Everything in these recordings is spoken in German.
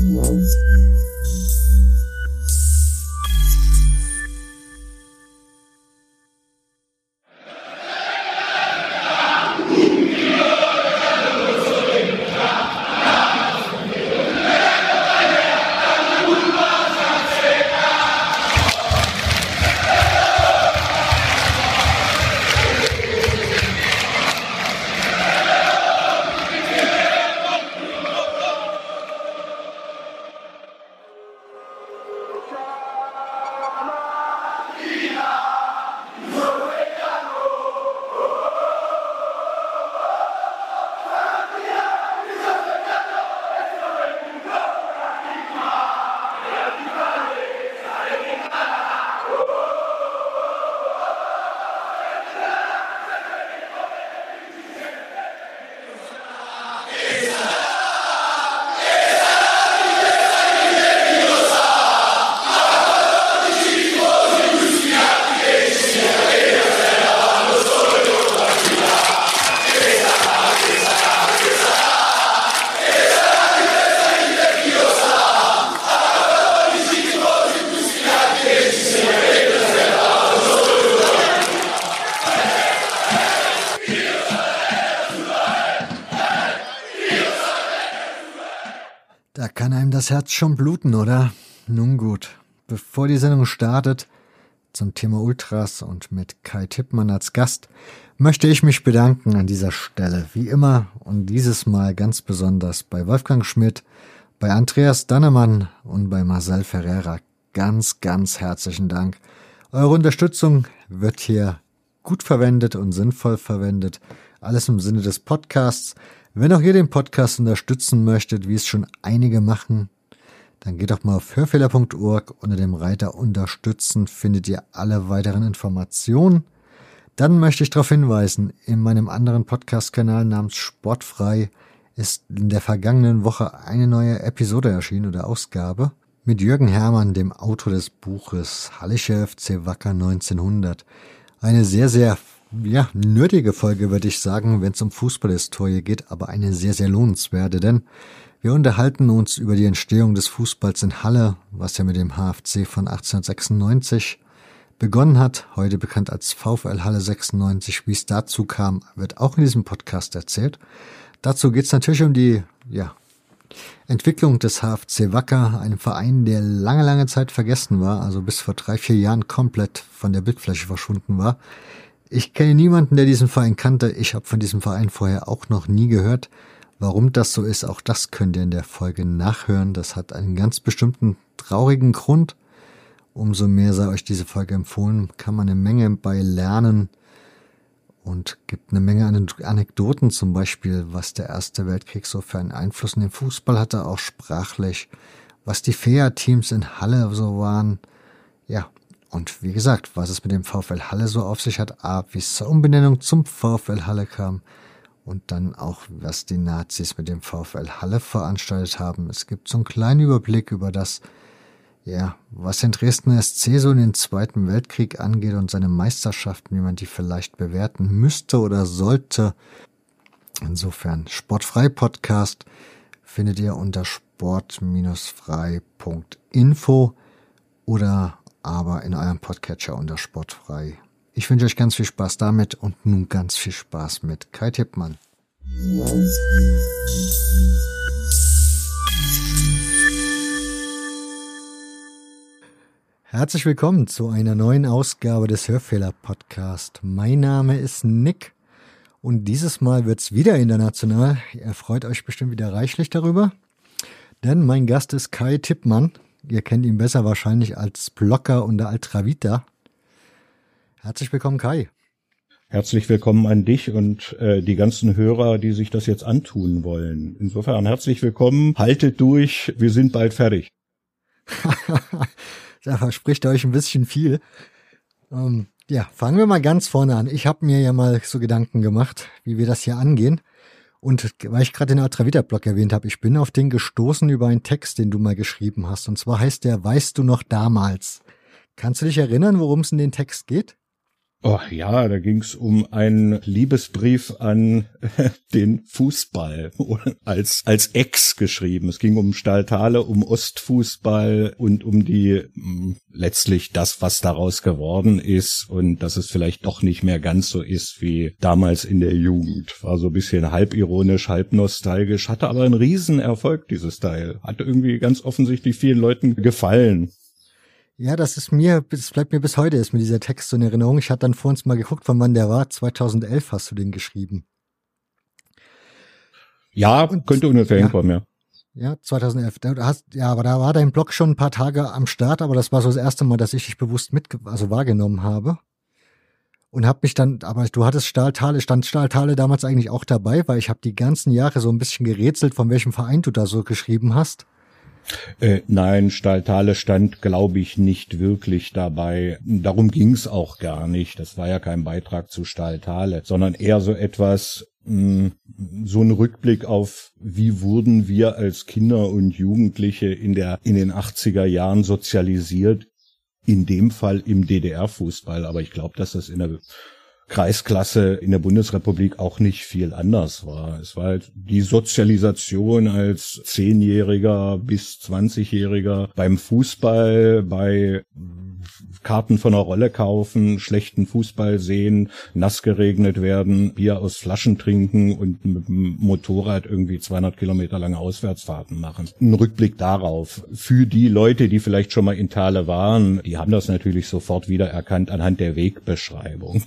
Mm-hmm. Herz schon bluten, oder? Nun gut, bevor die Sendung startet, zum Thema Ultras und mit Kai Tippmann als Gast, möchte ich mich bedanken an dieser Stelle, wie immer und dieses Mal ganz besonders bei Wolfgang Schmidt, bei Andreas Dannemann und bei Marcel Ferreira. Ganz, ganz herzlichen Dank. Eure Unterstützung wird hier gut verwendet und sinnvoll verwendet. Alles im Sinne des Podcasts. Wenn auch ihr den Podcast unterstützen möchtet, wie es schon einige machen, dann geht doch mal auf hörfehler.org. Unter dem Reiter Unterstützen findet ihr alle weiteren Informationen. Dann möchte ich darauf hinweisen, in meinem anderen Podcast-Kanal namens Sportfrei ist in der vergangenen Woche eine neue Episode erschienen oder Ausgabe mit Jürgen Hermann, dem Autor des Buches Hallische FC Wacker 1900. Eine sehr, sehr ja, nötige Folge, würde ich sagen, wenn es um Fußballhistorie geht, aber eine sehr, sehr lohnenswerte, denn wir unterhalten uns über die Entstehung des Fußballs in Halle, was ja mit dem HFC von 1896 begonnen hat, heute bekannt als VfL Halle 96. Wie es dazu kam, wird auch in diesem Podcast erzählt. Dazu geht es natürlich um die ja, Entwicklung des HFC Wacker, einem Verein, der lange, lange Zeit vergessen war, also bis vor drei, vier Jahren komplett von der Bildfläche verschwunden war. Ich kenne niemanden, der diesen Verein kannte. Ich habe von diesem Verein vorher auch noch nie gehört. Warum das so ist, auch das könnt ihr in der Folge nachhören. Das hat einen ganz bestimmten traurigen Grund. Umso mehr sei euch diese Folge empfohlen, kann man eine Menge bei lernen und gibt eine Menge Anekdoten, zum Beispiel, was der Erste Weltkrieg so für einen Einfluss in den Fußball hatte, auch sprachlich, was die FEA-Teams in Halle so waren. Ja, und wie gesagt, was es mit dem VfL Halle so auf sich hat, A, wie es zur Umbenennung zum VfL Halle kam und dann auch, was die Nazis mit dem VfL Halle veranstaltet haben. Es gibt so einen kleinen Überblick über das, ja, was den Dresdner SC so in den Zweiten Weltkrieg angeht und seine Meisterschaften, wie man die vielleicht bewerten müsste oder sollte. Insofern, Sportfrei Podcast findet ihr unter sport-frei.info oder aber in eurem Podcatcher unter Sportfrei. Ich wünsche euch ganz viel Spaß damit und nun ganz viel Spaß mit Kai Tippmann. Herzlich willkommen zu einer neuen Ausgabe des Hörfehler Podcast. Mein Name ist Nick und dieses Mal wird's wieder international. Ihr freut euch bestimmt wieder reichlich darüber, denn mein Gast ist Kai Tippmann. Ihr kennt ihn besser wahrscheinlich als Blogger unter Altravita. Herzlich willkommen, Kai. Herzlich willkommen an dich und äh, die ganzen Hörer, die sich das jetzt antun wollen. Insofern herzlich willkommen, haltet durch, wir sind bald fertig. da verspricht euch ein bisschen viel. Ähm, ja, fangen wir mal ganz vorne an. Ich habe mir ja mal so Gedanken gemacht, wie wir das hier angehen. Und weil ich gerade den Atravita-Blog erwähnt habe, ich bin auf den gestoßen über einen Text, den du mal geschrieben hast. Und zwar heißt der Weißt du noch damals? Kannst du dich erinnern, worum es in den Text geht? Oh ja, da ging's um einen Liebesbrief an den Fußball als als Ex geschrieben. Es ging um Staltale, um Ostfußball und um die hm, letztlich das, was daraus geworden ist und dass es vielleicht doch nicht mehr ganz so ist wie damals in der Jugend. War so ein bisschen halb ironisch, halb nostalgisch, hatte aber einen Riesenerfolg dieses Teil. Hat irgendwie ganz offensichtlich vielen Leuten gefallen. Ja, das ist mir, das bleibt mir bis heute, ist mir dieser Text so in Erinnerung. Ich hatte dann vor uns mal geguckt, von wann der war. 2011 hast du den geschrieben. Ja, Und, könnte ungefähr ja, hinkommen, ja. Ja, 2011. Da hast, ja, aber da war dein Blog schon ein paar Tage am Start, aber das war so das erste Mal, dass ich dich bewusst mit, also wahrgenommen habe. Und hab mich dann, aber du hattest Stahltale, stand Stahltale damals eigentlich auch dabei, weil ich habe die ganzen Jahre so ein bisschen gerätselt, von welchem Verein du da so geschrieben hast. Äh, nein, Staltale stand, glaube ich, nicht wirklich dabei. Darum ging's auch gar nicht. Das war ja kein Beitrag zu Staltale, sondern eher so etwas, mh, hm, so ein Rückblick auf, wie wurden wir als Kinder und Jugendliche in der, in den 80er Jahren sozialisiert. In dem Fall im DDR-Fußball. Aber ich glaube, dass das in der Kreisklasse in der Bundesrepublik auch nicht viel anders war. Es war halt die Sozialisation als Zehnjähriger bis Zwanzigjähriger beim Fußball, bei Karten von einer Rolle kaufen, schlechten Fußball sehen, nass geregnet werden, Bier aus Flaschen trinken und mit dem Motorrad irgendwie 200 Kilometer lange Auswärtsfahrten machen. Ein Rückblick darauf. Für die Leute, die vielleicht schon mal in Thale waren, die haben das natürlich sofort wieder erkannt anhand der Wegbeschreibung,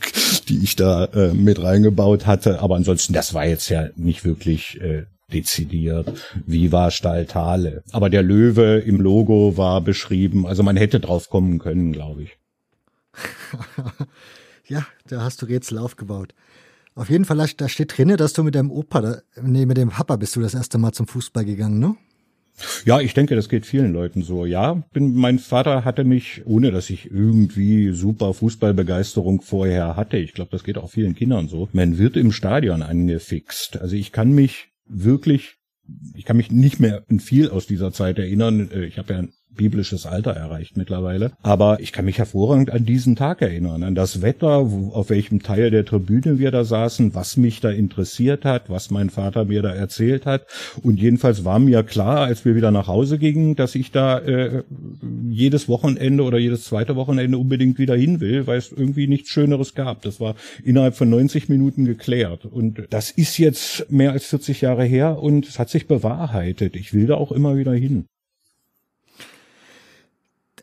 die ich da äh, mit reingebaut hatte. Aber ansonsten, das war jetzt ja nicht wirklich äh, dezidiert. Wie war Staltale? Aber der Löwe im Logo war beschrieben. Also man hätte drauf kommen können, glaube ich. ja, da hast du Rätsel aufgebaut. Auf jeden Fall, da steht drinne, dass du mit deinem Opa, nee, mit dem Papa bist du das erste Mal zum Fußball gegangen, ne? Ja, ich denke, das geht vielen Leuten so. Ja, bin, mein Vater hatte mich, ohne dass ich irgendwie super Fußballbegeisterung vorher hatte, ich glaube, das geht auch vielen Kindern so, man wird im Stadion angefixt. Also ich kann mich wirklich, ich kann mich nicht mehr viel aus dieser Zeit erinnern. Äh, ich habe ja biblisches Alter erreicht mittlerweile. Aber ich kann mich hervorragend an diesen Tag erinnern, an das Wetter, wo, auf welchem Teil der Tribüne wir da saßen, was mich da interessiert hat, was mein Vater mir da erzählt hat. Und jedenfalls war mir klar, als wir wieder nach Hause gingen, dass ich da äh, jedes Wochenende oder jedes zweite Wochenende unbedingt wieder hin will, weil es irgendwie nichts Schöneres gab. Das war innerhalb von 90 Minuten geklärt. Und das ist jetzt mehr als 40 Jahre her und es hat sich bewahrheitet. Ich will da auch immer wieder hin.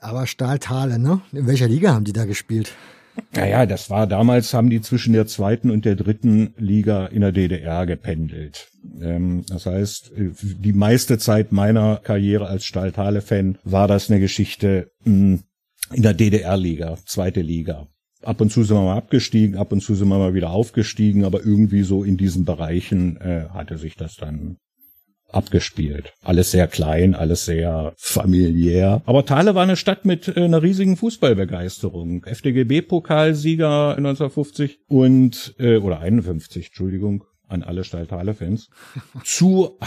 Aber Stahltale, ne? In welcher Liga haben die da gespielt? Naja, das war damals, haben die zwischen der zweiten und der dritten Liga in der DDR gependelt. Ähm, das heißt, die meiste Zeit meiner Karriere als Stahltale-Fan war das eine Geschichte hm, in der DDR-Liga, zweite Liga. Ab und zu sind wir mal abgestiegen, ab und zu sind wir mal wieder aufgestiegen, aber irgendwie so in diesen Bereichen äh, hatte sich das dann abgespielt. Alles sehr klein, alles sehr familiär. Aber Thale war eine Stadt mit äh, einer riesigen Fußballbegeisterung. FDGB-Pokalsieger 1950 und äh, oder 51, Entschuldigung an alle Staltale-Fans, zu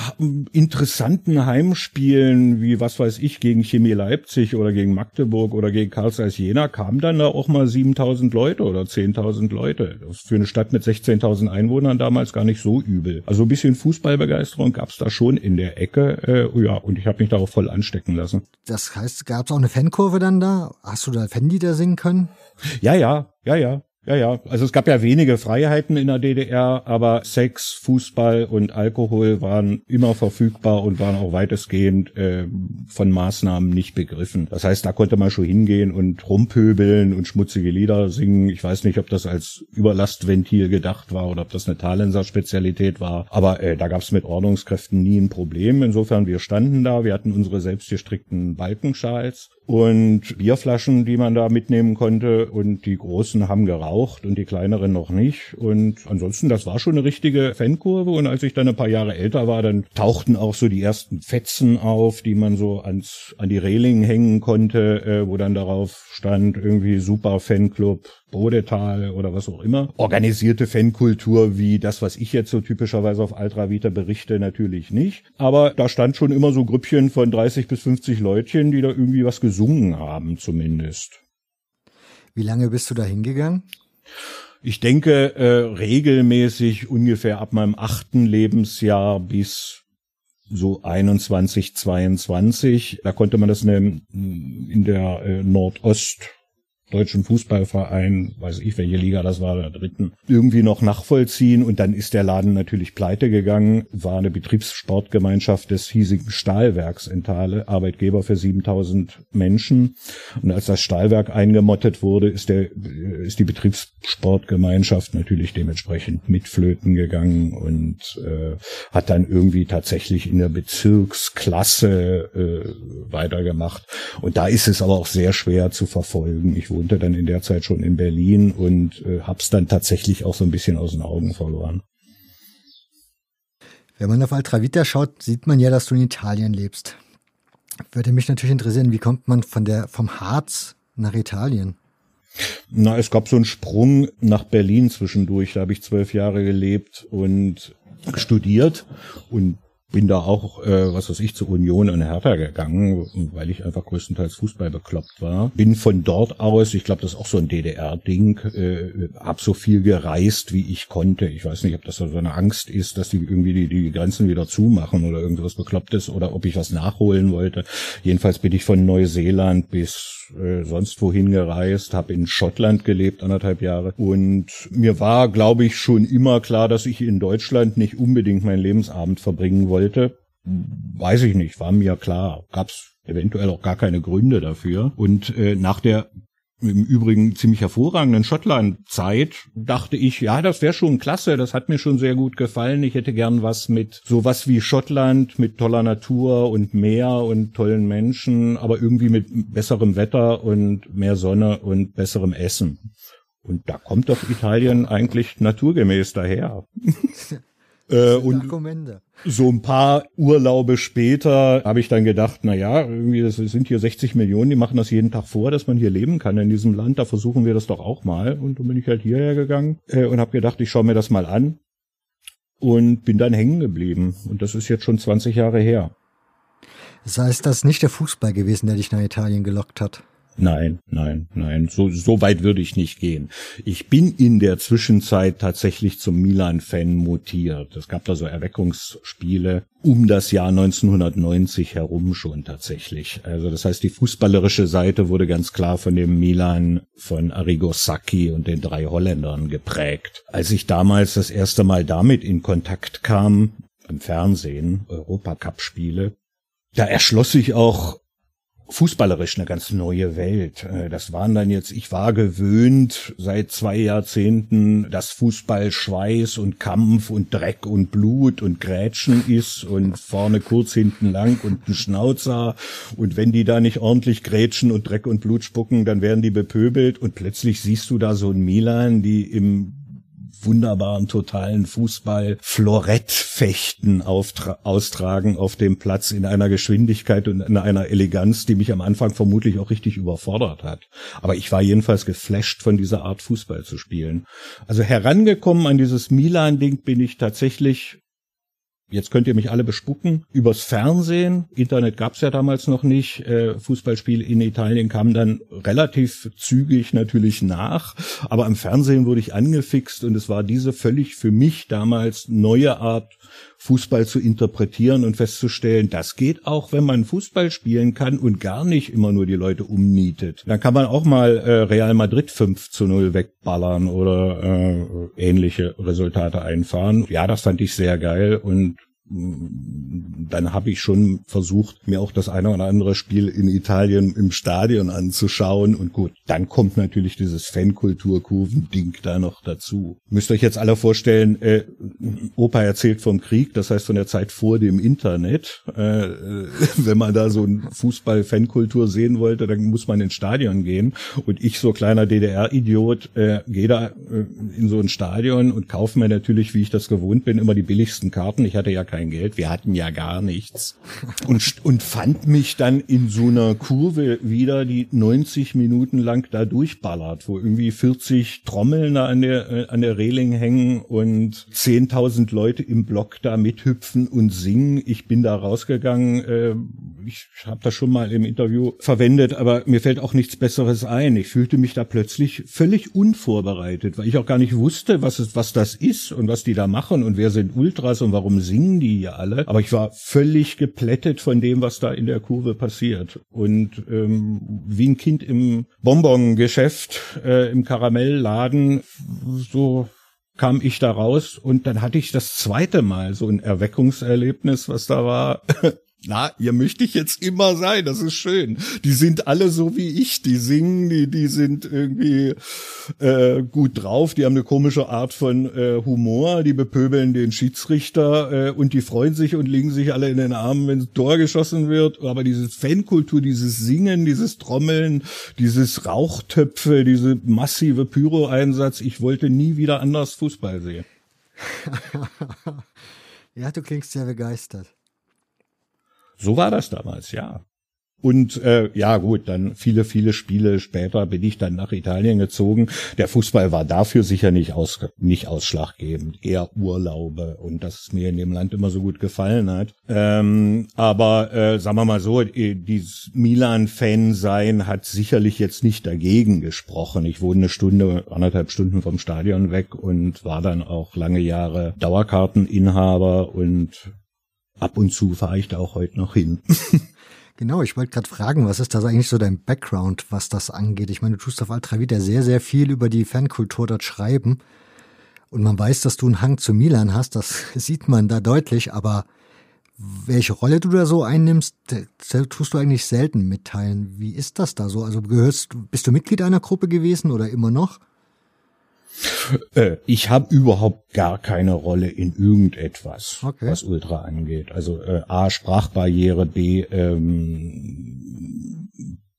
interessanten Heimspielen wie, was weiß ich, gegen Chemie Leipzig oder gegen Magdeburg oder gegen Karl Zeiss Jena kamen dann da auch mal 7000 Leute oder 10.000 Leute. Das ist für eine Stadt mit 16.000 Einwohnern damals gar nicht so übel. Also ein bisschen Fußballbegeisterung gab's da schon in der Ecke. Äh, ja, und ich habe mich darauf voll anstecken lassen. Das heißt, gab's auch eine Fankurve dann da? Hast du da Fanlieder singen können? Ja, ja, ja, ja. Ja, ja. Also es gab ja wenige Freiheiten in der DDR, aber Sex, Fußball und Alkohol waren immer verfügbar und waren auch weitestgehend äh, von Maßnahmen nicht begriffen. Das heißt, da konnte man schon hingehen und rumpöbeln und schmutzige Lieder singen. Ich weiß nicht, ob das als Überlastventil gedacht war oder ob das eine Talenser Spezialität war. Aber äh, da gab es mit Ordnungskräften nie ein Problem. Insofern, wir standen da, wir hatten unsere selbstgestrickten Balkenschals und Bierflaschen, die man da mitnehmen konnte. Und die Großen haben geraucht und die kleineren noch nicht. Und ansonsten, das war schon eine richtige Fankurve. Und als ich dann ein paar Jahre älter war, dann tauchten auch so die ersten Fetzen auf, die man so ans, an die Reling hängen konnte, äh, wo dann darauf stand, irgendwie super Fanclub Bodetal oder was auch immer. Organisierte Fankultur wie das, was ich jetzt so typischerweise auf Altra Vita berichte, natürlich nicht. Aber da stand schon immer so Grüppchen von 30 bis 50 Leutchen, die da irgendwie was gesungen haben zumindest. Wie lange bist du da hingegangen? Ich denke äh, regelmäßig ungefähr ab meinem achten Lebensjahr bis so 21, 22. Da konnte man das in der äh, Nordost deutschen Fußballverein, weiß ich welche Liga das war, der dritten, irgendwie noch nachvollziehen. Und dann ist der Laden natürlich pleite gegangen, war eine Betriebssportgemeinschaft des hiesigen Stahlwerks in Thale, Arbeitgeber für 7000 Menschen. Und als das Stahlwerk eingemottet wurde, ist der, ist die Betriebssportgemeinschaft natürlich dementsprechend mitflöten gegangen und äh, hat dann irgendwie tatsächlich in der Bezirksklasse äh, weitergemacht. Und da ist es aber auch sehr schwer zu verfolgen. Ich wohnte dann in der Zeit schon in Berlin und äh, hab's dann tatsächlich auch so ein bisschen aus den Augen verloren. Wenn man auf Altravita schaut, sieht man ja, dass du in Italien lebst. Würde mich natürlich interessieren, wie kommt man von der, vom Harz nach Italien? Na, es gab so einen Sprung nach Berlin zwischendurch. Da habe ich zwölf Jahre gelebt und studiert und bin da auch, äh, was weiß ich, zur Union und Hertha gegangen, weil ich einfach größtenteils Fußball bekloppt war. Bin von dort aus, ich glaube, das ist auch so ein DDR-Ding, äh, hab so viel gereist, wie ich konnte. Ich weiß nicht, ob das so eine Angst ist, dass die irgendwie die, die Grenzen wieder zumachen oder irgendwas Beklopptes oder ob ich was nachholen wollte. Jedenfalls bin ich von Neuseeland bis äh, sonst wohin gereist, habe in Schottland gelebt, anderthalb Jahre. Und mir war, glaube ich, schon immer klar, dass ich in Deutschland nicht unbedingt meinen Lebensabend verbringen wollte wollte, weiß ich nicht, war mir klar. Gab es eventuell auch gar keine Gründe dafür. Und äh, nach der im Übrigen ziemlich hervorragenden Schottland-Zeit dachte ich, ja, das wäre schon klasse, das hat mir schon sehr gut gefallen. Ich hätte gern was mit sowas wie Schottland, mit toller Natur und Meer und tollen Menschen, aber irgendwie mit besserem Wetter und mehr Sonne und besserem Essen. Und da kommt doch Italien eigentlich naturgemäß daher. Äh, und Argumente. So ein paar Urlaube später habe ich dann gedacht, na ja, irgendwie das sind hier 60 Millionen, die machen das jeden Tag vor, dass man hier leben kann in diesem Land. Da versuchen wir das doch auch mal. Und dann bin ich halt hierher gegangen äh, und habe gedacht, ich schaue mir das mal an und bin dann hängen geblieben. Und das ist jetzt schon 20 Jahre her. Das heißt, das nicht der Fußball gewesen, der dich nach Italien gelockt hat. Nein, nein, nein, so, so weit würde ich nicht gehen. Ich bin in der Zwischenzeit tatsächlich zum Milan-Fan mutiert. Es gab da so Erweckungsspiele um das Jahr 1990 herum schon tatsächlich. Also das heißt, die fußballerische Seite wurde ganz klar von dem Milan von Arrigo Sacchi und den drei Holländern geprägt. Als ich damals das erste Mal damit in Kontakt kam, im Fernsehen, Europacup-Spiele, da erschloss sich auch fußballerisch eine ganz neue Welt. Äh, das waren dann jetzt, ich war gewöhnt seit zwei Jahrzehnten, dass Fußball Schweiß und Kampf und Dreck und Blut und Grätschen ist und vorne kurz, hinten lang und ein Schnauzer. Und wenn die da nicht ordentlich Grätschen und Dreck und Blut spucken, dann werden die bepöbelt und plötzlich siehst du da so ein Milan, die im wunderbaren totalen Fußball Florettfechten austragen auf dem Platz in einer Geschwindigkeit und in einer Eleganz, die mich am Anfang vermutlich auch richtig überfordert hat. Aber ich war jedenfalls geflasht von dieser Art Fußball zu spielen. Also herangekommen an dieses Milan-Ding bin ich tatsächlich Jetzt könnt ihr mich alle bespucken. Übers Fernsehen, Internet gab's ja damals noch nicht. Äh, Fußballspiele in Italien kamen dann relativ zügig natürlich nach. Aber am Fernsehen wurde ich angefixt und es war diese völlig für mich damals neue Art, Fußball zu interpretieren und festzustellen, das geht auch, wenn man Fußball spielen kann und gar nicht immer nur die Leute umnietet. Dann kann man auch mal äh, Real Madrid 5 zu 0 wegballern oder äh, ähnliche Resultate einfahren. Ja, das fand ich sehr geil und dann habe ich schon versucht, mir auch das eine oder andere Spiel in Italien im Stadion anzuschauen. Und gut, dann kommt natürlich dieses Fankulturkurven-Ding da noch dazu. Müsst euch jetzt alle vorstellen, äh, Opa erzählt vom Krieg, das heißt von der Zeit vor dem Internet. Äh, wenn man da so ein Fußball-Fankultur sehen wollte, dann muss man ins Stadion gehen. Und ich, so kleiner DDR-Idiot, äh, gehe da äh, in so ein Stadion und kaufe mir natürlich, wie ich das gewohnt bin, immer die billigsten Karten. Ich hatte ja kein Geld, wir hatten ja gar nichts. Und, und fand mich dann in so einer Kurve wieder, die 90 Minuten lang da durchballert, wo irgendwie 40 Trommeln an der, äh, an der Reling hängen und 10.000 Leute im Block da mithüpfen und singen. Ich bin da rausgegangen, äh, ich habe das schon mal im Interview verwendet, aber mir fällt auch nichts Besseres ein. Ich fühlte mich da plötzlich völlig unvorbereitet, weil ich auch gar nicht wusste, was es, was das ist und was die da machen und wer sind Ultras und warum singen die hier alle. Aber ich war völlig geplättet von dem, was da in der Kurve passiert. Und ähm, wie ein Kind im Bonbongeschäft, äh, im Karamellladen, so kam ich da raus und dann hatte ich das zweite Mal so ein Erweckungserlebnis, was da war. Na, ihr möchte ich jetzt immer sein, das ist schön. Die sind alle so wie ich, die singen, die, die sind irgendwie äh, gut drauf, die haben eine komische Art von äh, Humor, die bepöbeln den Schiedsrichter äh, und die freuen sich und legen sich alle in den Armen, wenn ein Tor geschossen wird. Aber diese Fankultur, dieses Singen, dieses Trommeln, dieses Rauchtöpfe, diese massive Pyro-Einsatz, ich wollte nie wieder anders Fußball sehen. ja, du klingst sehr begeistert. So war das damals, ja. Und äh, ja gut, dann viele, viele Spiele später bin ich dann nach Italien gezogen. Der Fußball war dafür sicher nicht, aus, nicht ausschlaggebend, eher Urlaube und dass es mir in dem Land immer so gut gefallen hat. Ähm, aber äh, sagen wir mal so, äh, dieses Milan-Fan-Sein hat sicherlich jetzt nicht dagegen gesprochen. Ich wohne eine Stunde, anderthalb Stunden vom Stadion weg und war dann auch lange Jahre Dauerkarteninhaber und ab und zu fahre ich da auch heute noch hin. genau, ich wollte gerade fragen, was ist das eigentlich so dein Background, was das angeht? Ich meine, du tust auf Altra wieder sehr, sehr viel über die Fankultur dort schreiben. Und man weiß, dass du einen Hang zu Milan hast, das sieht man da deutlich, aber welche Rolle du da so einnimmst, tust du eigentlich selten mitteilen. Wie ist das da so? Also gehörst, bist du Mitglied einer Gruppe gewesen oder immer noch? Äh, ich habe überhaupt gar keine Rolle in irgendetwas, okay. was Ultra angeht. Also äh, A, Sprachbarriere, B, ähm,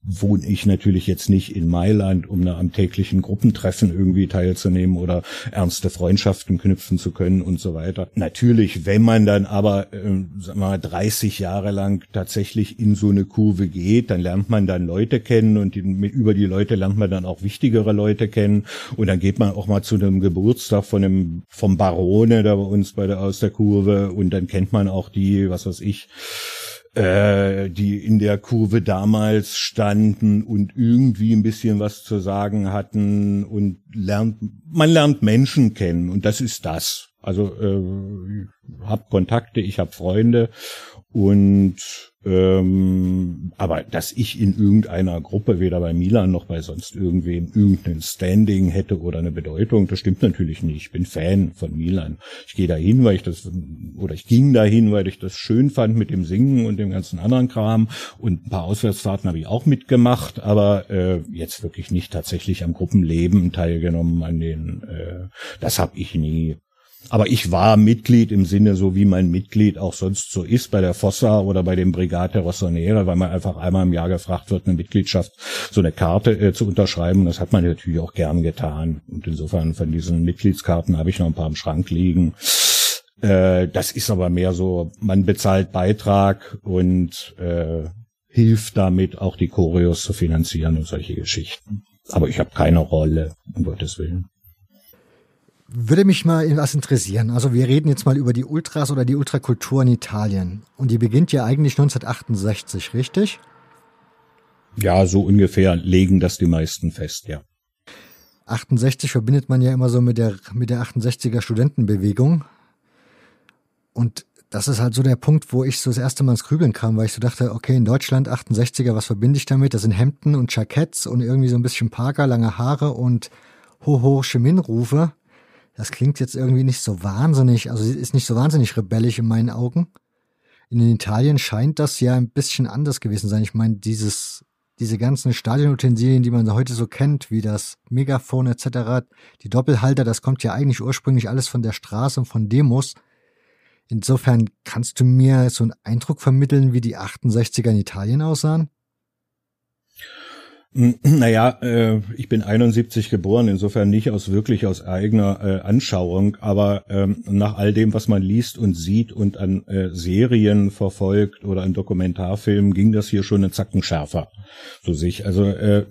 wohne ich natürlich jetzt nicht in Mailand, um da am täglichen Gruppentreffen irgendwie teilzunehmen oder ernste Freundschaften knüpfen zu können und so weiter. Natürlich, wenn man dann aber, äh, wir mal, 30 Jahre lang tatsächlich in so eine Kurve geht, dann lernt man dann Leute kennen und die, über die Leute lernt man dann auch wichtigere Leute kennen und dann geht man auch mal zu einem Geburtstag von einem, vom Barone da bei uns bei der, aus der Kurve und dann kennt man auch die, was weiß ich, äh, die in der Kurve damals standen und irgendwie ein bisschen was zu sagen hatten und lernt, man lernt Menschen kennen und das ist das. Also äh, hab Kontakte, ich habe Freunde und ähm, aber dass ich in irgendeiner Gruppe, weder bei Milan noch bei sonst irgendwem, irgendein Standing hätte oder eine Bedeutung, das stimmt natürlich nicht. Ich bin Fan von Milan. Ich gehe dahin, weil ich das, oder ich ging dahin, weil ich das schön fand mit dem Singen und dem ganzen anderen Kram. Und ein paar Auswärtsfahrten habe ich auch mitgemacht, aber äh, jetzt wirklich nicht tatsächlich am Gruppenleben teilgenommen an den, äh, das habe ich nie. Aber ich war Mitglied im Sinne, so wie mein Mitglied auch sonst so ist, bei der Fossa oder bei dem Brigate Rossonera, weil man einfach einmal im Jahr gefragt wird, eine Mitgliedschaft, so eine Karte äh, zu unterschreiben. Das hat man natürlich auch gern getan. Und insofern von diesen Mitgliedskarten habe ich noch ein paar im Schrank liegen. Äh, das ist aber mehr so, man bezahlt Beitrag und äh, hilft damit auch die Choreos zu finanzieren und solche Geschichten. Aber ich habe keine Rolle, um Gottes Willen. Würde mich mal was interessieren. Also wir reden jetzt mal über die Ultras oder die Ultrakultur in Italien. Und die beginnt ja eigentlich 1968, richtig? Ja, so ungefähr legen das die meisten fest, ja. 68 verbindet man ja immer so mit der, mit der 68er Studentenbewegung. Und das ist halt so der Punkt, wo ich so das erste Mal ins Grübeln kam, weil ich so dachte, okay, in Deutschland 68er, was verbinde ich damit? Das sind Hemden und Jacketts und irgendwie so ein bisschen Parker, lange Haare und Ho-Ho Chemin-Rufe das klingt jetzt irgendwie nicht so wahnsinnig, also ist nicht so wahnsinnig rebellisch in meinen Augen. In Italien scheint das ja ein bisschen anders gewesen sein. Ich meine, dieses, diese ganzen Stadionutensilien, die man heute so kennt, wie das Megafon etc., die Doppelhalter, das kommt ja eigentlich ursprünglich alles von der Straße und von Demos. Insofern kannst du mir so einen Eindruck vermitteln, wie die 68er in Italien aussahen? Naja, äh, ich bin 71 geboren, insofern nicht aus wirklich aus eigener äh, Anschauung, aber ähm, nach all dem, was man liest und sieht und an äh, Serien verfolgt oder an Dokumentarfilmen, ging das hier schon einen Zacken schärfer. So sich. Also äh,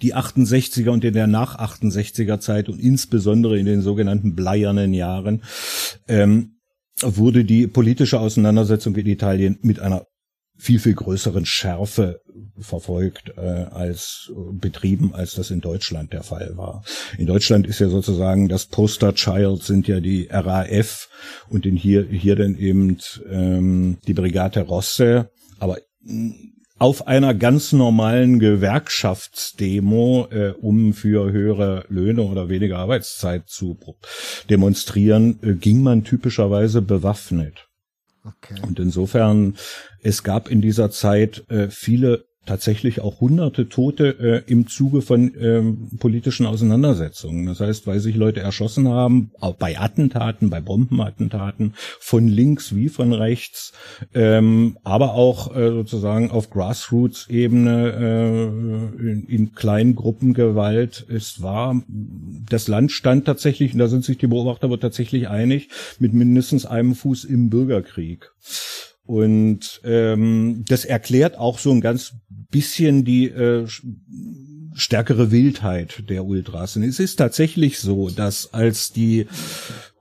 die 68er und in der nach 68er Zeit und insbesondere in den sogenannten bleiernen Jahren ähm, wurde die politische Auseinandersetzung in Italien mit einer viel, viel größeren Schärfe verfolgt äh, als betrieben, als das in Deutschland der Fall war. In Deutschland ist ja sozusagen das Poster Child sind ja die RAF und in hier, hier dann eben ähm, die Brigate Rosse, aber auf einer ganz normalen Gewerkschaftsdemo, äh, um für höhere Löhne oder weniger Arbeitszeit zu demonstrieren, äh, ging man typischerweise bewaffnet. Okay. Und insofern, es gab in dieser Zeit äh, viele tatsächlich auch hunderte Tote äh, im Zuge von ähm, politischen Auseinandersetzungen. Das heißt, weil sich Leute erschossen haben, auch bei Attentaten, bei Bombenattentaten, von links wie von rechts, ähm, aber auch äh, sozusagen auf Grassroots-Ebene äh, in, in kleinen Gruppengewalt. Es war, das Land stand tatsächlich, und da sind sich die Beobachter aber tatsächlich einig, mit mindestens einem Fuß im Bürgerkrieg. Und ähm, das erklärt auch so ein ganz bisschen die äh, stärkere Wildheit der Ultras. Und es ist tatsächlich so, dass als die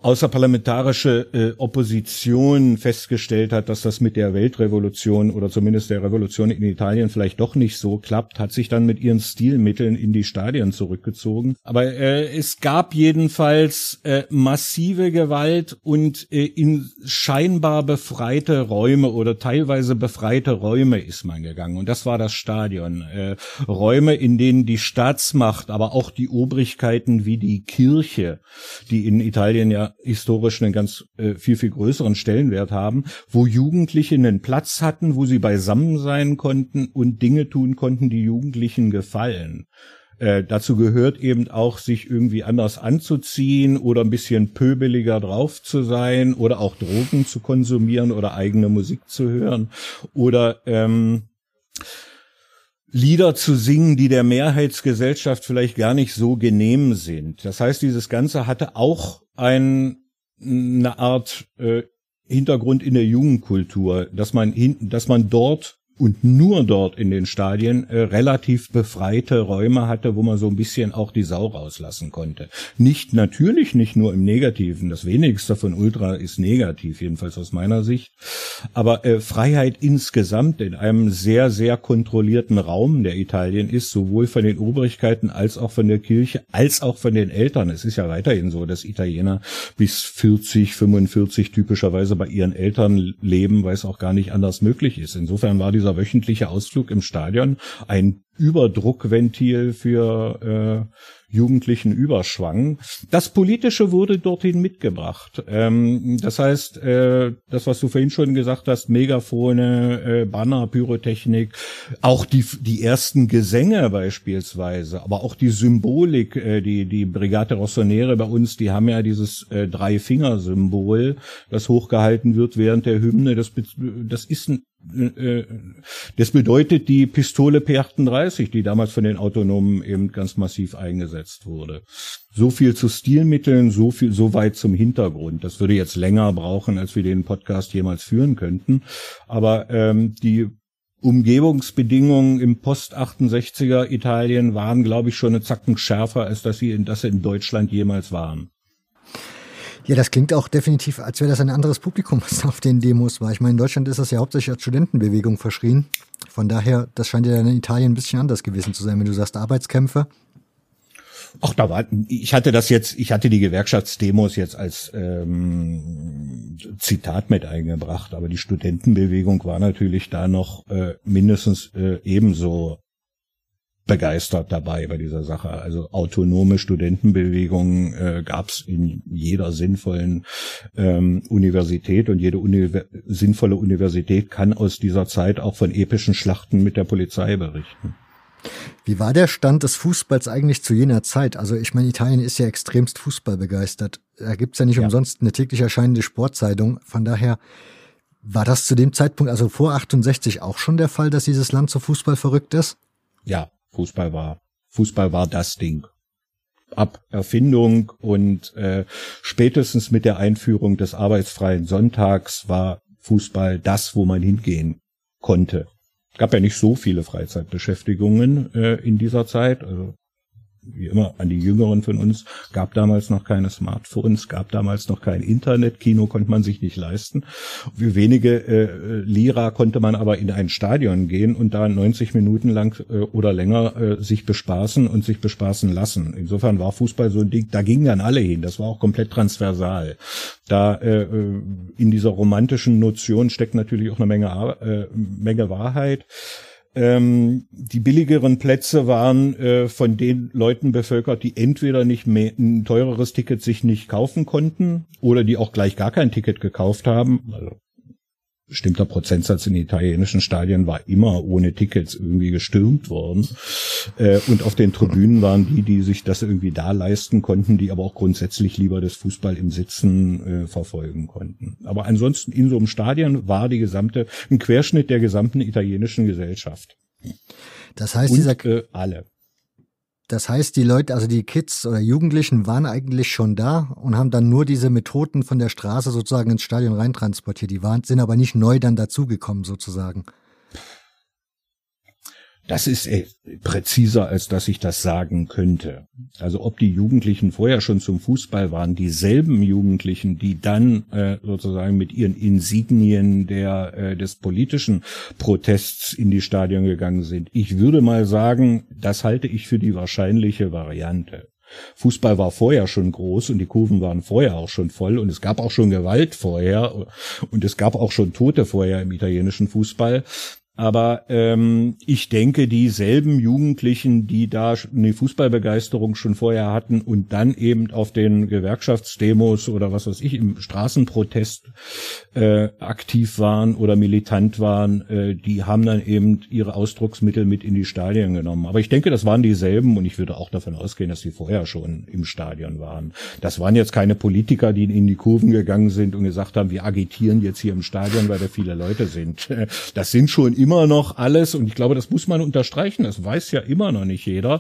außerparlamentarische äh, Opposition festgestellt hat, dass das mit der Weltrevolution oder zumindest der Revolution in Italien vielleicht doch nicht so klappt, hat sich dann mit ihren Stilmitteln in die Stadien zurückgezogen. Aber äh, es gab jedenfalls äh, massive Gewalt und äh, in scheinbar befreite Räume oder teilweise befreite Räume ist man gegangen. Und das war das Stadion. Äh, Räume, in denen die Staatsmacht, aber auch die Obrigkeiten wie die Kirche, die in Italien ja historisch einen ganz äh, viel, viel größeren Stellenwert haben, wo Jugendliche einen Platz hatten, wo sie beisammen sein konnten und Dinge tun konnten, die Jugendlichen gefallen. Äh, dazu gehört eben auch, sich irgendwie anders anzuziehen oder ein bisschen pöbeliger drauf zu sein oder auch Drogen zu konsumieren oder eigene Musik zu hören oder ähm, Lieder zu singen, die der Mehrheitsgesellschaft vielleicht gar nicht so genehm sind. Das heißt, dieses Ganze hatte auch ein, eine Art äh, Hintergrund in der Jugendkultur, dass man hin, dass man dort und nur dort in den Stadien äh, relativ befreite Räume hatte, wo man so ein bisschen auch die Sau rauslassen konnte. Nicht natürlich nicht nur im Negativen, das wenigste von Ultra ist negativ, jedenfalls aus meiner Sicht, aber äh, Freiheit insgesamt in einem sehr, sehr kontrollierten Raum, der Italien ist, sowohl von den Obrigkeiten als auch von der Kirche, als auch von den Eltern. Es ist ja weiterhin so, dass Italiener bis 40, 45 typischerweise bei ihren Eltern leben, weil es auch gar nicht anders möglich ist. Insofern war dieser wöchentliche Ausflug im Stadion ein Überdruckventil für äh, jugendlichen Überschwang. Das Politische wurde dorthin mitgebracht. Ähm, das heißt, äh, das, was du vorhin schon gesagt hast, Megafone, äh, Banner, Pyrotechnik, auch die, die ersten Gesänge beispielsweise, aber auch die Symbolik, äh, die, die Brigate Rossonere bei uns, die haben ja dieses äh, Drei-Finger-Symbol, das hochgehalten wird während der Hymne. Das, das ist ein äh, das bedeutet die Pistole P38, die damals von den Autonomen eben ganz massiv eingesetzt wurde. So viel zu Stilmitteln, so viel, so weit zum Hintergrund. Das würde jetzt länger brauchen, als wir den Podcast jemals führen könnten. Aber ähm, die Umgebungsbedingungen im Post-68er Italien waren, glaube ich, schon eine Zacken schärfer, als dass sie in, dass sie in Deutschland jemals waren. Ja, das klingt auch definitiv, als wäre das ein anderes Publikum, was auf den Demos war. Ich meine, in Deutschland ist das ja hauptsächlich als Studentenbewegung verschrien. Von daher, das scheint ja in Italien ein bisschen anders gewesen zu sein, wenn du sagst Arbeitskämpfe. Ach, da war, ich hatte das jetzt, ich hatte die Gewerkschaftsdemos jetzt als ähm, Zitat mit eingebracht, aber die Studentenbewegung war natürlich da noch äh, mindestens äh, ebenso begeistert dabei bei dieser Sache. Also autonome Studentenbewegungen äh, gab es in jeder sinnvollen ähm, Universität und jede Univers sinnvolle Universität kann aus dieser Zeit auch von epischen Schlachten mit der Polizei berichten. Wie war der Stand des Fußballs eigentlich zu jener Zeit? Also ich meine, Italien ist ja extremst fußballbegeistert. Da gibt's ja nicht ja. umsonst eine täglich erscheinende Sportzeitung. Von daher war das zu dem Zeitpunkt, also vor 68, auch schon der Fall, dass dieses Land so Fußball verrückt ist? Ja, Fußball war. Fußball war das Ding. Ab Erfindung und äh, spätestens mit der Einführung des arbeitsfreien Sonntags war Fußball das, wo man hingehen konnte. Gab ja nicht so viele Freizeitbeschäftigungen äh, in dieser Zeit. Also wie immer an die Jüngeren von uns, gab damals noch keine Smartphones, gab damals noch kein Internet, Kino konnte man sich nicht leisten. Wie wenige äh, Lira konnte man aber in ein Stadion gehen und da 90 Minuten lang äh, oder länger äh, sich bespaßen und sich bespaßen lassen. Insofern war Fußball so ein Ding, da gingen dann alle hin, das war auch komplett transversal. Da äh, äh in dieser romantischen Notion steckt natürlich auch eine Menge, äh, Menge Wahrheit. Ähm, die billigeren Plätze waren äh, von den Leuten bevölkert, die entweder nicht mehr ein teureres Ticket sich nicht kaufen konnten oder die auch gleich gar kein Ticket gekauft haben. Also bestimmter Prozentsatz in italienischen Stadien war immer ohne Tickets irgendwie gestürmt worden. Äh, und auf den Tribünen waren die, die sich das irgendwie da leisten konnten, die aber auch grundsätzlich lieber das Fußball im Sitzen äh, verfolgen konnten. Aber ansonsten in so einem Stadion war die gesamte, ein Querschnitt der gesamten italienischen Gesellschaft. Das heißt, und, dieser, äh, alle. Das heißt, die Leute, also die Kids oder Jugendlichen waren eigentlich schon da und haben dann nur diese Methoden von der Straße sozusagen ins Stadion reintransportiert. Die waren, sind aber nicht neu dann dazugekommen sozusagen. Das ist äh, präziser, als dass ich das sagen könnte. Also ob die Jugendlichen vorher schon zum Fußball waren, dieselben Jugendlichen, die dann äh, sozusagen mit ihren Insignien der äh, des politischen Protests in die Stadion gegangen sind. Ich würde mal sagen, das halte ich für die wahrscheinliche Variante. Fußball war vorher schon groß und die Kurven waren vorher auch schon voll und es gab auch schon Gewalt vorher und es gab auch schon Tote vorher im italienischen Fußball. Aber ähm, ich denke, dieselben Jugendlichen, die da eine Fußballbegeisterung schon vorher hatten und dann eben auf den Gewerkschaftsdemos oder was weiß ich im Straßenprotest äh, aktiv waren oder militant waren, äh, die haben dann eben ihre Ausdrucksmittel mit in die Stadien genommen. Aber ich denke, das waren dieselben und ich würde auch davon ausgehen, dass sie vorher schon im Stadion waren. Das waren jetzt keine Politiker, die in die Kurven gegangen sind und gesagt haben, wir agitieren jetzt hier im Stadion, weil da viele Leute sind. Das sind schon immer noch alles, und ich glaube, das muss man unterstreichen, das weiß ja immer noch nicht jeder,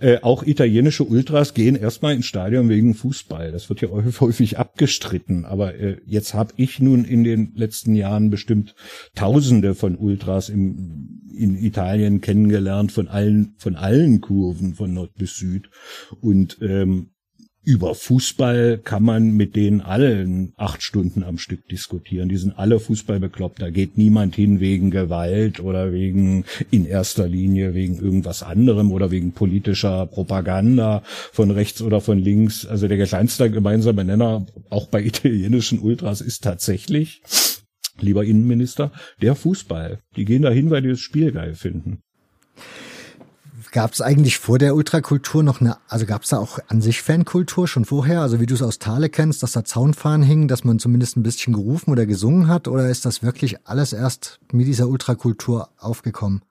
äh, auch italienische Ultras gehen erstmal ins Stadion wegen Fußball. Das wird ja häufig abgestritten. Aber äh, jetzt habe ich nun in den letzten Jahren bestimmt Tausende von Ultras im, in Italien kennengelernt, von allen, von allen Kurven, von Nord bis Süd. Und ähm, über Fußball kann man mit denen allen acht Stunden am Stück diskutieren. Die sind alle Fußball bekloppt. Da geht niemand hin wegen Gewalt oder wegen in erster Linie wegen irgendwas anderem oder wegen politischer Propaganda von rechts oder von links. Also der kleinste gemeinsame Nenner auch bei italienischen Ultras ist tatsächlich, lieber Innenminister, der Fußball. Die gehen dahin, weil die das Spiel geil finden. Gab es eigentlich vor der Ultrakultur noch eine, also gab es da auch an sich Fankultur schon vorher, also wie du es aus Thale kennst, dass da Zaunfahnen hingen, dass man zumindest ein bisschen gerufen oder gesungen hat, oder ist das wirklich alles erst mit dieser Ultrakultur aufgekommen?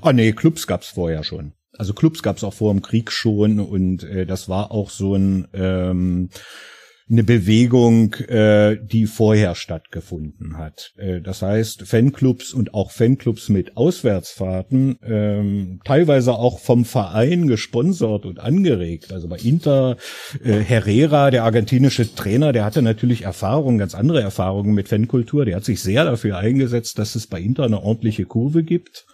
Ah nee, Clubs gab's vorher schon. Also Clubs gab's auch vor dem Krieg schon und äh, das war auch so ein ähm, eine Bewegung, äh, die vorher stattgefunden hat. Äh, das heißt, Fanclubs und auch Fanclubs mit Auswärtsfahrten, ähm, teilweise auch vom Verein gesponsert und angeregt. Also bei Inter, äh, Herrera, der argentinische Trainer, der hatte natürlich Erfahrungen, ganz andere Erfahrungen mit Fankultur. Der hat sich sehr dafür eingesetzt, dass es bei Inter eine ordentliche Kurve gibt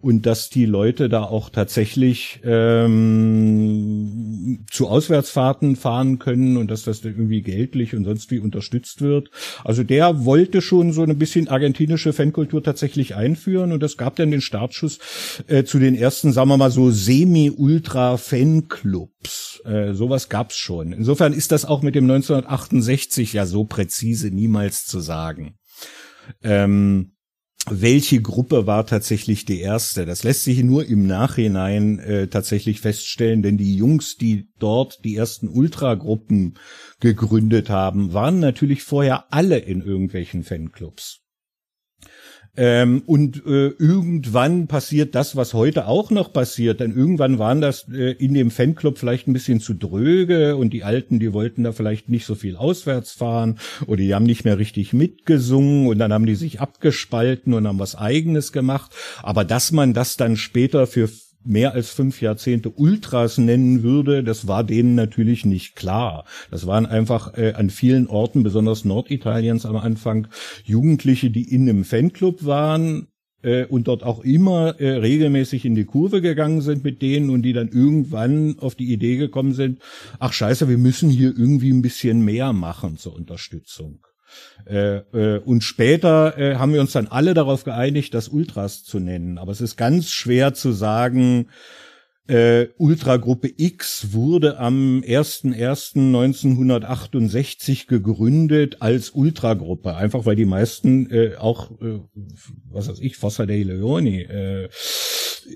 und dass die Leute da auch tatsächlich ähm, zu Auswärtsfahrten fahren können und dass das irgendwie geldlich und sonst wie unterstützt wird. Also der wollte schon so ein bisschen argentinische Fankultur tatsächlich einführen und das gab dann den Startschuss äh, zu den ersten, sagen wir mal so Semi-Ultra-Fanclubs. Äh, sowas gab's schon. Insofern ist das auch mit dem 1968 ja so präzise niemals zu sagen. Ähm, welche Gruppe war tatsächlich die erste? Das lässt sich nur im Nachhinein äh, tatsächlich feststellen, denn die Jungs, die dort die ersten Ultragruppen gegründet haben, waren natürlich vorher alle in irgendwelchen Fanclubs. Ähm, und äh, irgendwann passiert das, was heute auch noch passiert. Denn irgendwann waren das äh, in dem Fanclub vielleicht ein bisschen zu dröge und die Alten, die wollten da vielleicht nicht so viel auswärts fahren oder die haben nicht mehr richtig mitgesungen und dann haben die sich abgespalten und haben was eigenes gemacht. Aber dass man das dann später für mehr als fünf Jahrzehnte Ultras nennen würde, das war denen natürlich nicht klar. Das waren einfach äh, an vielen Orten, besonders Norditaliens am Anfang, Jugendliche, die in einem Fanclub waren, äh, und dort auch immer äh, regelmäßig in die Kurve gegangen sind mit denen und die dann irgendwann auf die Idee gekommen sind, ach scheiße, wir müssen hier irgendwie ein bisschen mehr machen zur Unterstützung. Äh, äh, und später äh, haben wir uns dann alle darauf geeinigt, das Ultras zu nennen. Aber es ist ganz schwer zu sagen, äh, Ultragruppe X wurde am 01.01.1968 gegründet als Ultragruppe, einfach weil die meisten äh, auch, äh, was weiß ich, Fossa dei Leoni, äh,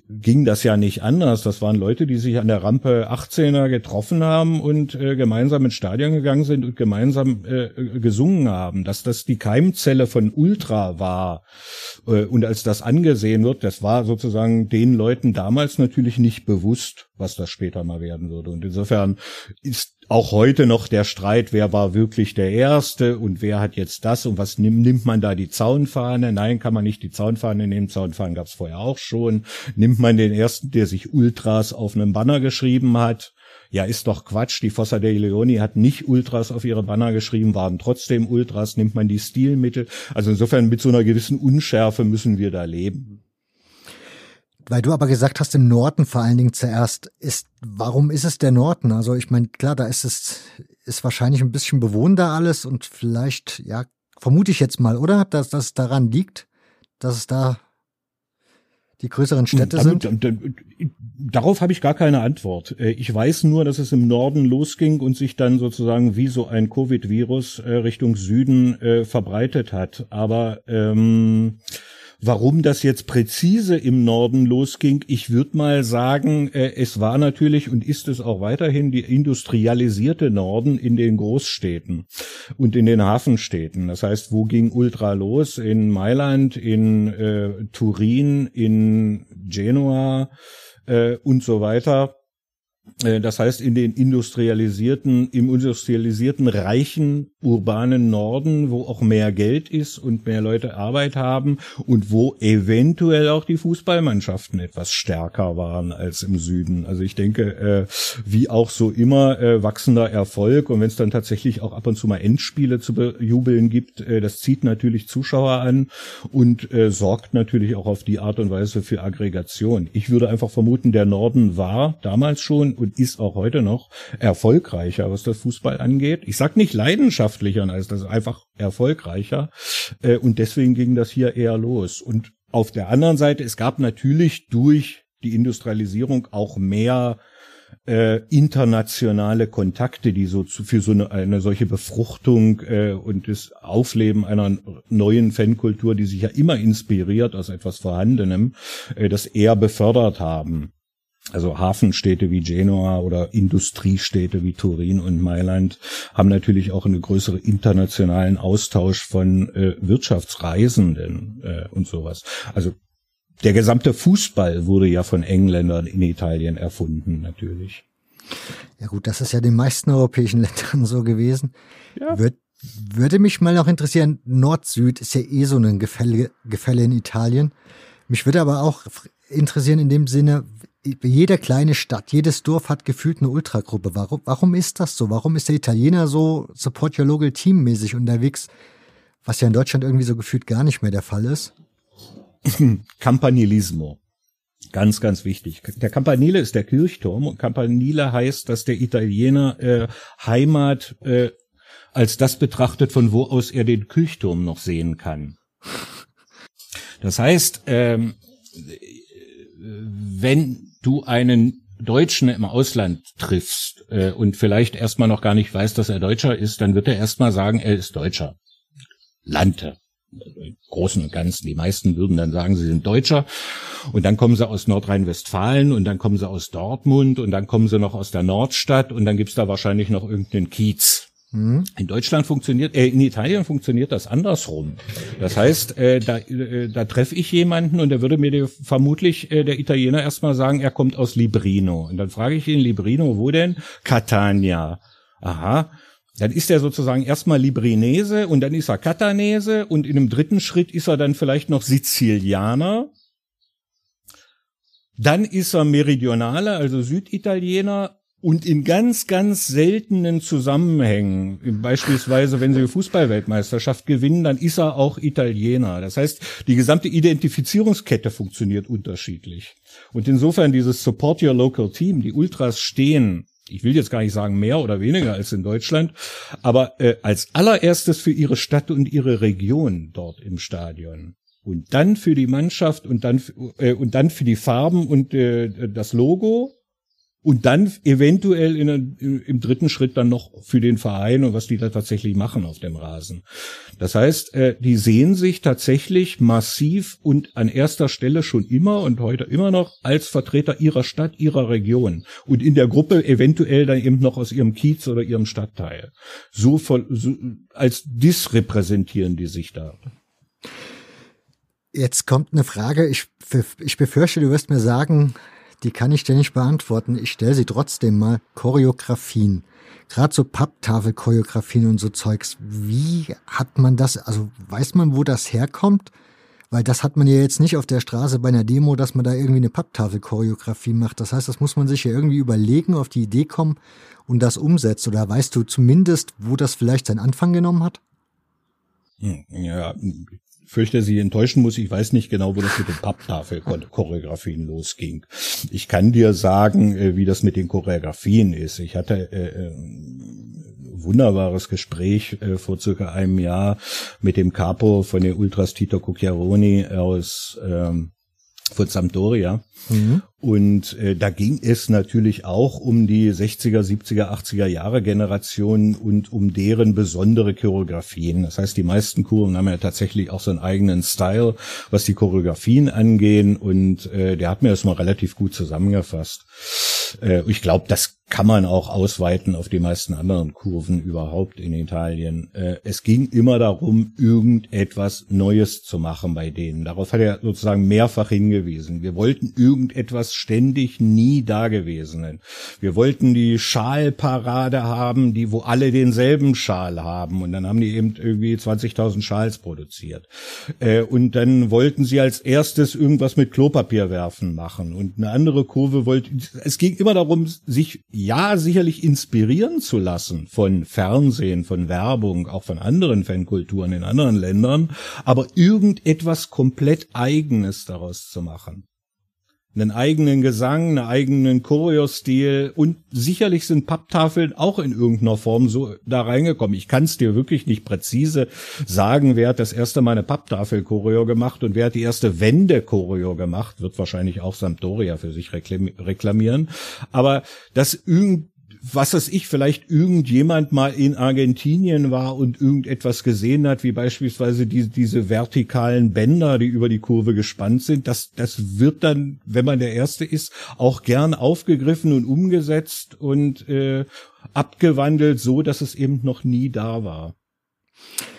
ging das ja nicht anders. Das waren Leute, die sich an der Rampe 18er getroffen haben und äh, gemeinsam ins Stadion gegangen sind und gemeinsam äh, gesungen haben. Dass das die Keimzelle von Ultra war äh, und als das angesehen wird, das war sozusagen den Leuten damals natürlich nicht bewusst, was das später mal werden würde. Und insofern ist auch heute noch der Streit, wer war wirklich der Erste und wer hat jetzt das und was nimmt, nimmt man da die Zaunfahne? Nein, kann man nicht die Zaunfahne nehmen. Zaunfahnen gab es vorher auch schon. Nimmt man den Ersten, der sich Ultras auf einem Banner geschrieben hat? Ja, ist doch Quatsch. Die Fossa dei Leoni hat nicht Ultras auf ihre Banner geschrieben, waren trotzdem Ultras. Nimmt man die Stilmittel? Also insofern mit so einer gewissen Unschärfe müssen wir da leben. Weil du aber gesagt hast, im Norden vor allen Dingen zuerst ist, warum ist es der Norden? Also ich meine, klar, da ist es, ist wahrscheinlich ein bisschen bewohnter alles und vielleicht, ja, vermute ich jetzt mal, oder? Dass das daran liegt, dass es da die größeren Städte Damit, sind? Darauf habe ich gar keine Antwort. Äh, ich weiß nur, dass es im Norden losging und sich dann sozusagen wie so ein Covid-Virus äh, Richtung Süden äh, verbreitet hat. Aber ähm, Warum das jetzt präzise im Norden losging, ich würde mal sagen, äh, es war natürlich und ist es auch weiterhin die industrialisierte Norden in den Großstädten und in den Hafenstädten. Das heißt, wo ging Ultra los? In Mailand, in äh, Turin, in Genua äh, und so weiter. Äh, das heißt, in den industrialisierten, im industrialisierten, reichen, urbanen Norden, wo auch mehr Geld ist und mehr Leute Arbeit haben und wo eventuell auch die Fußballmannschaften etwas stärker waren als im Süden. Also ich denke, äh, wie auch so immer, äh, wachsender Erfolg und wenn es dann tatsächlich auch ab und zu mal Endspiele zu bejubeln gibt, das zieht natürlich Zuschauer an und sorgt natürlich auch auf die Art und Weise für Aggregation. Ich würde einfach vermuten, der Norden war damals schon und ist auch heute noch erfolgreicher, was das Fußball angeht. Ich sag nicht leidenschaftlicher als das, einfach erfolgreicher. Äh, und deswegen ging das hier eher los. Und auf der anderen Seite, es gab natürlich durch die Industrialisierung auch mehr äh, internationale Kontakte, die so zu, für so eine, eine solche Befruchtung äh, und das Aufleben einer neuen Fankultur, die sich ja immer inspiriert aus etwas Vorhandenem, äh, das eher befördert haben. Also Hafenstädte wie Genua oder Industriestädte wie Turin und Mailand haben natürlich auch einen größeren internationalen Austausch von äh, Wirtschaftsreisenden äh, und sowas. Also der gesamte Fußball wurde ja von Engländern in Italien erfunden, natürlich. Ja gut, das ist ja den meisten europäischen Ländern so gewesen. Ja. Würde, würde mich mal noch interessieren, Nord-Süd ist ja eh so ein Gefälle, Gefälle in Italien. Mich würde aber auch interessieren in dem Sinne, jede kleine Stadt, jedes Dorf hat gefühlt eine Ultragruppe. Warum, warum ist das so? Warum ist der Italiener so Support Your Local Team mäßig unterwegs, was ja in Deutschland irgendwie so gefühlt gar nicht mehr der Fall ist? Campanilismo. Ganz, ganz wichtig. Der Campanile ist der Kirchturm und Campanile heißt, dass der Italiener äh, Heimat äh, als das betrachtet, von wo aus er den Kirchturm noch sehen kann. Das heißt, ähm, wenn du einen Deutschen im Ausland triffst äh, und vielleicht erstmal noch gar nicht weiß, dass er Deutscher ist, dann wird er erstmal sagen, er ist Deutscher. Lante. Im Großen und Ganzen. Die meisten würden dann sagen, sie sind Deutscher. Und dann kommen sie aus Nordrhein-Westfalen und dann kommen sie aus Dortmund und dann kommen sie noch aus der Nordstadt und dann gibt's da wahrscheinlich noch irgendeinen Kiez. Mhm. In Deutschland funktioniert, äh, in Italien funktioniert das andersrum. Das heißt, äh, da, äh, da treffe ich jemanden und der würde mir vermutlich äh, der Italiener erstmal sagen, er kommt aus Librino. Und dann frage ich ihn, Librino, wo denn? Catania. Aha. Dann ist er sozusagen erstmal Librinese und dann ist er Catanese und in einem dritten Schritt ist er dann vielleicht noch Sizilianer. Dann ist er Meridionale, also Süditaliener Und in ganz, ganz seltenen Zusammenhängen, beispielsweise wenn sie Fußballweltmeisterschaft gewinnen, dann ist er auch Italiener. Das heißt, die gesamte Identifizierungskette funktioniert unterschiedlich. Und insofern dieses Support Your Local Team, die Ultras stehen, ich will jetzt gar nicht sagen mehr oder weniger als in Deutschland, aber äh, als allererstes für ihre Stadt und ihre Region dort im Stadion und dann für die Mannschaft und dann äh, und dann für die Farben und äh, das Logo und dann eventuell in, im dritten Schritt dann noch für den Verein und was die da tatsächlich machen auf dem Rasen. Das heißt, äh, die sehen sich tatsächlich massiv und an erster Stelle schon immer und heute immer noch als Vertreter ihrer Stadt, ihrer Region und in der Gruppe eventuell dann eben noch aus ihrem Kiez oder ihrem Stadtteil. So, voll, so als dis repräsentieren die sich da. Jetzt kommt eine Frage. Ich, ich befürchte, du wirst mir sagen, die kann ich dir nicht beantworten. Ich stelle sie trotzdem mal. Choreografien. Gerade so Papptafelchoreografien und so Zeugs. Wie hat man das, also weiß man, wo das herkommt? Weil das hat man ja jetzt nicht auf der Straße bei einer Demo, dass man da irgendwie eine Papptafelchoreografie macht. Das heißt, das muss man sich ja irgendwie überlegen, auf die Idee kommen und das umsetzt. Oder weißt du zumindest, wo das vielleicht seinen Anfang genommen hat? Ja, fürchte, sie enttäuschen muss. Ich weiß nicht genau, wo das mit den Papptafel-Choreografien losging. Ich kann dir sagen, äh, wie das mit den Choreografien ist. Ich hatte äh, äh, wunderbares Gespräch vor circa einem Jahr mit dem Capo von den Ultras Tito Cucchiaroni aus ähm, von Sampdoria. Mhm. Und äh, da ging es natürlich auch um die 60er, 70er, 80er Jahre Generation und um deren besondere Choreografien. Das heißt, die meisten Kurven haben ja tatsächlich auch so einen eigenen Style, was die Choreografien angehen. Und äh, der hat mir das mal relativ gut zusammengefasst. Äh, ich glaube, das kann man auch ausweiten auf die meisten anderen Kurven überhaupt in Italien. Äh, es ging immer darum, irgendetwas Neues zu machen bei denen. Darauf hat er sozusagen mehrfach hingewiesen. Wir wollten irgendetwas ständig nie Dagewesenen. Wir wollten die Schalparade haben, die wo alle denselben Schal haben. Und dann haben die eben irgendwie 20.000 Schals produziert. Äh, und dann wollten sie als erstes irgendwas mit Klopapier werfen machen. Und eine andere Kurve wollte, es ging immer darum, sich ja sicherlich inspirieren zu lassen von Fernsehen, von Werbung, auch von anderen Fankulturen in anderen Ländern, aber irgendetwas komplett eigenes daraus zu machen einen eigenen Gesang, einen eigenen Choreostil und sicherlich sind Papptafeln auch in irgendeiner Form so da reingekommen. Ich kann es dir wirklich nicht präzise sagen, wer hat das erste Mal eine Papptafel-Choreo gemacht und wer hat die erste Wende-Choreo gemacht, wird wahrscheinlich auch Sampdoria für sich reklamieren. Aber das irgendwie was weiß ich, vielleicht irgendjemand mal in Argentinien war und irgendetwas gesehen hat, wie beispielsweise die, diese vertikalen Bänder, die über die Kurve gespannt sind, das, das wird dann, wenn man der Erste ist, auch gern aufgegriffen und umgesetzt und äh, abgewandelt, so dass es eben noch nie da war.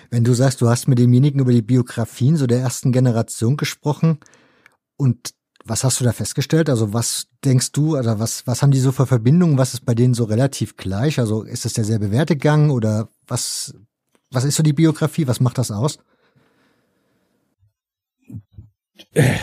Wenn du sagst, du hast mit demjenigen über die Biografien so der ersten Generation gesprochen und was hast du da festgestellt? Also was denkst du, oder was, was haben die so für Verbindungen? Was ist bei denen so relativ gleich? Also ist es derselbe Werdegang oder was, was ist so die Biografie? Was macht das aus? Äh,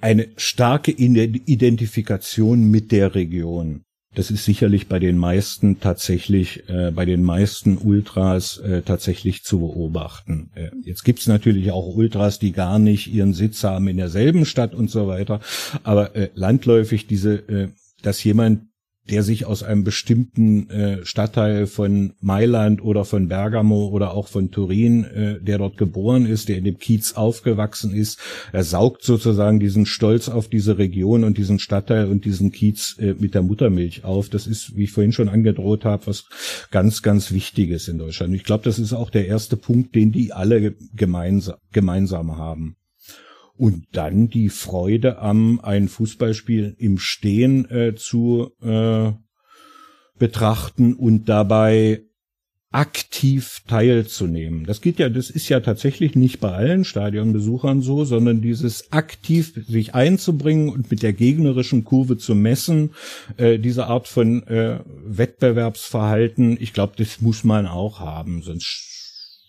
eine starke Identifikation mit der Region. Das ist sicherlich bei den meisten tatsächlich, äh, bei den meisten Ultras äh, tatsächlich zu beobachten. Äh, jetzt gibt's natürlich auch Ultras, die gar nicht ihren Sitz haben in derselben Stadt und so weiter. Aber äh, landläufig diese, äh, dass jemand der sich aus einem bestimmten äh, Stadtteil von Mailand oder von Bergamo oder auch von Turin, äh, der dort geboren ist, der in dem Kiez aufgewachsen ist, er saugt sozusagen diesen Stolz auf diese Region und diesen Stadtteil und diesen Kiez äh, mit der Muttermilch auf. Das ist, wie ich vorhin schon angedroht habe, was ganz, ganz Wichtiges in Deutschland. Ich glaube, das ist auch der erste Punkt, den die alle gemeinsam, gemeinsam haben. Und dann die Freude am ein Fußballspiel im Stehen äh, zu äh, betrachten und dabei aktiv teilzunehmen. Das geht ja, das ist ja tatsächlich nicht bei allen Stadionbesuchern so, sondern dieses aktiv sich einzubringen und mit der gegnerischen Kurve zu messen, äh, diese Art von äh, Wettbewerbsverhalten, ich glaube, das muss man auch haben, sonst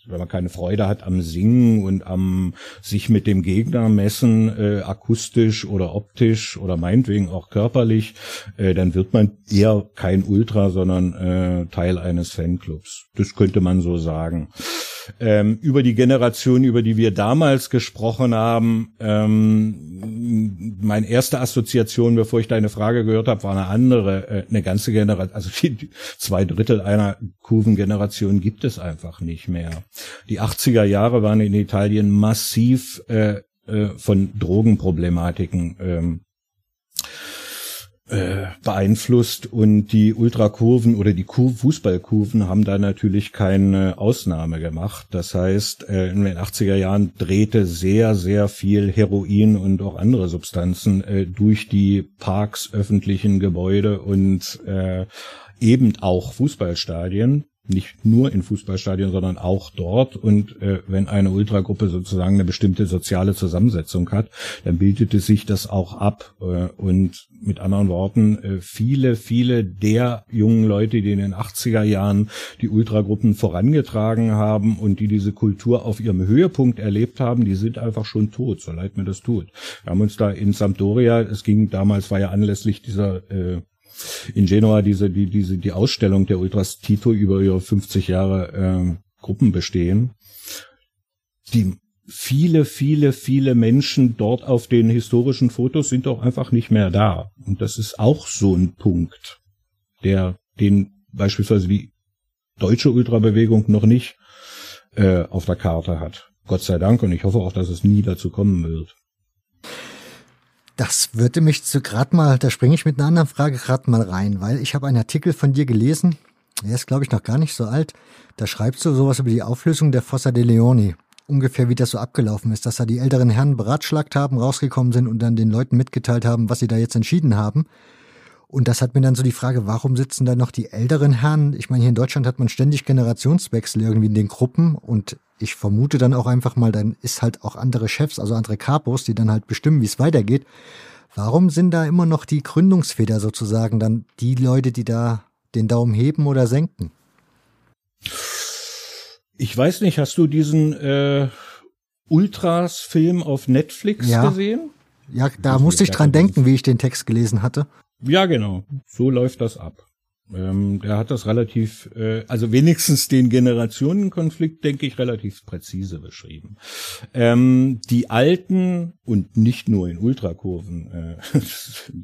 wenn man keine Freude hat am Singen und am sich mit dem Gegner messen, äh, akustisch oder optisch oder meinetwegen auch körperlich, äh, dann wird man eher kein Ultra, sondern äh, Teil eines Fanclubs. Das könnte man so sagen. Ähm, über die Generation, über die wir damals gesprochen haben, ähm, meine erste Assoziation, bevor ich deine Frage gehört habe, war eine andere. Äh, eine ganze Generation, also die, zwei Drittel einer Kurvengeneration gibt es einfach nicht mehr. Die 80er Jahre waren in Italien massiv äh, äh, von Drogenproblematiken ähm, äh, beeinflusst und die Ultrakurven oder die Fußballkurven haben da natürlich keine Ausnahme gemacht. Das heißt, äh, in den 80er Jahren drehte sehr, sehr viel Heroin und auch andere Substanzen äh, durch die Parks, öffentlichen Gebäude und äh, eben auch Fußballstadien nicht nur in Fußballstadien, sondern auch dort. Und äh, wenn eine Ultragruppe sozusagen eine bestimmte soziale Zusammensetzung hat, dann bildete sich das auch ab. Äh, und mit anderen Worten, äh, viele, viele der jungen Leute, die in den 80er Jahren die Ultragruppen vorangetragen haben und die diese Kultur auf ihrem Höhepunkt erlebt haben, die sind einfach schon tot, so leid mir das tut. Wir haben uns da in Sampdoria, es ging damals, war ja anlässlich dieser äh, in Genua diese, die, diese, die Ausstellung der Ultras Tito über ihre 50 Jahre äh, Gruppen bestehen. Die viele, viele, viele Menschen dort auf den historischen Fotos sind doch einfach nicht mehr da. Und das ist auch so ein Punkt, der den beispielsweise die deutsche Ultrabewegung noch nicht äh, auf der Karte hat. Gott sei Dank. Und ich hoffe auch, dass es nie dazu kommen wird. Das würde mich zu gerade mal, da springe ich mit einer anderen Frage gerade mal rein, weil ich habe einen Artikel von dir gelesen, er ist glaube ich noch gar nicht so alt, da schreibst du sowas über die Auflösung der Fossa de Leoni. Ungefähr wie das so abgelaufen ist, dass da die älteren Herren beratschlagt haben, rausgekommen sind und dann den Leuten mitgeteilt haben, was sie da jetzt entschieden haben. Und das hat mir dann so die Frage, warum sitzen da noch die älteren Herren? Ich meine, hier in Deutschland hat man ständig Generationswechsel irgendwie in den Gruppen und ich vermute dann auch einfach mal, dann ist halt auch andere Chefs, also andere Capos, die dann halt bestimmen, wie es weitergeht. Warum sind da immer noch die Gründungsväter sozusagen dann die Leute, die da den Daumen heben oder senken? Ich weiß nicht, hast du diesen äh, Ultras-Film auf Netflix ja. gesehen? Ja, da musste ich dran denken, wie ich den Text gelesen hatte. Ja, genau. So läuft das ab. Ähm, der hat das relativ, äh, also wenigstens den Generationenkonflikt, denke ich, relativ präzise beschrieben. Ähm, die alten und nicht nur in Ultrakurven, äh,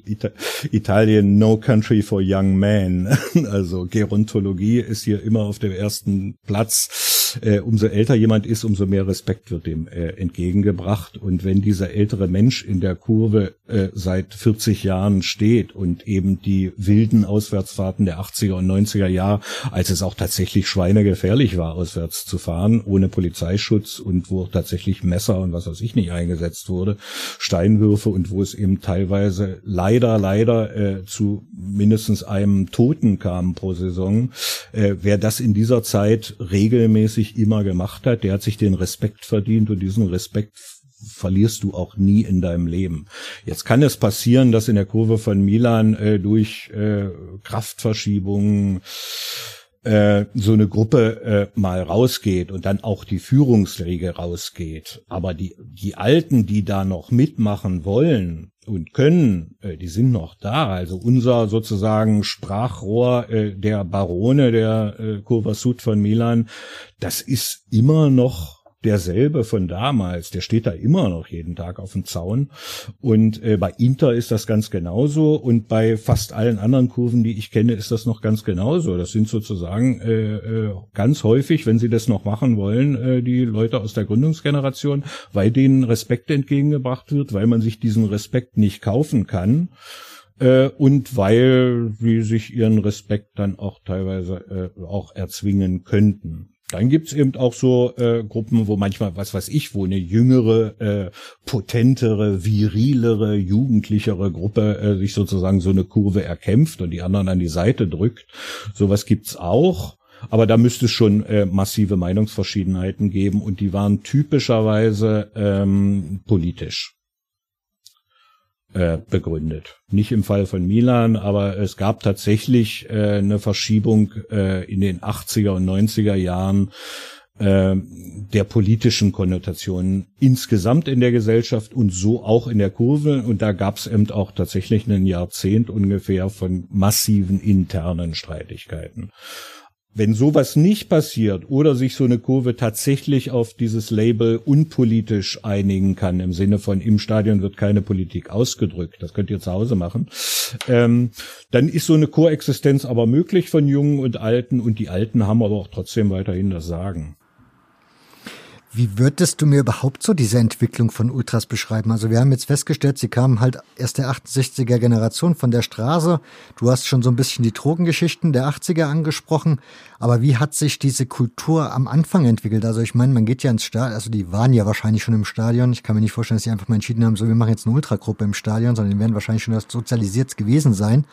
Ita Italien No Country for Young Men, also Gerontologie ist hier immer auf dem ersten Platz äh, umso älter jemand ist, umso mehr Respekt wird dem äh, entgegengebracht. Und wenn dieser ältere Mensch in der Kurve äh, seit 40 Jahren steht und eben die wilden Auswärtsfahrten der 80er und 90er Jahre, als es auch tatsächlich schweinegefährlich war, auswärts zu fahren, ohne Polizeischutz und wo tatsächlich Messer und was weiß ich nicht eingesetzt wurde, Steinwürfe und wo es eben teilweise leider, leider äh, zu mindestens einem Toten kam pro Saison, äh, wer das in dieser Zeit regelmäßig sich immer gemacht hat, der hat sich den Respekt verdient und diesen Respekt verlierst du auch nie in deinem Leben. Jetzt kann es passieren, dass in der Kurve von Milan äh, durch äh, Kraftverschiebungen äh, so eine Gruppe äh, mal rausgeht und dann auch die Führungsriege rausgeht. Aber die, die Alten, die da noch mitmachen wollen und können, äh, die sind noch da. Also unser sozusagen Sprachrohr äh, der Barone der äh, Curva Sud von Milan, das ist immer noch derselbe von damals, der steht da immer noch jeden Tag auf dem Zaun. Und äh, bei Inter ist das ganz genauso und bei fast allen anderen Kurven, die ich kenne, ist das noch ganz genauso. Das sind sozusagen äh, äh, ganz häufig, wenn sie das noch machen wollen, äh, die Leute aus der Gründungsgeneration, weil denen Respekt entgegengebracht wird, weil man sich diesen Respekt nicht kaufen kann äh, und weil sie sich ihren Respekt dann auch teilweise äh, auch erzwingen könnten. Dann gibt's eben auch so äh, Gruppen, wo manchmal, was weiß ich, wo eine jüngere, äh, potentere, virilere, jugendlichere Gruppe äh, sich sozusagen so eine Kurve erkämpft und die anderen an die Seite drückt. Sowas gibt's auch. Aber da müsste es schon äh, massive Meinungsverschiedenheiten geben und die waren typischerweise ähm, politisch äh, begründet. Nicht im Fall von Milan, aber es gab tatsächlich äh, eine Verschiebung äh, in den 80er und 90er Jahren äh, der politischen Konnotationen insgesamt in der Gesellschaft und so auch in der Kurve. Und da gab es eben auch tatsächlich ein Jahrzehnt ungefähr von massiven internen Streitigkeiten. Wenn sowas nicht passiert oder sich so eine Kurve tatsächlich auf dieses Label unpolitisch einigen kann, im Sinne von im Stadion wird keine Politik ausgedrückt, das könnt ihr zu Hause machen, ähm, dann ist so eine Koexistenz aber möglich von Jungen und Alten und die Alten haben aber auch trotzdem weiterhin das Sagen. Wie würdest du mir überhaupt so diese Entwicklung von Ultras beschreiben? Also wir haben jetzt festgestellt, sie kamen halt erst der 68er Generation von der Straße. Du hast schon so ein bisschen die Drogengeschichten der 80er angesprochen. Aber wie hat sich diese Kultur am Anfang entwickelt? Also ich meine, man geht ja ins Stadion, also die waren ja wahrscheinlich schon im Stadion. Ich kann mir nicht vorstellen, dass sie einfach mal entschieden haben, so wir machen jetzt eine Ultragruppe im Stadion, sondern die werden wahrscheinlich schon sozialisiert gewesen sein.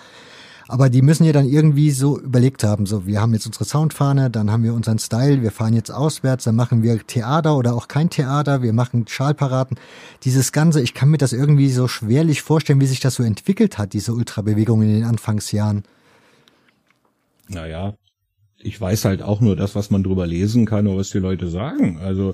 Aber die müssen ja dann irgendwie so überlegt haben, so wir haben jetzt unsere Soundfahne, dann haben wir unseren Style, wir fahren jetzt auswärts, dann machen wir Theater oder auch kein Theater, wir machen Schalparaden. Dieses Ganze, ich kann mir das irgendwie so schwerlich vorstellen, wie sich das so entwickelt hat, diese Ultrabewegung in den Anfangsjahren. Naja, ich weiß halt auch nur das, was man drüber lesen kann oder was die Leute sagen. Also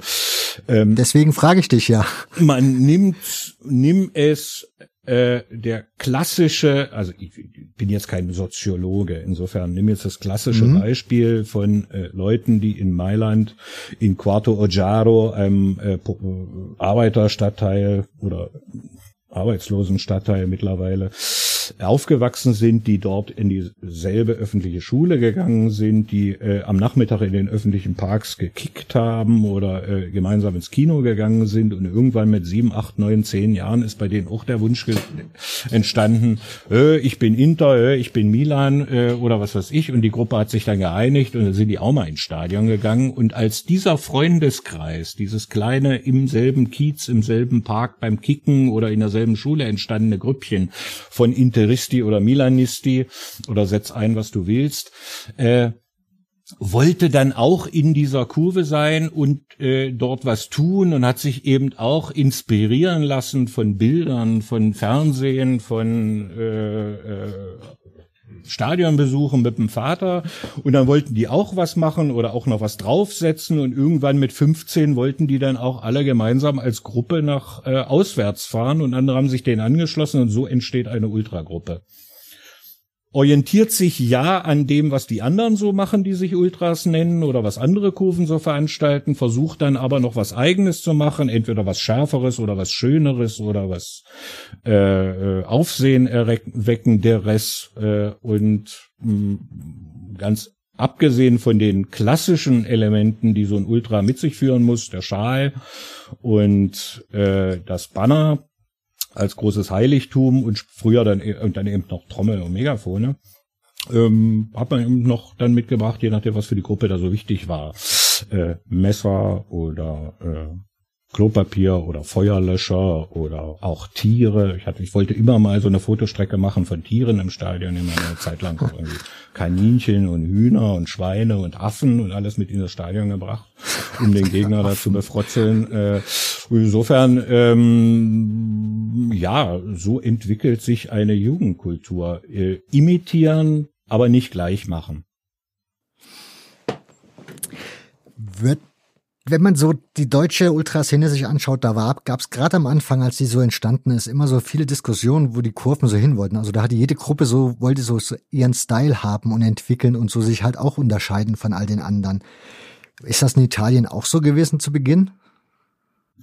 ähm, deswegen frage ich dich ja. Man nimmt, nimm es äh, der klassische, also ich bin jetzt kein Soziologe, insofern nimm jetzt das klassische mhm. Beispiel von äh, Leuten, die in Mailand in Quarto Ojaro, einem äh, Arbeiterstadtteil oder Arbeitslosenstadtteil mittlerweile, aufgewachsen sind, die dort in dieselbe öffentliche Schule gegangen sind, die äh, am Nachmittag in den öffentlichen Parks gekickt haben oder äh, gemeinsam ins Kino gegangen sind und irgendwann mit sieben, acht, neun, zehn Jahren ist bei denen auch der Wunsch entstanden, äh, ich bin Inter, äh, ich bin Milan äh, oder was weiß ich. Und die Gruppe hat sich dann geeinigt und dann sind die auch mal ins Stadion gegangen. Und als dieser Freundeskreis, dieses kleine im selben Kiez, im selben Park beim Kicken oder in derselben Schule entstandene Grüppchen von Inter Interisti oder Milanisti oder setz ein, was du willst, äh, wollte dann auch in dieser Kurve sein und äh, dort was tun und hat sich eben auch inspirieren lassen von Bildern, von Fernsehen, von äh, äh, Stadion besuchen mit dem Vater. Und dann wollten die auch was machen oder auch noch was draufsetzen. Und irgendwann mit 15 wollten die dann auch alle gemeinsam als Gruppe nach äh, auswärts fahren. Und andere haben sich denen angeschlossen. Und so entsteht eine Ultragruppe orientiert sich ja an dem, was die anderen so machen, die sich Ultras nennen oder was andere Kurven so veranstalten, versucht dann aber noch was eigenes zu machen, entweder was Schärferes oder was Schöneres oder was äh, äh Aufsehen erweckenderes äh, und mh, mm, ganz abgesehen von den klassischen Elementen, die so ein Ultra mit sich führen muss, der Schal und äh, das Banner, als großes Heiligtum und früher dann, e-, und dann eben noch Trommel und Megafone. Ähm, hat man eben noch dann mitgebracht, je nachdem, was für die Gruppe da so wichtig war. Äh, Messer oder äh, Klopapier oder Feuerlöscher oder auch Tiere. Ich hatte, ich wollte immer mal so eine Fotostrecke machen von Tieren im Stadion in meiner Zeit lang irgendwie Kaninchen und Hühner und Schweine und Affen und alles mit in das Stadion gebracht, um den Gegner da zu befrotzeln. Äh, insofern, ähm, ja, so entwickelt sich eine Jugendkultur. Äh, imitieren, aber nicht gleich machen. Wird wenn man so die deutsche Ultraszene sich anschaut, da gab es gerade am Anfang, als die so entstanden ist, immer so viele Diskussionen, wo die Kurven so hin wollten. Also da hatte jede Gruppe so, wollte so, so ihren Style haben und entwickeln und so sich halt auch unterscheiden von all den anderen. Ist das in Italien auch so gewesen zu Beginn?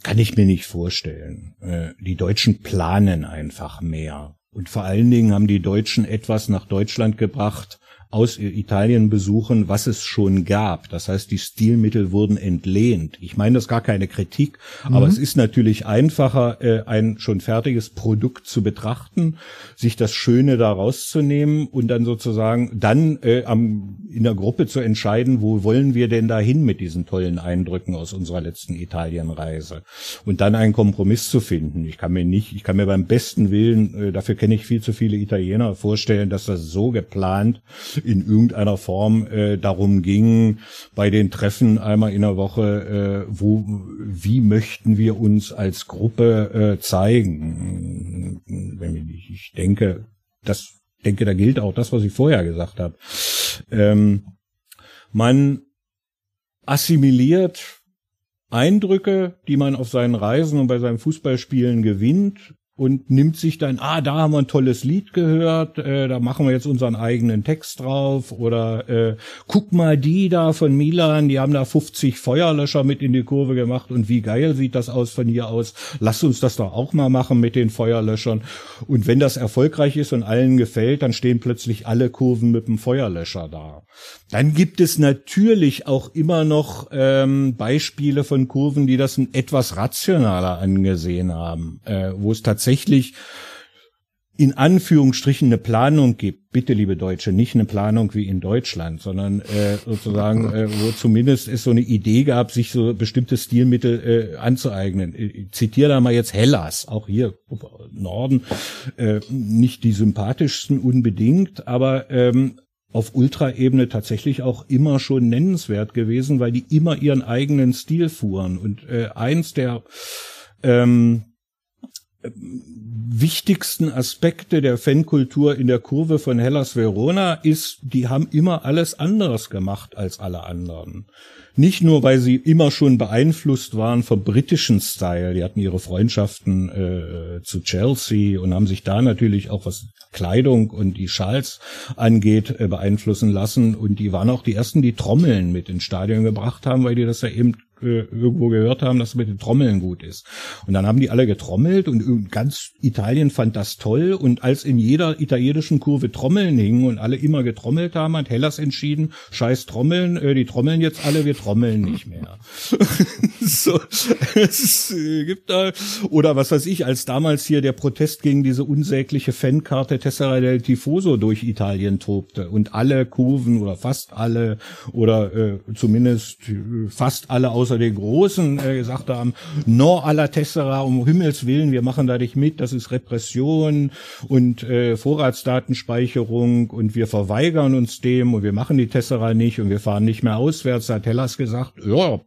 Kann ich mir nicht vorstellen. Äh, die Deutschen planen einfach mehr. Und vor allen Dingen haben die Deutschen etwas nach Deutschland gebracht, aus Italien besuchen, was es schon gab. Das heißt, die Stilmittel wurden entlehnt. Ich meine das gar keine Kritik, mhm. aber es ist natürlich einfacher, äh, ein schon fertiges Produkt zu betrachten, sich das Schöne da rauszunehmen und dann sozusagen dann äh, am, in der Gruppe zu entscheiden, wo wollen wir denn dahin mit diesen tollen Eindrücken aus unserer letzten Italienreise und dann einen Kompromiss zu finden. Ich kann mir nicht, ich kann mir beim besten Willen, äh, dafür kenne ich viel zu viele Italiener, vorstellen, dass das so geplant in irgendeiner Form äh, darum ging, bei den Treffen einmal in der Woche, äh, wo, wie möchten wir uns als Gruppe äh, zeigen. Ich denke, das denke, da gilt auch das, was ich vorher gesagt habe. Ähm, man assimiliert Eindrücke, die man auf seinen Reisen und bei seinen Fußballspielen gewinnt und nimmt sich dann, ah, da haben wir ein tolles Lied gehört, äh, da machen wir jetzt unseren eigenen Text drauf oder äh, guck mal die da von Milan, die haben da 50 Feuerlöscher mit in die Kurve gemacht und wie geil sieht das aus von hier aus, lass uns das doch auch mal machen mit den Feuerlöschern und wenn das erfolgreich ist und allen gefällt, dann stehen plötzlich alle Kurven mit dem Feuerlöscher da. Dann gibt es natürlich auch immer noch ähm, Beispiele von Kurven, die das etwas rationaler angesehen haben, äh, wo es tatsächlich in Anführungsstrichen eine Planung gibt, bitte liebe Deutsche, nicht eine Planung wie in Deutschland, sondern äh, sozusagen, äh, wo zumindest es so eine Idee gab, sich so bestimmte Stilmittel äh, anzueignen. Ich zitiere da mal jetzt Hellas, auch hier Norden, äh, nicht die sympathischsten unbedingt, aber ähm, auf Ultraebene tatsächlich auch immer schon nennenswert gewesen, weil die immer ihren eigenen Stil fuhren. Und äh, eins der ähm, wichtigsten Aspekte der Fankultur in der Kurve von Hellas Verona ist, die haben immer alles anderes gemacht als alle anderen. Nicht nur, weil sie immer schon beeinflusst waren vom britischen Style. Die hatten ihre Freundschaften äh, zu Chelsea und haben sich da natürlich auch was Kleidung und die Schals angeht äh, beeinflussen lassen. Und die waren auch die ersten, die Trommeln mit ins Stadion gebracht haben, weil die das ja eben äh, irgendwo gehört haben, dass es mit den Trommeln gut ist. Und dann haben die alle getrommelt und ganz Italien fand das toll. Und als in jeder italienischen Kurve Trommeln hingen und alle immer getrommelt haben, hat Hellas entschieden, scheiß Trommeln, äh, die trommeln jetzt alle, wir trommeln nicht mehr. so, es äh, gibt da, oder was weiß ich, als damals hier der Protest gegen diese unsägliche Fankarte Tessera del Tifoso durch Italien tobte und alle Kurven oder fast alle oder äh, zumindest fast alle außer den Großen äh, gesagt haben, no alla Tessera, um Himmels Willen, wir machen da nicht mit, das ist Repression und äh, Vorratsdatenspeicherung und wir verweigern uns dem und wir machen die Tessera nicht und wir fahren nicht mehr auswärts, hat Hellas gesagt, ja,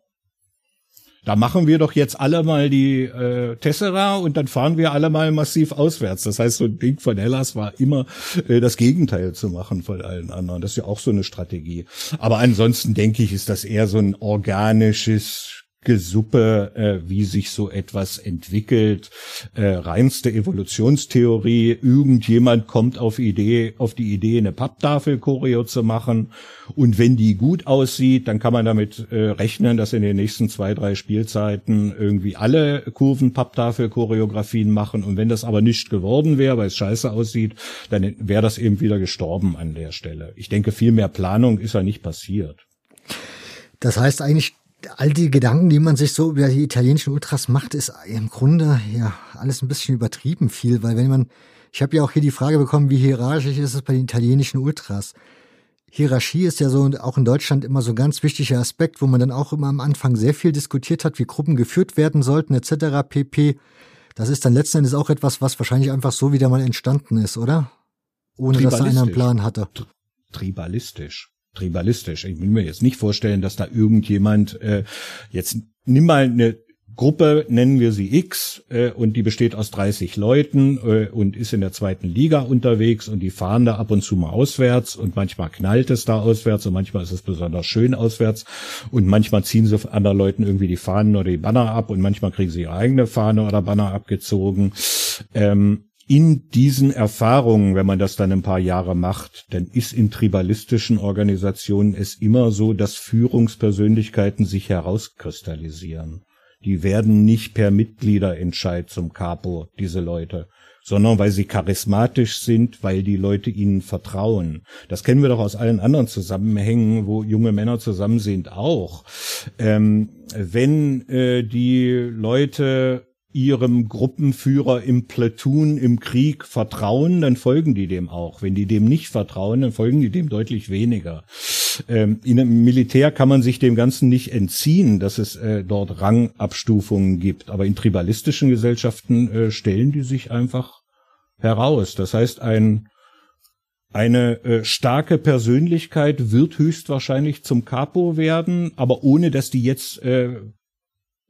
da machen wir doch jetzt alle mal die äh, Tessera und dann fahren wir alle mal massiv auswärts. Das heißt, so ein Ding von Hellas war immer äh, das Gegenteil zu machen von allen anderen. Das ist ja auch so eine Strategie. Aber ansonsten denke ich, ist das eher so ein organisches Gesuppe, äh, wie sich so etwas entwickelt, äh, reinste Evolutionstheorie. Irgendjemand kommt auf Idee, auf die Idee, eine Papptafel-Choreo zu machen. Und wenn die gut aussieht, dann kann man damit äh, rechnen, dass in den nächsten zwei, drei Spielzeiten irgendwie alle Kurven Papptafel-Choreografien machen. Und wenn das aber nicht geworden wäre, weil es scheiße aussieht, dann wäre das eben wieder gestorben an der Stelle. Ich denke, viel mehr Planung ist ja nicht passiert. Das heißt eigentlich, all die Gedanken, die man sich so über die italienischen Ultras macht, ist im Grunde ja alles ein bisschen übertrieben viel, weil wenn man, ich habe ja auch hier die Frage bekommen, wie hierarchisch ist es bei den italienischen Ultras? Hierarchie ist ja so auch in Deutschland immer so ein ganz wichtiger Aspekt, wo man dann auch immer am Anfang sehr viel diskutiert hat, wie Gruppen geführt werden sollten etc. pp. Das ist dann letzten Endes auch etwas, was wahrscheinlich einfach so wieder mal entstanden ist, oder? Ohne dass da einer einen Plan hatte. Tribalistisch tribalistisch. Ich will mir jetzt nicht vorstellen, dass da irgendjemand äh, jetzt nimm mal eine Gruppe, nennen wir sie X, äh, und die besteht aus 30 Leuten äh, und ist in der zweiten Liga unterwegs und die fahren da ab und zu mal auswärts und manchmal knallt es da auswärts und manchmal ist es besonders schön auswärts und manchmal ziehen sie anderen Leuten irgendwie die Fahnen oder die Banner ab und manchmal kriegen sie ihre eigene Fahne oder Banner abgezogen. Ähm, in diesen Erfahrungen, wenn man das dann ein paar Jahre macht, dann ist in tribalistischen Organisationen es immer so, dass Führungspersönlichkeiten sich herauskristallisieren. Die werden nicht per Mitgliederentscheid zum Capo, diese Leute, sondern weil sie charismatisch sind, weil die Leute ihnen vertrauen. Das kennen wir doch aus allen anderen Zusammenhängen, wo junge Männer zusammen sind, auch. Ähm, wenn äh, die Leute ihrem Gruppenführer im Platoon im Krieg vertrauen, dann folgen die dem auch. Wenn die dem nicht vertrauen, dann folgen die dem deutlich weniger. Ähm, in einem Militär kann man sich dem Ganzen nicht entziehen, dass es äh, dort Rangabstufungen gibt. Aber in tribalistischen Gesellschaften äh, stellen die sich einfach heraus. Das heißt, ein eine äh, starke Persönlichkeit wird höchstwahrscheinlich zum Capo werden, aber ohne dass die jetzt äh,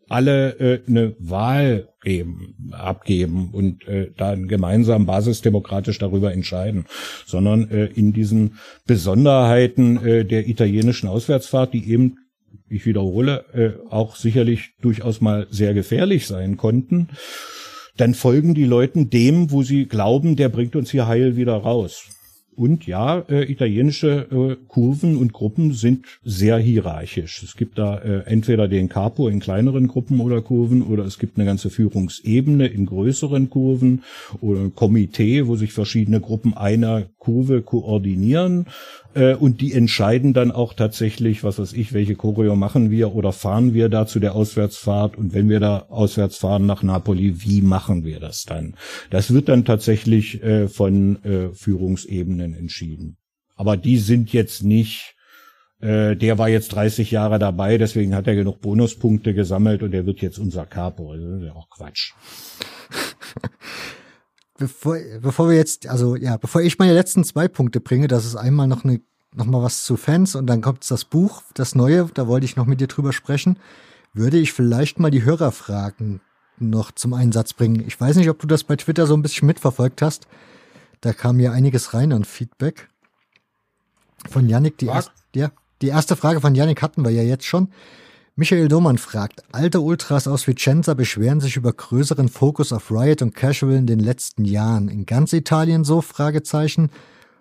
alle äh, eine Wahl geben, abgeben und äh, dann gemeinsam basisdemokratisch darüber entscheiden, sondern äh, in diesen Besonderheiten äh, der italienischen Auswärtsfahrt, die eben ich wiederhole, äh, auch sicherlich durchaus mal sehr gefährlich sein konnten, dann folgen die Leuten dem, wo sie glauben, der bringt uns hier heil wieder raus. Und ja, äh, italienische äh, Kurven und Gruppen sind sehr hierarchisch. Es gibt da äh, entweder den Capo in kleineren Gruppen oder Kurven oder es gibt eine ganze Führungsebene in größeren Kurven oder ein Komitee, wo sich verschiedene Gruppen einer Kurve koordinieren äh, und die entscheiden dann auch tatsächlich, was weiß ich, welche Choreo machen wir oder fahren wir da zu der Auswärtsfahrt und wenn wir da auswärts fahren nach Napoli, wie machen wir das dann? Das wird dann tatsächlich äh, von äh, Führungsebenen entschieden. Aber die sind jetzt nicht äh, der war jetzt 30 Jahre dabei, deswegen hat er genug Bonuspunkte gesammelt und er wird jetzt unser Capo. Das ist ja auch Quatsch. bevor, bevor wir jetzt, also ja, bevor ich meine letzten zwei Punkte bringe, das ist einmal noch eine, noch mal was zu Fans und dann kommt das Buch, das neue, da wollte ich noch mit dir drüber sprechen, würde ich vielleicht mal die Hörerfragen noch zum Einsatz bringen. Ich weiß nicht, ob du das bei Twitter so ein bisschen mitverfolgt hast. Da kam ja einiges rein an Feedback. Von Yannick, die, erst, ja, die erste Frage von Yannick hatten wir ja jetzt schon. Michael Domann fragt, alte Ultras aus Vicenza beschweren sich über größeren Fokus auf Riot und Casual in den letzten Jahren. In ganz Italien so? Fragezeichen.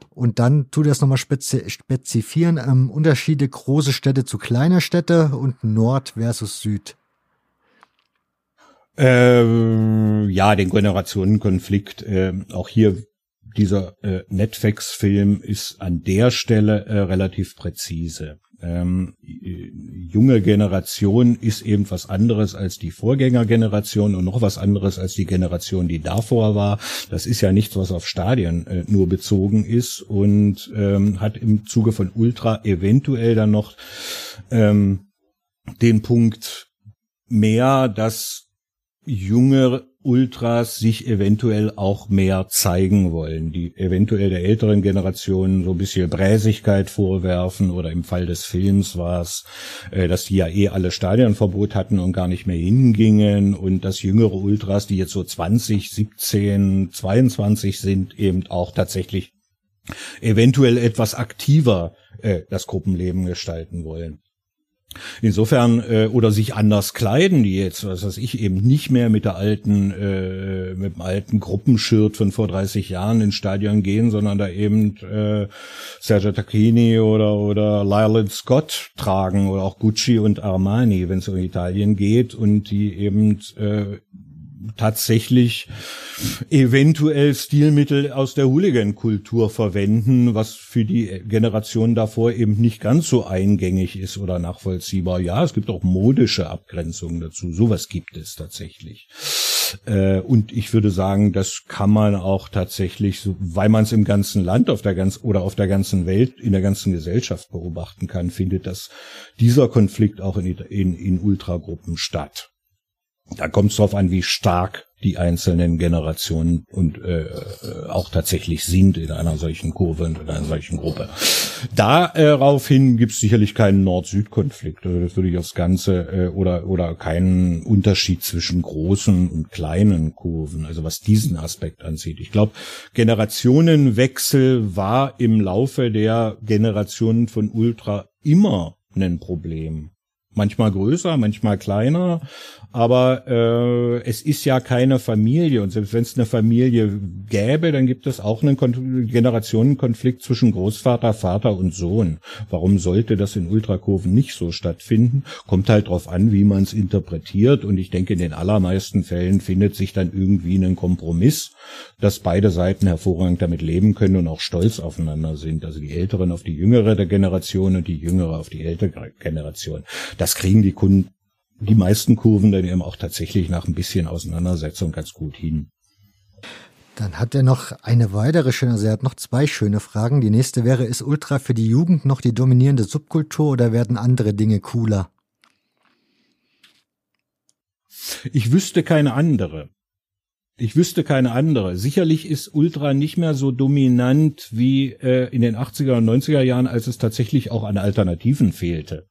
Und dann tut er es nochmal spezi spezifizieren, ähm, Unterschiede große Städte zu kleiner Städte und Nord versus Süd. Ähm, ja, den Generationenkonflikt. Äh, auch hier dieser äh, Netflix-Film ist an der Stelle äh, relativ präzise ähm, junge Generation ist eben was anderes als die Vorgängergeneration und noch was anderes als die Generation, die davor war. Das ist ja nichts, was auf Stadien äh, nur bezogen ist und ähm, hat im Zuge von Ultra eventuell dann noch ähm, den Punkt mehr, dass junge Ultras sich eventuell auch mehr zeigen wollen, die eventuell der älteren Generation so ein bisschen Bräsigkeit vorwerfen oder im Fall des Films war es, äh, dass die ja eh alle Stadionverbot hatten und gar nicht mehr hingingen und dass jüngere Ultras, die jetzt so 20, 17, 22 sind, eben auch tatsächlich eventuell etwas aktiver äh, das Gruppenleben gestalten wollen. Insofern äh, oder sich anders kleiden, die jetzt, was weiß ich, eben nicht mehr mit der alten, äh, mit dem alten Gruppenshirt von vor 30 Jahren ins Stadion gehen, sondern da eben äh, Sergio Tacchini oder oder Lyle Scott tragen oder auch Gucci und Armani, wenn es um Italien geht und die eben äh, tatsächlich eventuell Stilmittel aus der Hooligan-Kultur verwenden, was für die Generation davor eben nicht ganz so eingängig ist oder nachvollziehbar. Ja, es gibt auch modische Abgrenzungen dazu. Sowas gibt es tatsächlich. Äh, und ich würde sagen, das kann man auch tatsächlich, weil man es im ganzen Land auf der ganz oder auf der ganzen Welt, in der ganzen Gesellschaft beobachten kann, findet dass dieser Konflikt auch in, in, in Ultragruppen statt. Da kommt es darauf an, wie stark die einzelnen Generationen und äh, äh, auch tatsächlich sind in einer solchen Kurve und in einer solchen Gruppe. Daraufhin äh, gibt es sicherlich keinen Nord-Süd-Konflikt. Also das würde ich aufs Ganze äh, oder oder keinen Unterschied zwischen großen und kleinen Kurven. Also was diesen Aspekt ansieht. Ich glaube, Generationenwechsel war im Laufe der Generationen von Ultra immer ein Problem manchmal größer, manchmal kleiner, aber äh, es ist ja keine Familie und selbst wenn es eine Familie gäbe, dann gibt es auch einen Kon Generationenkonflikt zwischen Großvater, Vater und Sohn. Warum sollte das in Ultrakurven nicht so stattfinden? Kommt halt drauf an, wie man es interpretiert und ich denke, in den allermeisten Fällen findet sich dann irgendwie ein Kompromiss, dass beide Seiten hervorragend damit leben können und auch stolz aufeinander sind. Also die Älteren auf die jüngere der Generation und die jüngere auf die ältere Generation. Das kriegen die Kunden die meisten Kurven dann eben auch tatsächlich nach ein bisschen Auseinandersetzung ganz gut hin. Dann hat er noch eine weitere schöne, also er hat noch zwei schöne Fragen. Die nächste wäre, ist Ultra für die Jugend noch die dominierende Subkultur oder werden andere Dinge cooler? Ich wüsste keine andere. Ich wüsste keine andere. Sicherlich ist Ultra nicht mehr so dominant wie äh, in den 80er und 90er Jahren, als es tatsächlich auch an Alternativen fehlte.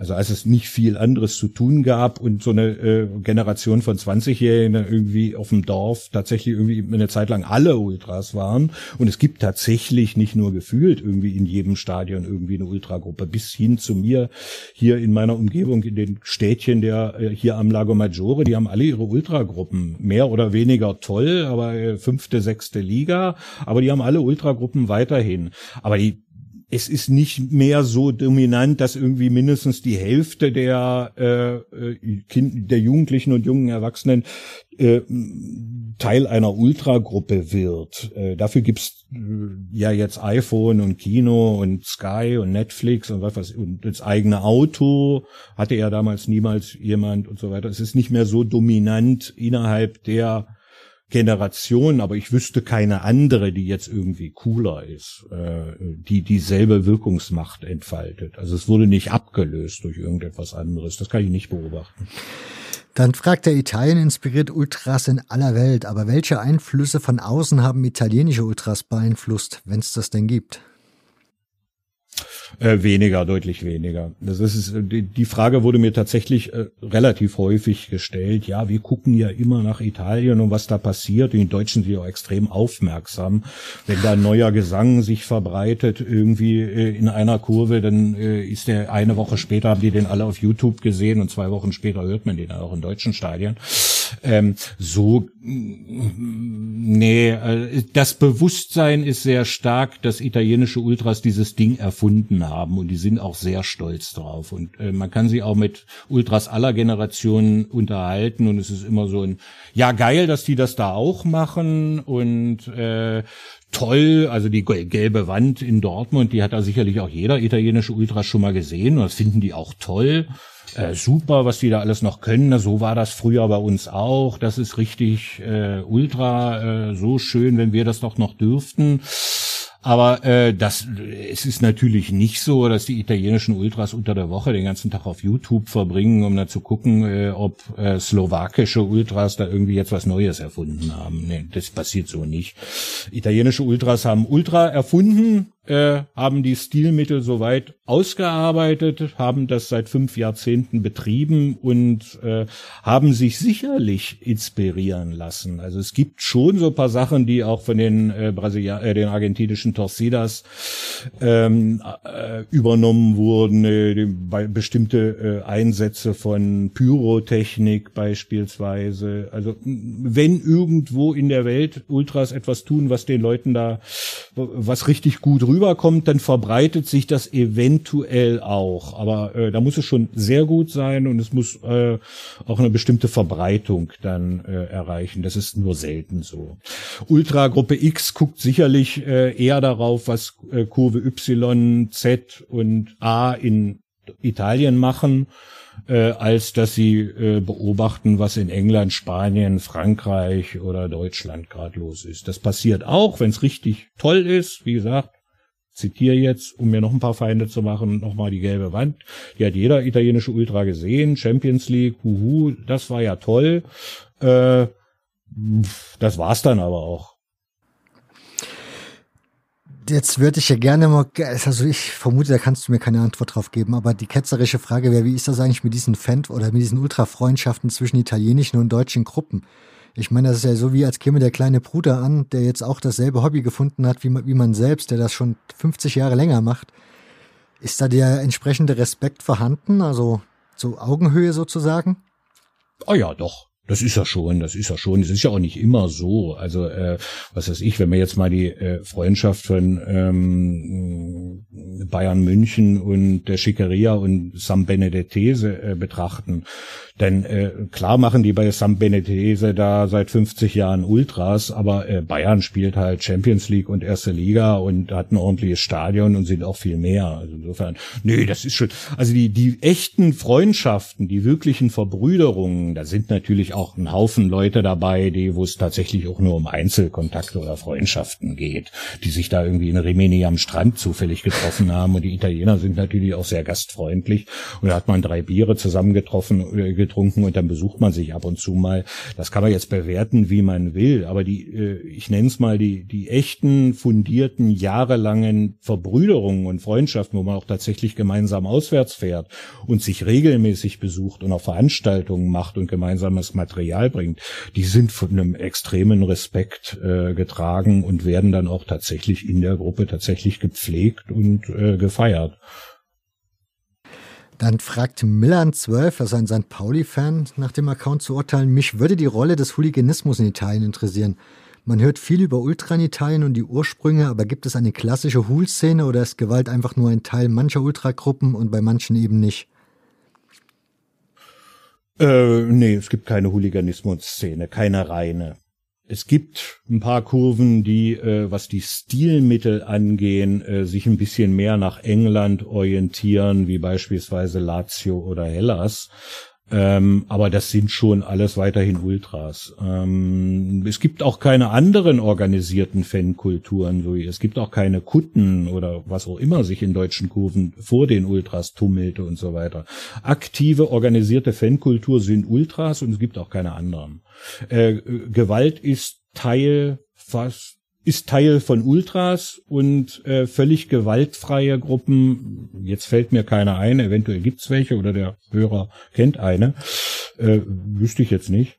Also als es nicht viel anderes zu tun gab und so eine äh, Generation von 20-Jährigen irgendwie auf dem Dorf tatsächlich irgendwie eine Zeit lang alle Ultras waren. Und es gibt tatsächlich nicht nur gefühlt irgendwie in jedem Stadion irgendwie eine Ultragruppe, bis hin zu mir hier in meiner Umgebung, in den Städtchen der äh, hier am Lago Maggiore, die haben alle ihre Ultragruppen. Mehr oder weniger toll, aber äh, fünfte, sechste Liga, aber die haben alle Ultragruppen weiterhin. Aber die es ist nicht mehr so dominant, dass irgendwie mindestens die Hälfte der, äh, äh kind, der Jugendlichen und jungen Erwachsenen äh, Teil einer Ultragruppe wird. Äh, dafür gibt's äh, ja jetzt iPhone und Kino und Sky und Netflix und was weiß und das eigene Auto hatte ja damals niemals jemand und so weiter. Es ist nicht mehr so dominant innerhalb der Generation, aber ich wüsste keine andere, die jetzt irgendwie cooler ist, äh, die dieselbe Wirkungsmacht entfaltet. Also es wurde nicht abgelöst durch irgendetwas anderes. Das kann ich nicht beobachten. Dann fragt er, Italien inspiriert Ultras in aller Welt, aber welche Einflüsse von außen haben italienische Ultras beeinflusst, wenn es das denn gibt? Äh, weniger, deutlich weniger. Das ist die, die Frage wurde mir tatsächlich äh, relativ häufig gestellt. Ja, wir gucken ja immer nach Italien und was da passiert. die Deutschen sind ja auch extrem aufmerksam. Wenn da ein neuer Gesang sich verbreitet irgendwie äh, in einer Kurve, dann äh, ist der eine Woche später haben die den alle auf YouTube gesehen und zwei Wochen später hört man den auch in deutschen Stadien. Ähm, so, nee, äh, das Bewusstsein ist sehr stark, dass italienische Ultras dieses Ding erfunden haben und die sind auch sehr stolz drauf. Und äh, man kann sie auch mit Ultras aller Generationen unterhalten und es ist immer so ein, ja geil, dass die das da auch machen und äh, toll, also die gelbe Wand in Dortmund, die hat da sicherlich auch jeder italienische Ultra schon mal gesehen und das finden die auch toll äh, super, was die da alles noch können. So war das früher bei uns auch. Das ist richtig äh, ultra äh, so schön, wenn wir das doch noch dürften. Aber äh, das, es ist natürlich nicht so, dass die italienischen Ultras unter der Woche den ganzen Tag auf YouTube verbringen, um da zu gucken, äh, ob äh, slowakische Ultras da irgendwie jetzt was Neues erfunden haben. Nee, das passiert so nicht. Italienische Ultras haben Ultra erfunden, äh, haben die Stilmittel soweit ausgearbeitet, haben das seit fünf Jahrzehnten betrieben und äh, haben sich sicherlich inspirieren lassen. Also es gibt schon so paar Sachen, die auch von den äh, Brasilia äh, den argentinischen Torcidas ähm, äh, übernommen wurden, äh, bestimmte äh, Einsätze von Pyrotechnik beispielsweise. Also wenn irgendwo in der Welt Ultras etwas tun, was den Leuten da was richtig gut rüberkommt, dann verbreitet sich das eventuell auch. Aber äh, da muss es schon sehr gut sein und es muss äh, auch eine bestimmte Verbreitung dann äh, erreichen. Das ist nur selten so. Ultra Gruppe X guckt sicherlich äh, eher darauf, was äh, Kurve Y, Z und A in Italien machen äh, als dass sie äh, beobachten, was in England, Spanien, Frankreich oder Deutschland gerade los ist. Das passiert auch, wenn es richtig toll ist. Wie gesagt, zitiere jetzt, um mir noch ein paar Feinde zu machen, nochmal die gelbe Wand. Die hat jeder italienische Ultra gesehen. Champions League, huhu, das war ja toll. Äh, das war's dann aber auch. Jetzt würde ich ja gerne mal, also ich vermute, da kannst du mir keine Antwort drauf geben, aber die ketzerische Frage wäre, wie ist das eigentlich mit diesen Fan- oder mit diesen Ultra-Freundschaften zwischen italienischen und deutschen Gruppen? Ich meine, das ist ja so wie als käme der kleine Bruder an, der jetzt auch dasselbe Hobby gefunden hat wie man, wie man selbst, der das schon 50 Jahre länger macht. Ist da der entsprechende Respekt vorhanden, also so Augenhöhe sozusagen? Oh ja, doch. Das ist ja schon, das ist ja schon. Das ist ja auch nicht immer so. Also äh, was weiß ich, wenn wir jetzt mal die äh, Freundschaft von ähm, Bayern München und der Schickeria und Sam Benedettese äh, betrachten, denn äh, klar machen die bei Sam Benedettese da seit 50 Jahren Ultras, aber äh, Bayern spielt halt Champions League und erste Liga und hat ein ordentliches Stadion und sind auch viel mehr. Also insofern, nee, das ist schon. Also die die echten Freundschaften, die wirklichen Verbrüderungen, da sind natürlich auch auch ein Haufen Leute dabei, die, wo es tatsächlich auch nur um Einzelkontakte oder Freundschaften geht, die sich da irgendwie in Rimini am Strand zufällig getroffen haben. Und die Italiener sind natürlich auch sehr gastfreundlich. Und da hat man drei Biere zusammengetroffen, äh, getrunken und dann besucht man sich ab und zu mal. Das kann man jetzt bewerten, wie man will. Aber die, äh, ich nenne es mal die, die echten, fundierten, jahrelangen Verbrüderungen und Freundschaften, wo man auch tatsächlich gemeinsam auswärts fährt und sich regelmäßig besucht und auch Veranstaltungen macht und gemeinsames Material bringt, die sind von einem extremen Respekt äh, getragen und werden dann auch tatsächlich in der Gruppe tatsächlich gepflegt und äh, gefeiert. Dann fragt Milan12, also ein St. Pauli-Fan, nach dem Account zu urteilen, mich würde die Rolle des Hooliganismus in Italien interessieren. Man hört viel über Ultra in Italien und die Ursprünge, aber gibt es eine klassische Hool-Szene oder ist Gewalt einfach nur ein Teil mancher Ultragruppen und bei manchen eben nicht? Äh, nee, es gibt keine Hooliganismus-Szene, keine reine. Es gibt ein paar Kurven, die, äh, was die Stilmittel angehen, äh, sich ein bisschen mehr nach England orientieren, wie beispielsweise Lazio oder Hellas. Ähm, aber das sind schon alles weiterhin Ultras. Ähm, es gibt auch keine anderen organisierten Fankulturen. So, es gibt auch keine Kutten oder was auch immer sich in deutschen Kurven vor den Ultras tummelte und so weiter. Aktive, organisierte Fankultur sind Ultras und es gibt auch keine anderen. Äh, Gewalt ist Teil fast ist Teil von Ultras und äh, völlig gewaltfreie Gruppen, jetzt fällt mir keiner ein, eventuell gibt's welche oder der Hörer kennt eine, äh, wüsste ich jetzt nicht.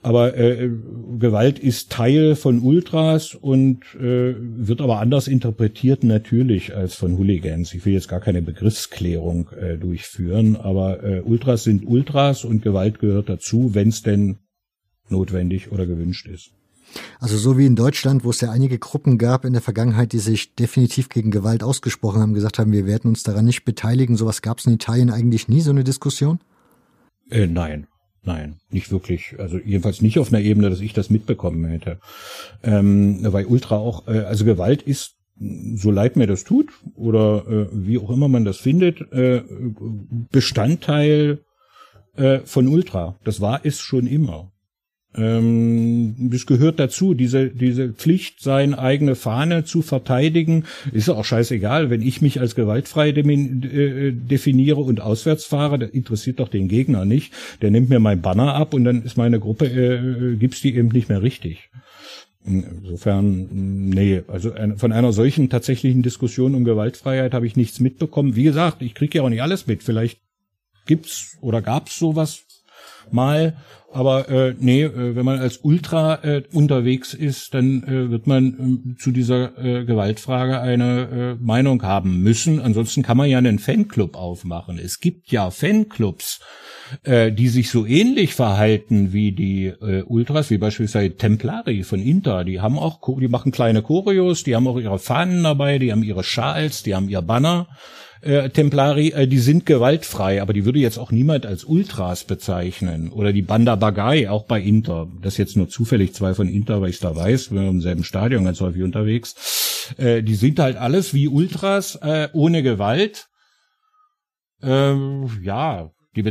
Aber äh, Gewalt ist Teil von Ultras und äh, wird aber anders interpretiert natürlich als von Hooligans. Ich will jetzt gar keine Begriffsklärung äh, durchführen, aber äh, Ultras sind Ultras und Gewalt gehört dazu, wenn es denn notwendig oder gewünscht ist. Also so wie in Deutschland, wo es ja einige Gruppen gab in der Vergangenheit, die sich definitiv gegen Gewalt ausgesprochen haben, gesagt haben, wir werden uns daran nicht beteiligen. Sowas gab es in Italien eigentlich nie, so eine Diskussion? Äh, nein, nein, nicht wirklich. Also jedenfalls nicht auf einer Ebene, dass ich das mitbekommen hätte. Ähm, weil Ultra auch, äh, also Gewalt ist so leid mir das tut oder äh, wie auch immer man das findet, äh, Bestandteil äh, von Ultra. Das war es schon immer. Ähm, das gehört dazu, diese, diese Pflicht, seine eigene Fahne zu verteidigen. Ist auch scheißegal, wenn ich mich als gewaltfrei äh, definiere und auswärts fahre, das interessiert doch den Gegner nicht. Der nimmt mir mein Banner ab und dann ist meine Gruppe, äh, gibt's die eben nicht mehr richtig. Insofern, nee, also von einer solchen tatsächlichen Diskussion um Gewaltfreiheit habe ich nichts mitbekommen. Wie gesagt, ich kriege ja auch nicht alles mit. Vielleicht gibt's oder gab's sowas mal. Aber äh, nee, äh, wenn man als Ultra äh, unterwegs ist, dann äh, wird man äh, zu dieser äh, Gewaltfrage eine äh, Meinung haben müssen. Ansonsten kann man ja einen Fanclub aufmachen. Es gibt ja Fanclubs, äh, die sich so ähnlich verhalten wie die äh, Ultras, wie beispielsweise Templari von Inter. Die haben auch, die machen kleine Choreos, die haben auch ihre Fahnen dabei, die haben ihre Schals, die haben ihr Banner äh, Templari, äh, die sind gewaltfrei, aber die würde jetzt auch niemand als Ultras bezeichnen. Oder die Banda Bagai, auch bei Inter. Das jetzt nur zufällig zwei von Inter, weil ich da weiß, wir sind im selben Stadion ganz häufig unterwegs. Äh, die sind halt alles wie Ultras, äh, ohne Gewalt. Ähm, ja, die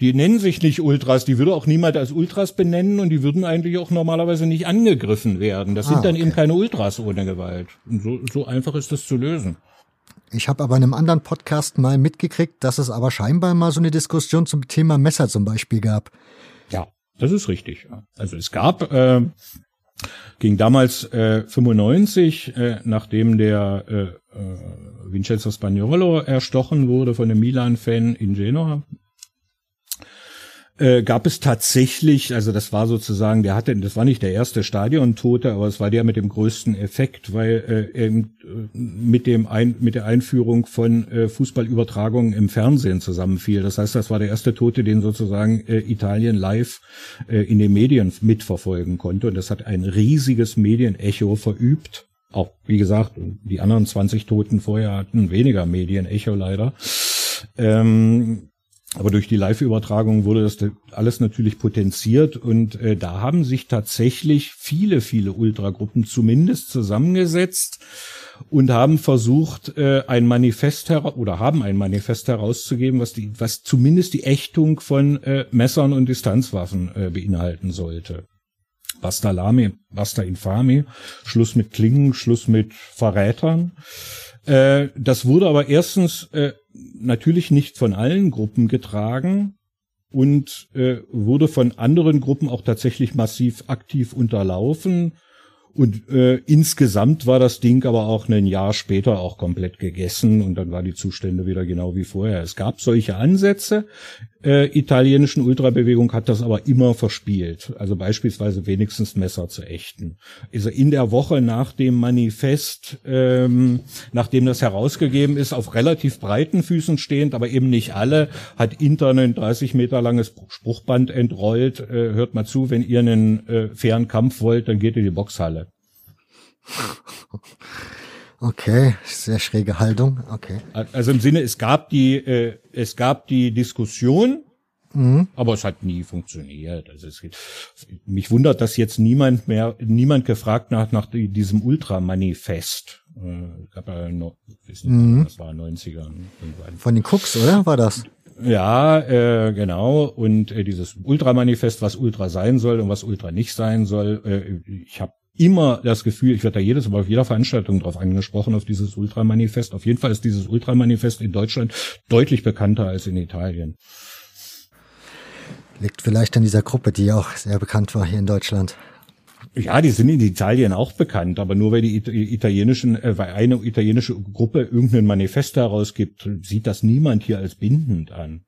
die nennen sich nicht Ultras, die würde auch niemand als Ultras benennen und die würden eigentlich auch normalerweise nicht angegriffen werden. Das ah, sind dann okay. eben keine Ultras ohne Gewalt. Und so, so einfach ist das zu lösen. Ich habe aber in einem anderen Podcast mal mitgekriegt, dass es aber scheinbar mal so eine Diskussion zum Thema Messer zum Beispiel gab. Ja, das ist richtig. Also es gab, äh, ging damals äh, 95, äh, nachdem der äh, äh, Vincenzo Spagnolo erstochen wurde von einem Milan-Fan in Genua, äh, gab es tatsächlich, also das war sozusagen, der hatte, das war nicht der erste Stadiontote, aber es war der mit dem größten Effekt, weil äh, eben äh, mit dem ein, mit der Einführung von äh, Fußballübertragungen im Fernsehen zusammenfiel. Das heißt, das war der erste Tote, den sozusagen äh, Italien live äh, in den Medien mitverfolgen konnte und das hat ein riesiges Medienecho verübt. Auch wie gesagt, die anderen 20 Toten vorher hatten weniger Medienecho leider. Ähm, Aber durch die Live-Übertragung wurde das alles natürlich potenziert und äh, da haben sich tatsächlich viele, viele Ultragruppen zumindest zusammengesetzt und haben versucht, äh, ein Manifest oder haben ein Manifest herauszugeben, was die, was zumindest die Ächtung von äh, Messern und Distanzwaffen äh, beinhalten sollte. Basta Lame, basta infame, Schluss mit Klingen, Schluss mit Verrätern. Äh, das wurde aber erstens äh, natürlich nicht von allen Gruppen getragen und äh, wurde von anderen Gruppen auch tatsächlich massiv aktiv unterlaufen. Und äh, insgesamt war das Ding aber auch ein Jahr später auch komplett gegessen und dann war die Zustände wieder genau wie vorher. Es gab solche Ansätze. Äh, italienischen Ultrabewegung hat das aber immer verspielt. Also beispielsweise wenigstens Messer zu ächten. Also in der Woche nach dem Manifest, ähm, nachdem das herausgegeben ist, auf relativ breiten Füßen stehend, aber eben nicht alle, hat Inter ein 30 Meter langes Spruchband entrollt. Äh, hört mal zu, wenn ihr einen äh, fairen Kampf wollt, dann geht in die Boxhalle. Okay, sehr schräge Haltung. Okay. Also im Sinne, es gab die, äh, es gab die Diskussion, mhm. aber es hat nie funktioniert. Also es, mich wundert, dass jetzt niemand mehr, niemand gefragt nach nach diesem Ultramanifest. Äh, gab ja noch, nicht, mhm. das war 90er. Irgendwann. Von den Cooks, oder? War das? Ja, äh, genau. Und äh, dieses Ultramanifest, was Ultra sein soll und was Ultra nicht sein soll. Äh, ich habe immer das Gefühl, ich werde da jedes Mal auf jeder Veranstaltung drauf angesprochen, auf dieses Ultramanifest. Auf jeden Fall ist dieses Ultramanifest in Deutschland deutlich bekannter als in Italien. Liegt vielleicht an dieser Gruppe, die auch sehr bekannt war hier in Deutschland. Ja, die sind in Italien auch bekannt, aber nur weil die italienischen, äh, weil eine italienische Gruppe irgendein Manifest herausgibt, sieht das niemand hier als bindend an.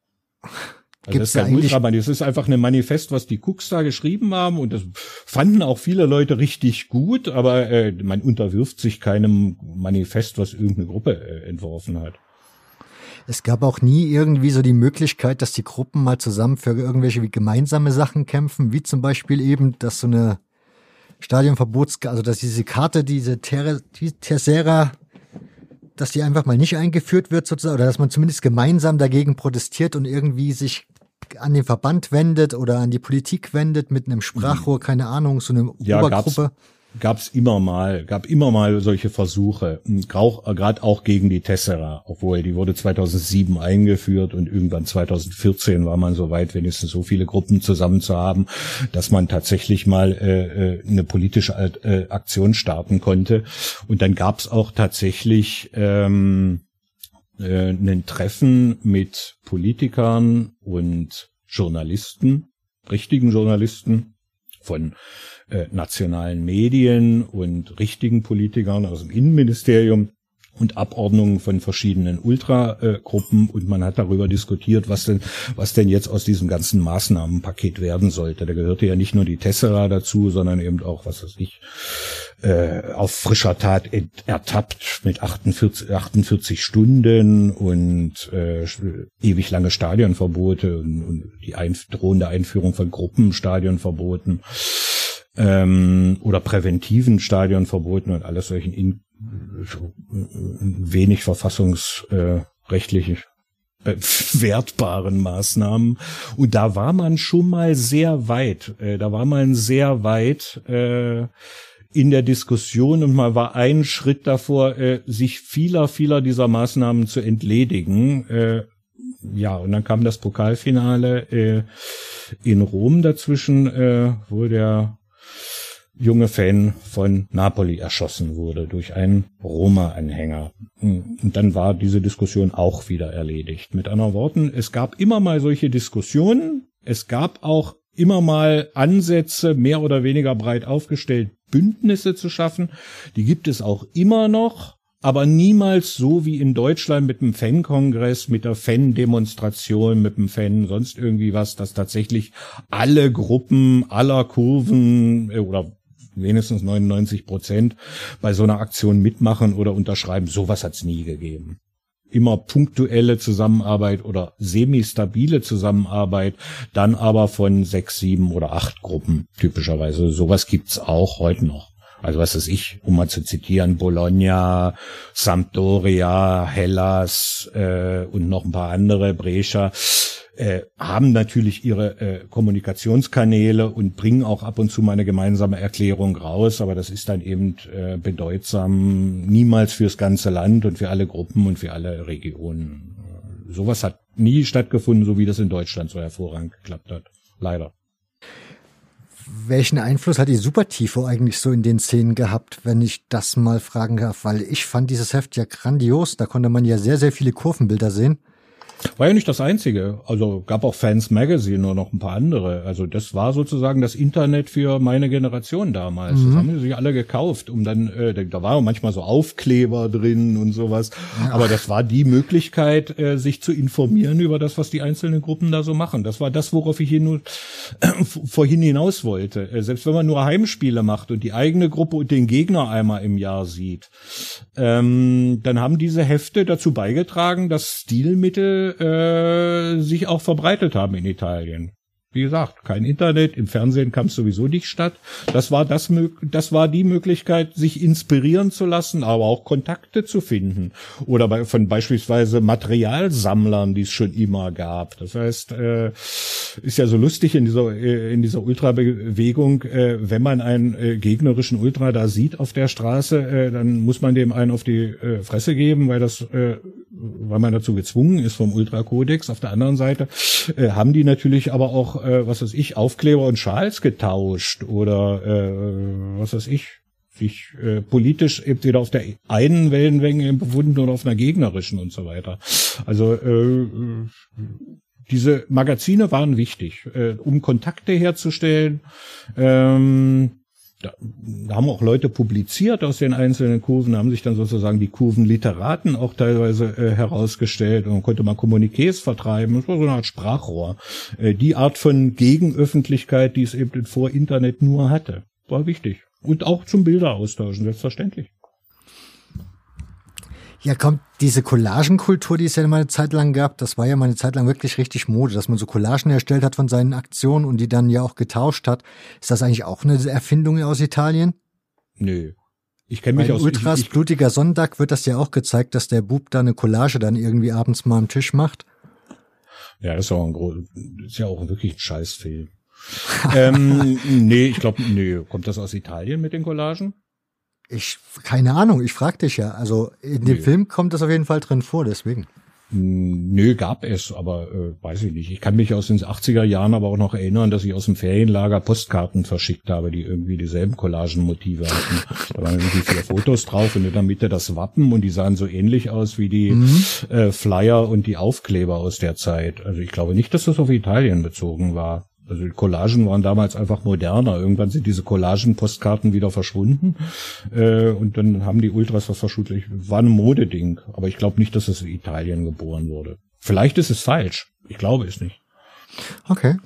Also Gibt's das ist kein Ultraman, das ist einfach ein Manifest, was die Cooks da geschrieben haben. Und das fanden auch viele Leute richtig gut, aber äh, man unterwirft sich keinem Manifest, was irgendeine Gruppe äh, entworfen hat. Es gab auch nie irgendwie so die Möglichkeit, dass die Gruppen mal zusammen für irgendwelche gemeinsame Sachen kämpfen, wie zum Beispiel eben, dass so eine Stadionverbots, also dass diese Karte, diese Tercera dass die einfach mal nicht eingeführt wird sozusagen, oder dass man zumindest gemeinsam dagegen protestiert und irgendwie sich an den Verband wendet oder an die Politik wendet mit einem Sprachrohr, mhm. keine Ahnung, so eine ja, Obergruppe. Gab's, gab's immer mal, gab immer mal solche Versuche, gerade auch gegen die Tessera, obwohl die wurde 2007 eingeführt und irgendwann 2014 war man so weit, wenigstens so viele Gruppen zusammen zu haben, dass man tatsächlich mal äh, äh eine politische äh, Aktion starten konnte. Und dann gab's auch tatsächlich ähm, äh, ein Treffen mit Politikern und Journalisten, richtigen Journalisten von äh, nationalen Medien und richtigen Politikern aus dem Innenministerium und Abordnungen von verschiedenen Ultragruppen und man hat darüber diskutiert, was denn, was denn jetzt aus diesem ganzen Maßnahmenpaket werden sollte. Da gehörte ja nicht nur die Tessera dazu, sondern eben auch, was weiß ich, äh, auf frischer Tat ertappt mit 48, 48 Stunden und äh, ewig lange Stadionverbote und, die ein, drohende Einführung von Gruppenstadionverboten ähm, oder präventiven Stadionverboten und alles solchen in, wenig verfassungsrechtlich äh, wertbaren Maßnahmen. Und da war man schon mal sehr weit. Äh, da war man sehr weit äh, in der Diskussion und man war einen Schritt davor, äh, sich vieler, vieler dieser Maßnahmen zu entledigen. Äh, ja, und dann kam das Pokalfinale äh, in Rom dazwischen, äh, wo der junge Fan von Napoli erschossen wurde durch einen Roma-Anhänger. Und dann war diese Diskussion auch wieder erledigt. Mit anderen Worten, es gab immer mal solche Diskussionen. Es gab auch immer mal Ansätze, mehr oder weniger breit aufgestellt, Bündnisse zu schaffen. Die gibt es auch immer noch aber niemals so wie in Deutschland mit dem Fan-Kongress, mit der Fan-Demonstration, mit dem Fan, sonst irgendwie was, dass tatsächlich alle Gruppen aller Kurven äh, oder wenigstens 99 Prozent bei so einer Aktion mitmachen oder unterschreiben. Sowas hat's nie gegeben. Immer punktuelle Zusammenarbeit oder semi-stabile Zusammenarbeit, dann aber von sechs, sieben oder acht Gruppen typischerweise. Sowas gibt's auch heute noch. Also was ist ich, um mal zu zitieren, Bologna, Sampdoria, Hellas äh, und noch ein paar andere, Brescia äh, haben natürlich ihre äh, Kommunikationskanäle und bringen auch ab und zu mal eine gemeinsame Erklärung raus, aber das ist dann eben äh, bedeutsam niemals fürs ganze Land und für alle Gruppen und für alle Regionen. Sowas hat nie stattgefunden, so wie das in Deutschland so hervorragend geklappt hat. Leider. Welchen Einfluss hat die Supertifo eigentlich so in den Szenen gehabt, wenn ich das mal fragen darf? Weil ich fand dieses Heft ja grandios. Da konnte man ja sehr, sehr viele Kurvenbilder sehen. War ja nicht das einzige. Also gab auch Fans Magazine und noch ein paar andere. Also das war sozusagen das Internet für meine Generation damals. Mhm. Das haben sie sich alle gekauft, um dann, äh, da war manchmal so Aufkleber drin und sowas. Ja. Aber das war die Möglichkeit, äh, sich zu informieren über das, was die einzelnen Gruppen da so machen. Das war das, worauf ich hier nur äh, vorhin hinaus wollte. Äh, selbst wenn man nur Heimspiele macht und die eigene Gruppe und den Gegner einmal im Jahr sieht, ähm, dann haben diese Hefte dazu beigetragen, dass Stilmittel äh, sich auch verbreitet haben in Italien. Wie gesagt, kein Internet, im Fernsehen kam es sowieso nicht statt. Das war das, das war die Möglichkeit, sich inspirieren zu lassen, aber auch Kontakte zu finden. Oder bei, von beispielsweise Materialsammlern, die es schon immer gab. Das heißt, äh, ist ja so lustig in dieser, äh, in dieser Ultrabewegung, äh, wenn man einen äh, gegnerischen Ultra da sieht auf der Straße, äh, dann muss man dem einen auf die äh, Fresse geben, weil das, weil man dazu gezwungen ist vom Ultrakodex. Auf der anderen Seite haben die natürlich aber auch äh, was weiß ich, Aufkleber und Schals getauscht oder äh, was weiß ich, sich äh, politisch entweder auf der einen Wellenlänge befunden oder auf einer gegnerischen und so weiter. Also äh, diese Magazine waren wichtig, äh, um Kontakte herzustellen. Ähm, da, da haben auch Leute publiziert aus den einzelnen Kurven, haben sich dann sozusagen die Kurvenliteraten auch teilweise äh, herausgestellt und konnte man Kommuniqués vertreiben. Das war so eine Art Sprachrohr. Äh, die Art von Gegenöffentlichkeit, die es eben vor Internet nur hatte, war wichtig. Und auch zum Bilderaustauschen, selbstverständlich. Ja, kommt diese Collagenkultur, die es ja mal eine Zeit lang gab, das war ja mal eine Zeit lang wirklich richtig Mode, dass man so Collagen erstellt hat von seinen Aktionen und die dann ja auch getauscht hat. Ist das eigentlich auch eine Erfindung aus Italien? Nö. Ich kenne mich Bei aus Ultras ich, ich, blutiger Sonntag wird das ja auch gezeigt, dass der Bub da eine Collage dann irgendwie abends mal am Tisch macht. Ja, das ist auch ein groß, ist ja auch wirklich ein Scheißfilm. ähm, nee, ich glaube, nee, kommt das aus Italien mit den Collagen? Ich, keine Ahnung, ich frag dich ja. Also in dem Nö. Film kommt das auf jeden Fall drin vor, deswegen. Hm, nö, gab es, aber äh, weiß ich nicht. Ich kann mich aus den 80er Jahren aber auch noch erinnern, dass ich aus dem Ferienlager Postkarten verschickt habe, die irgendwie dieselben Collagenmotive hatten. da waren irgendwie vier Fotos drauf und in der Mitte das Wappen und die sahen so ähnlich aus wie die mhm. äh, Flyer und die Aufkleber aus der Zeit. Also ich glaube nicht, dass das auf Italien bezogen war. Also die Collagen waren damals einfach moderner. Irgendwann sind diese Collagen-Postkarten wieder verschwunden äh, und dann haben die Ultras was verschuldet. War ein Modeding, aber ich glaube nicht, dass es in Italien geboren wurde. Vielleicht ist es falsch. Ich glaube es nicht. Okay.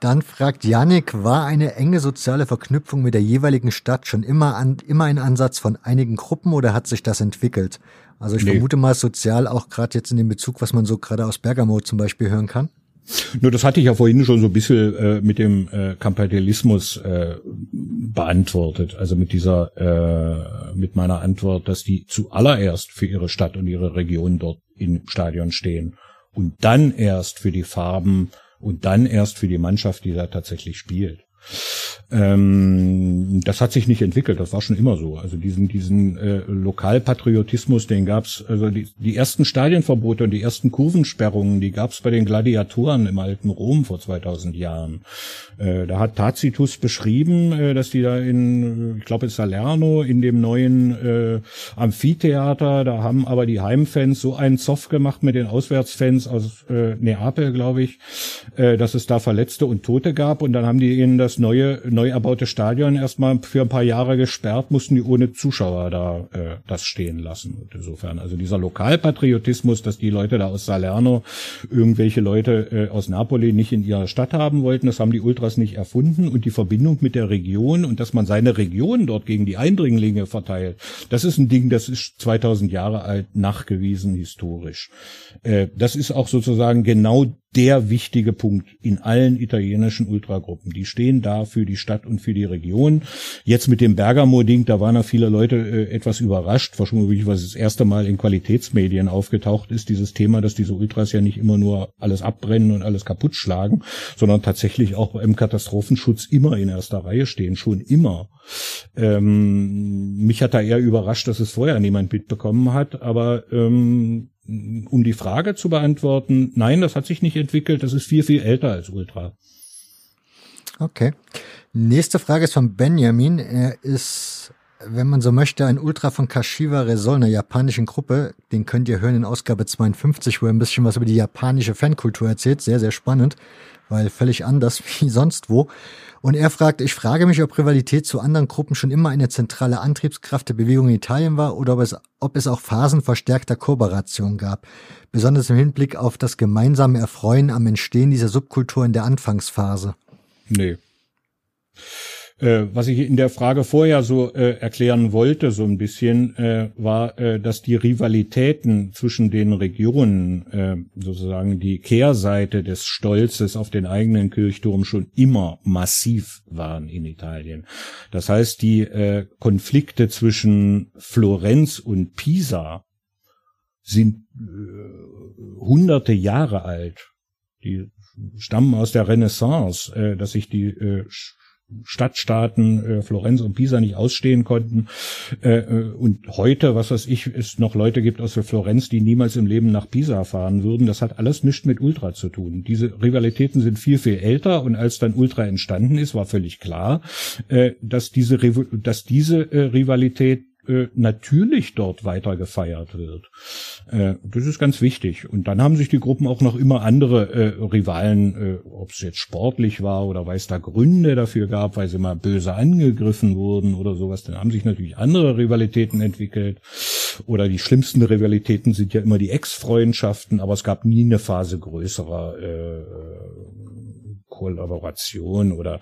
Dann fragt Yannick, war eine enge soziale Verknüpfung mit der jeweiligen Stadt schon immer, an, immer ein Ansatz von einigen Gruppen oder hat sich das entwickelt? Also ich nee. vermute mal sozial auch gerade jetzt in dem Bezug, was man so gerade aus Bergamo zum Beispiel hören kann. Nur das hatte ich ja vorhin schon so ein bisschen äh, mit dem äh, Kapitalismus äh, beantwortet. Also mit dieser, äh, mit meiner Antwort, dass die zuallererst für ihre Stadt und ihre Region dort im Stadion stehen und dann erst für die Farben und dann erst für die Mannschaft, die da tatsächlich spielt. Ähm, das hat sich nicht entwickelt, das war schon immer so. Also diesen, diesen äh, Lokalpatriotismus, den gab's, also die, die ersten Stadienverbote und die ersten Kurvensperrungen, die gab's bei den Gladiatoren im alten Rom vor 2000 Jahren. Äh, da hat Tacitus beschrieben, äh, dass die da in, ich glaube in Salerno, in dem neuen äh, Amphitheater, da haben aber die Heimfans so einen Zoff gemacht mit den Auswärtsfans aus äh, Neapel, glaube ich, äh, dass es da Verletzte und Tote gab und dann haben die ihnen das neue, neu erbaute Stadion erstmal für ein paar Jahre gesperrt, mussten die ohne Zuschauer da äh, das stehen lassen. Und insofern, also dieser Lokalpatriotismus, dass die Leute da aus Salerno irgendwelche Leute äh, aus Napoli nicht in ihrer Stadt haben wollten, das haben die Ultras nicht erfunden und die Verbindung mit der Region und dass man seine Region dort gegen die Eindringlinge verteilt, das ist ein Ding, das ist 2000 Jahre alt, nachgewiesen historisch. Äh, das ist auch sozusagen genau der wichtige Punkt in allen italienischen Ultragruppen. Die stehen da für die Stadt und für die Region. Jetzt mit dem Bergamo-Ding, da waren ja viele Leute äh, etwas überrascht, wahrscheinlich, was das erste Mal in Qualitätsmedien aufgetaucht ist, dieses Thema, dass diese Ultras ja nicht immer nur alles abbrennen und alles kaputt schlagen, sondern tatsächlich auch im Katastrophenschutz immer in erster Reihe stehen, schon immer. Ähm, mich hat da eher überrascht, dass es vorher niemand mitbekommen hat, aber ähm, um die Frage zu beantworten, nein, das hat sich nicht entwickelt, das ist viel, viel älter als Ultra. Okay. Nächste Frage ist von Benjamin. Er ist, wenn man so möchte, ein Ultra von Kashiwa Resol, einer japanischen Gruppe. Den könnt ihr hören in Ausgabe 52, wo er ein bisschen was über die japanische Fankultur erzählt. Sehr, sehr spannend, weil völlig anders wie sonst wo. Und er fragt, ich frage mich, ob Rivalität zu anderen Gruppen schon immer eine zentrale Antriebskraft der Bewegung in Italien war oder ob es, ob es auch Phasen verstärkter Kooperation gab. Besonders im Hinblick auf das gemeinsame Erfreuen am Entstehen dieser Subkultur in der Anfangsphase. Nee. Äh, was ich in der Frage vorher so äh, erklären wollte, so ein bisschen, äh, war, äh, dass die Rivalitäten zwischen den Regionen, äh, sozusagen die Kehrseite des Stolzes auf den eigenen Kirchturm schon immer massiv waren in Italien. Das heißt, die äh, Konflikte zwischen Florenz und Pisa sind hunderte Jahre alt. Die stammen aus der Renaissance, dass sich die Stadtstaaten äh, Florenz und Pisa nicht ausstehen konnten. Äh, äh, und heute, was weiß ich, es noch Leute gibt aus der Florenz, die niemals im Leben nach Pisa fahren würden. Das hat alles nichts mit Ultra zu tun. Diese Rivalitäten sind viel, viel älter und als dann Ultra entstanden ist, war völlig klar, äh, dass diese, dass diese äh, Rivalität äh, natürlich dort weiter gefeiert wird. Äh, das ist ganz wichtig. Und dann haben sich die Gruppen auch noch immer andere äh, Rivalen, äh, ob es jetzt sportlich war oder weil es da Gründe dafür gab, weil sie mal böse angegriffen wurden oder sowas, dann haben sich natürlich andere Rivalitäten entwickelt. Oder die schlimmsten Rivalitäten sind ja immer die Ex-Freundschaften, aber es gab nie eine Phase größerer äh, Kollaboration oder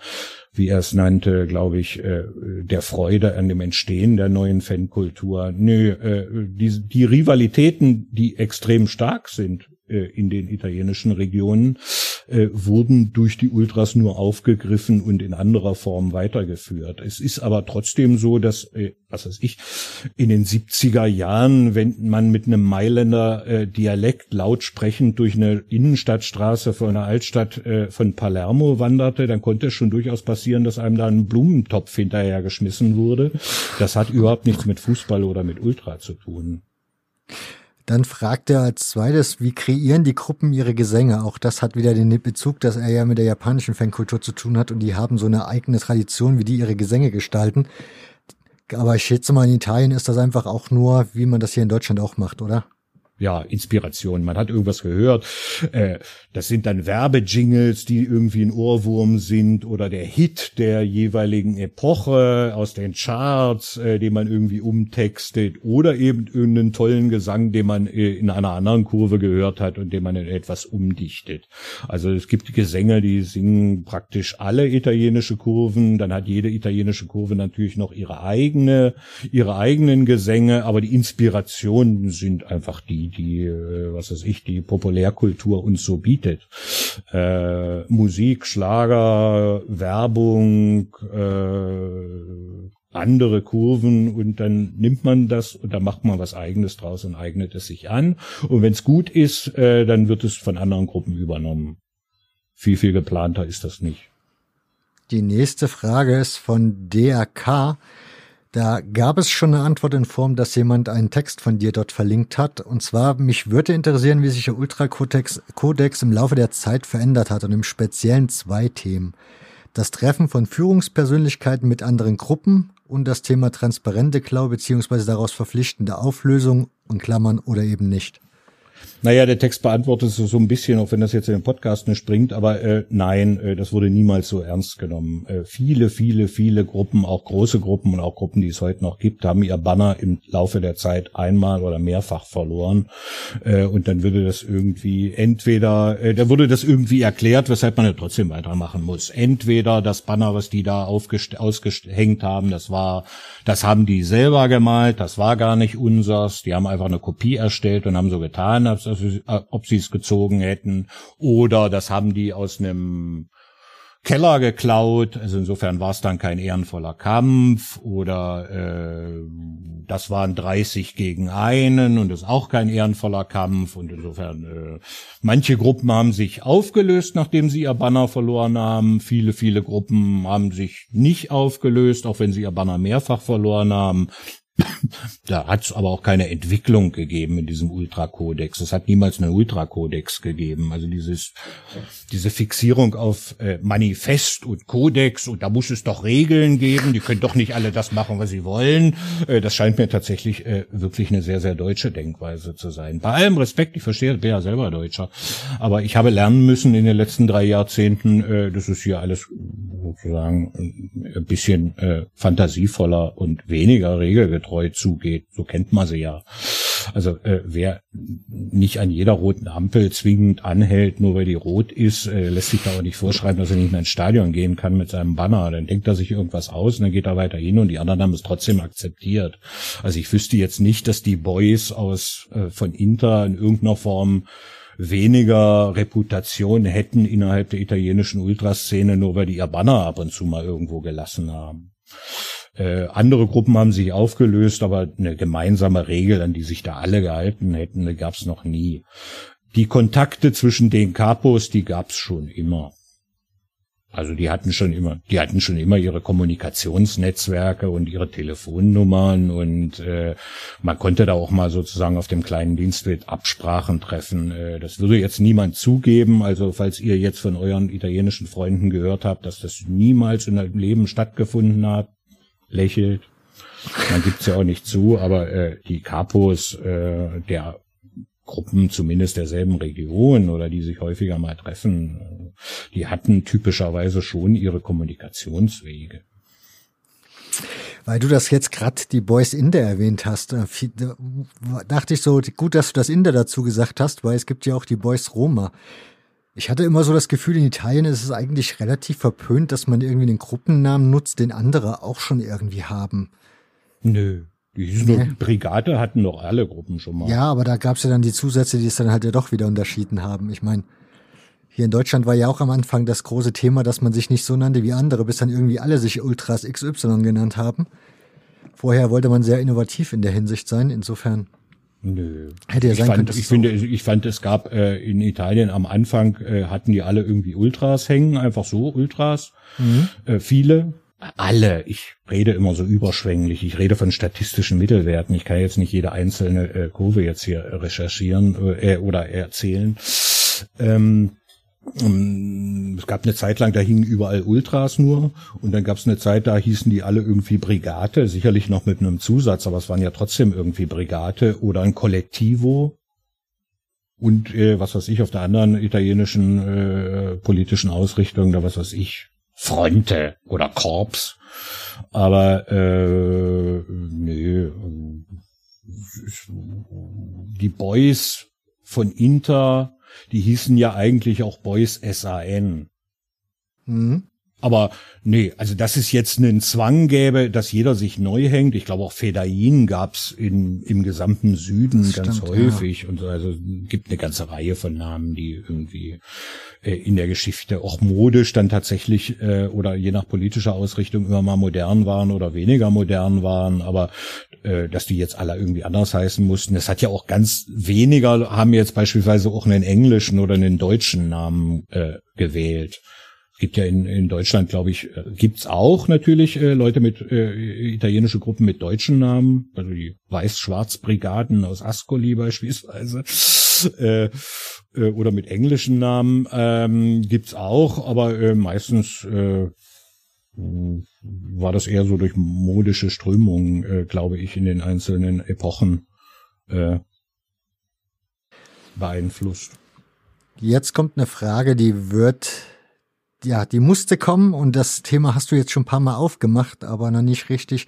wie er es nannte, glaube ich, äh, der Freude an dem Entstehen der neuen Fankultur. Nö, äh, die, die Rivalitäten, die extrem stark sind äh, in den italienischen Regionen, äh, wurden durch die Ultras nur aufgegriffen und in anderer Form weitergeführt. Es ist aber trotzdem so, dass, äh, was weiß ich, in den 70er Jahren, wenn man mit einem Mailänder äh, Dialekt laut sprechend durch eine Innenstadtstraße von einer Altstadt äh, von Palermo wanderte, dann konnte es schon durchaus passieren, dass einem da ein Blumentopf hinterhergeschmissen wurde. Das hat überhaupt nichts mit Fußball oder mit Ultra zu tun. Dann fragt er als zweites, wie kreieren die Gruppen ihre Gesänge? Auch das hat wieder den Bezug, dass er ja mit der japanischen Fankultur zu tun hat und die haben so eine eigene Tradition, wie die ihre Gesänge gestalten. Aber ich schätze mal, in Italien ist das einfach auch nur, wie man das hier in Deutschland auch macht, oder? Ja, Inspiration. Man hat irgendwas gehört. Äh, das sind dann Werbejingles, die irgendwie ein Ohrwurm sind oder der Hit der jeweiligen Epoche aus den Charts, äh, den man irgendwie umtextet oder eben irgendeinen tollen Gesang, den man äh, in einer anderen Kurve gehört hat und den man in etwas umdichtet. Also es gibt Gesänge, die singen praktisch alle italienische Kurven. Dann hat jede italienische Kurve natürlich noch ihre eigene, ihre eigenen Gesänge, aber die Inspirationen sind einfach die, die, äh, was weiß ich, die Populärkultur uns so bietet. Äh, Musik, Schlager, Werbung, äh, andere Kurven und dann nimmt man das und dann macht man was eigenes draus und eignet es sich an. Und wenn es gut ist, äh, dann wird es von anderen Gruppen übernommen. Viel, viel geplanter ist das nicht. Die nächste Frage ist von DRK. Da gab es schon eine Antwort in Form, dass jemand einen Text von dir dort verlinkt hat. Und zwar, mich würde interessieren, wie sich der Ultra-Kodex im Laufe der Zeit verändert hat und im Speziellen zwei Themen. Das Treffen von Führungspersönlichkeiten mit anderen Gruppen und das Thema transparente Klau beziehungsweise daraus verpflichtende Auflösung und Klammern oder eben nicht. Naja, der Text beantwortet es so ein bisschen, auch wenn das jetzt in den Podcast nicht springt, aber äh, nein, äh, das wurde niemals so ernst genommen. Äh, viele, viele, viele Gruppen, auch große Gruppen und auch Gruppen, die es heute noch gibt, haben ihr Banner im Laufe der Zeit einmal oder mehrfach verloren. Äh, und dann würde das irgendwie entweder, äh, da wurde das irgendwie erklärt, weshalb man ja trotzdem weitermachen muss. Entweder das Banner, was die da ausgehängt haben, das war, das haben die selber gemalt, das war gar nicht unsers, die haben einfach eine Kopie erstellt und haben so getan, ob, ob sie es gezogen hätten. Oder das haben die aus einem Keller geklaut. Also insofern war es dann kein ehrenvoller Kampf oder äh, das waren 30 gegen einen und ist auch kein ehrenvoller Kampf. Und insofern äh, manche Gruppen haben sich aufgelöst, nachdem sie ihr Banner verloren haben. Viele, viele Gruppen haben sich nicht aufgelöst, auch wenn sie ihr Banner mehrfach verloren haben. Da hat es aber auch keine Entwicklung gegeben in diesem Ultrakodex. Es hat niemals einen Ultrakodex gegeben. Also dieses, diese Fixierung auf äh, Manifest und Kodex und da muss es doch Regeln geben. Die können doch nicht alle das machen, was sie wollen. Äh, das scheint mir tatsächlich äh, wirklich eine sehr, sehr deutsche Denkweise zu sein. Bei allem Respekt, ich verstehe, ich bin ja selber Deutscher, aber ich habe lernen müssen in den letzten drei Jahrzehnten, äh, das ist hier alles sozusagen ein bisschen äh, fantasievoller und weniger regelgetreu zugeht. So kennt man sie ja. Also äh, wer nicht an jeder roten Ampel zwingend anhält, nur weil die rot ist, äh, lässt sich da auch nicht vorschreiben, dass er nicht mehr ins Stadion gehen kann mit seinem Banner. Dann denkt er sich irgendwas aus und dann geht er weiter hin und die anderen haben es trotzdem akzeptiert. Also ich wüsste jetzt nicht, dass die Boys aus äh, von Inter in irgendeiner Form weniger Reputation hätten innerhalb der italienischen Ultraszene, nur weil die ihr Banner ab und zu mal irgendwo gelassen haben. Äh, andere Gruppen haben sich aufgelöst, aber eine gemeinsame Regel, an die sich da alle gehalten hätten, gab es noch nie. Die Kontakte zwischen den Capos, die gab es schon immer. Also die hatten schon immer, die hatten schon immer ihre Kommunikationsnetzwerke und ihre Telefonnummern und äh, man konnte da auch mal sozusagen auf dem kleinen Dienstweg Absprachen treffen. Äh, das würde jetzt niemand zugeben. Also falls ihr jetzt von euren italienischen Freunden gehört habt, dass das niemals in deinem Leben stattgefunden hat, lächelt. Man gibt's ja auch nicht zu, aber äh, die Capos äh, der Gruppen zumindest derselben Region oder die sich häufiger mal treffen, die hatten typischerweise schon ihre Kommunikationswege. Weil du das jetzt gerade die Boys Inder erwähnt hast, äh, dachte ich so, gut, dass du das Inder dazu gesagt hast, weil es gibt ja auch die Boys Roma. Ich hatte immer so das Gefühl, in Italien ist es eigentlich relativ verpönt, dass man irgendwie den Gruppennamen nutzt, den andere auch schon irgendwie haben. Nö. Die nee. Brigade hatten doch alle Gruppen schon mal. Ja, aber da gab's ja dann die Zusätze, die es dann halt ja doch wieder unterschieden haben. Ich meine, hier in Deutschland war ja auch am Anfang das große Thema, dass man sich nicht so nannte wie andere, bis dann irgendwie alle sich Ultras XY genannt haben. Vorher wollte man sehr innovativ in der Hinsicht sein. Insofern Nö. Hätte ja sein ich fand, können, ich finde, ich fand, es gab äh, in Italien am Anfang äh, hatten die alle irgendwie Ultras hängen, einfach so Ultras, mhm. äh, viele alle, ich rede immer so überschwänglich, ich rede von statistischen Mittelwerten, ich kann jetzt nicht jede einzelne äh, Kurve jetzt hier recherchieren äh, oder erzählen. Ähm, es gab eine Zeit lang, da hingen überall Ultras nur und dann gab es eine Zeit, da hießen die alle irgendwie Brigate, sicherlich noch mit einem Zusatz, aber es waren ja trotzdem irgendwie Brigate oder ein Kollektivo und äh, was weiß ich auf der anderen italienischen äh, politischen Ausrichtung, da was weiß ich, Fronte oder Korps. Aber äh, nee, die Boys von Inter, die hießen ja eigentlich auch Boys SAN. Mhm. Aber nee, also dass es jetzt einen Zwang gäbe, dass jeder sich neu hängt. Ich glaube auch Fedain gab's in, im gesamten Süden das ganz stimmt, häufig. Ja. Und also gibt eine ganze Reihe von Namen, die irgendwie äh, in der Geschichte auch modisch dann tatsächlich äh, oder je nach politischer Ausrichtung immer mal modern waren oder weniger modern waren. Aber äh, dass die jetzt alle irgendwie anders heißen mussten. Das hat ja auch ganz weniger, haben jetzt beispielsweise auch einen englischen oder einen deutschen Namen äh, gewählt gibt ja in, in Deutschland, glaube ich, äh, gibt's auch natürlich äh, Leute mit äh, italienische Gruppen mit deutschen Namen, also die Weiß-Schwarz-Brigaden aus Ascoli beispielsweise. Äh, äh, oder mit englischen Namen ähm, gibt's auch, aber äh, meistens äh, war das eher so durch modische Strömungen, äh, glaube ich, in den einzelnen Epochen äh, beeinflusst. Jetzt kommt eine Frage, die wird ja, die musste kommen und das Thema hast du jetzt schon ein paar Mal aufgemacht, aber noch nicht richtig.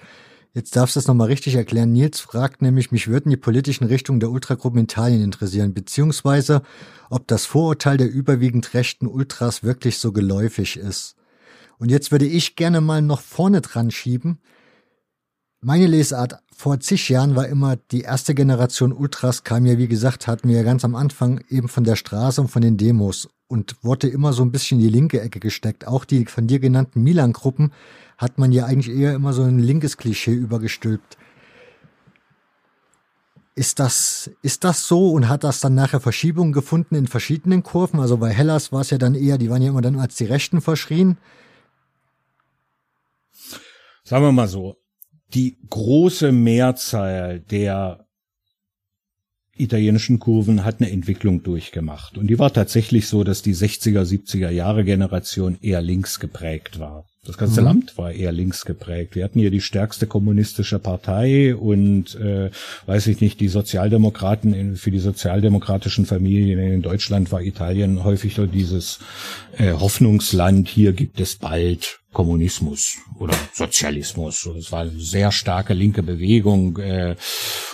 Jetzt darfst du es nochmal richtig erklären. Nils fragt nämlich, mich würden die politischen Richtungen der Ultragruppen in Italien interessieren, beziehungsweise ob das Vorurteil der überwiegend rechten Ultras wirklich so geläufig ist. Und jetzt würde ich gerne mal noch vorne dran schieben. meine Lesart vor zig Jahren war immer, die erste Generation Ultras kam ja, wie gesagt, hatten wir ja ganz am Anfang eben von der Straße und von den Demos und wurde immer so ein bisschen in die linke Ecke gesteckt. Auch die von dir genannten Milan-Gruppen hat man ja eigentlich eher immer so ein linkes Klischee übergestülpt. Ist das, ist das so und hat das dann nachher Verschiebungen gefunden in verschiedenen Kurven? Also bei Hellas war es ja dann eher, die waren ja immer dann als die Rechten verschrien. Sagen wir mal so, die große Mehrzahl der italienischen Kurven hat eine Entwicklung durchgemacht. Und die war tatsächlich so, dass die 60er, 70er Jahre Generation eher links geprägt war. Das ganze mhm. Land war eher links geprägt. Wir hatten hier die stärkste kommunistische Partei und äh, weiß ich nicht, die Sozialdemokraten in, für die sozialdemokratischen Familien in Deutschland war Italien häufig so dieses äh, Hoffnungsland. Hier gibt es bald Kommunismus oder Sozialismus. Es war eine sehr starke linke Bewegung äh,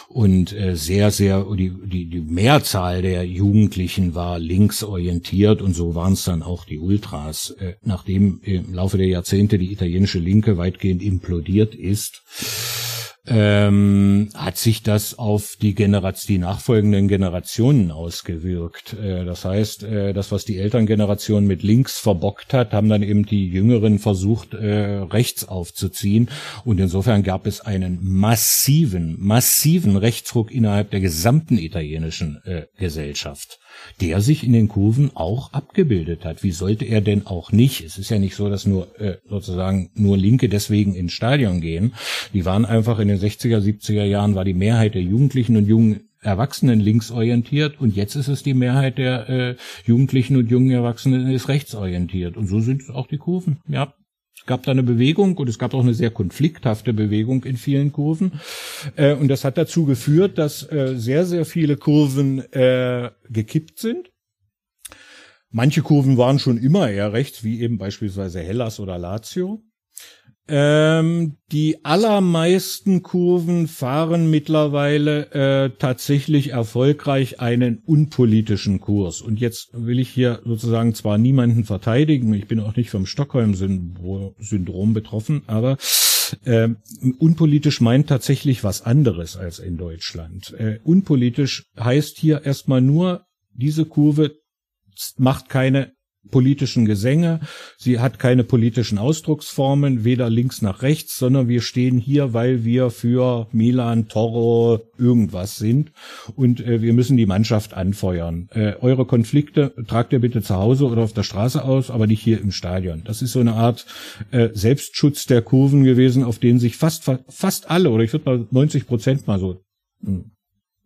und äh, sehr, sehr, die, die, die Mehrzahl der Jugendlichen war linksorientiert und so waren es dann auch die Ultras. Äh, nachdem im Laufe der Jahrzehnte die italienische Linke weitgehend implodiert ist, ähm, hat sich das auf die, Generation, die nachfolgenden Generationen ausgewirkt. Äh, das heißt, äh, das, was die Elterngeneration mit links verbockt hat, haben dann eben die Jüngeren versucht, äh, rechts aufzuziehen. Und insofern gab es einen massiven, massiven Rechtsruck innerhalb der gesamten italienischen äh, Gesellschaft der sich in den Kurven auch abgebildet hat. Wie sollte er denn auch nicht? Es ist ja nicht so, dass nur äh, sozusagen nur Linke deswegen ins Stadion gehen. Die waren einfach in den 60er, 70er Jahren war die Mehrheit der Jugendlichen und jungen Erwachsenen linksorientiert und jetzt ist es die Mehrheit der äh, Jugendlichen und jungen Erwachsenen ist rechtsorientiert und so sind es auch die Kurven. Ja, gab da eine Bewegung und es gab auch eine sehr konflikthafte Bewegung in vielen Kurven. Äh, und das hat dazu geführt, dass äh, sehr, sehr viele Kurven äh, gekippt sind. Manche Kurven waren schon immer eher rechts, wie eben beispielsweise Hellas oder Lazio. Ähm, die allermeisten Kurven fahren mittlerweile äh, tatsächlich erfolgreich einen unpolitischen Kurs. Und jetzt will ich hier sozusagen zwar niemanden verteidigen, ich bin auch nicht vom Stockholm-Syndrom betroffen, aber äh, unpolitisch meint tatsächlich was anderes als in Deutschland. Äh, unpolitisch heißt hier erstmal nur, diese Kurve macht keine politischen Gesänge. Sie hat keine politischen Ausdrucksformen, weder links nach rechts, sondern wir stehen hier, weil wir für Milan, Toro, irgendwas sind und äh, wir müssen die Mannschaft anfeuern. Äh, eure Konflikte tragt ihr bitte zu Hause oder auf der Straße aus, aber nicht hier im Stadion. Das ist so eine Art äh, Selbstschutz der Kurven gewesen, auf den sich fast fast alle oder ich würde mal 90 Prozent mal so hm,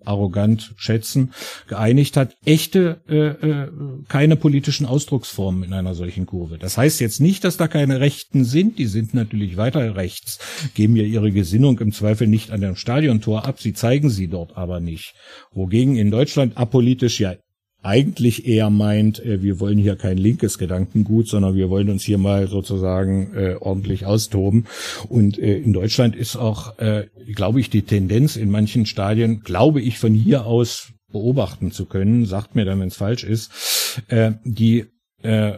arrogant schätzen, geeinigt hat, echte, äh, äh, keine politischen Ausdrucksformen in einer solchen Kurve. Das heißt jetzt nicht, dass da keine Rechten sind, die sind natürlich weiter rechts, geben ja ihre Gesinnung im Zweifel nicht an dem Stadiontor ab, sie zeigen sie dort aber nicht. Wogegen in Deutschland apolitisch ja eigentlich eher meint, äh, wir wollen hier kein linkes Gedankengut, sondern wir wollen uns hier mal sozusagen äh, ordentlich austoben. Und äh, in Deutschland ist auch, äh, glaube ich, die Tendenz in manchen Stadien, glaube ich, von hier aus beobachten zu können, sagt mir dann, wenn es falsch ist, äh, die äh,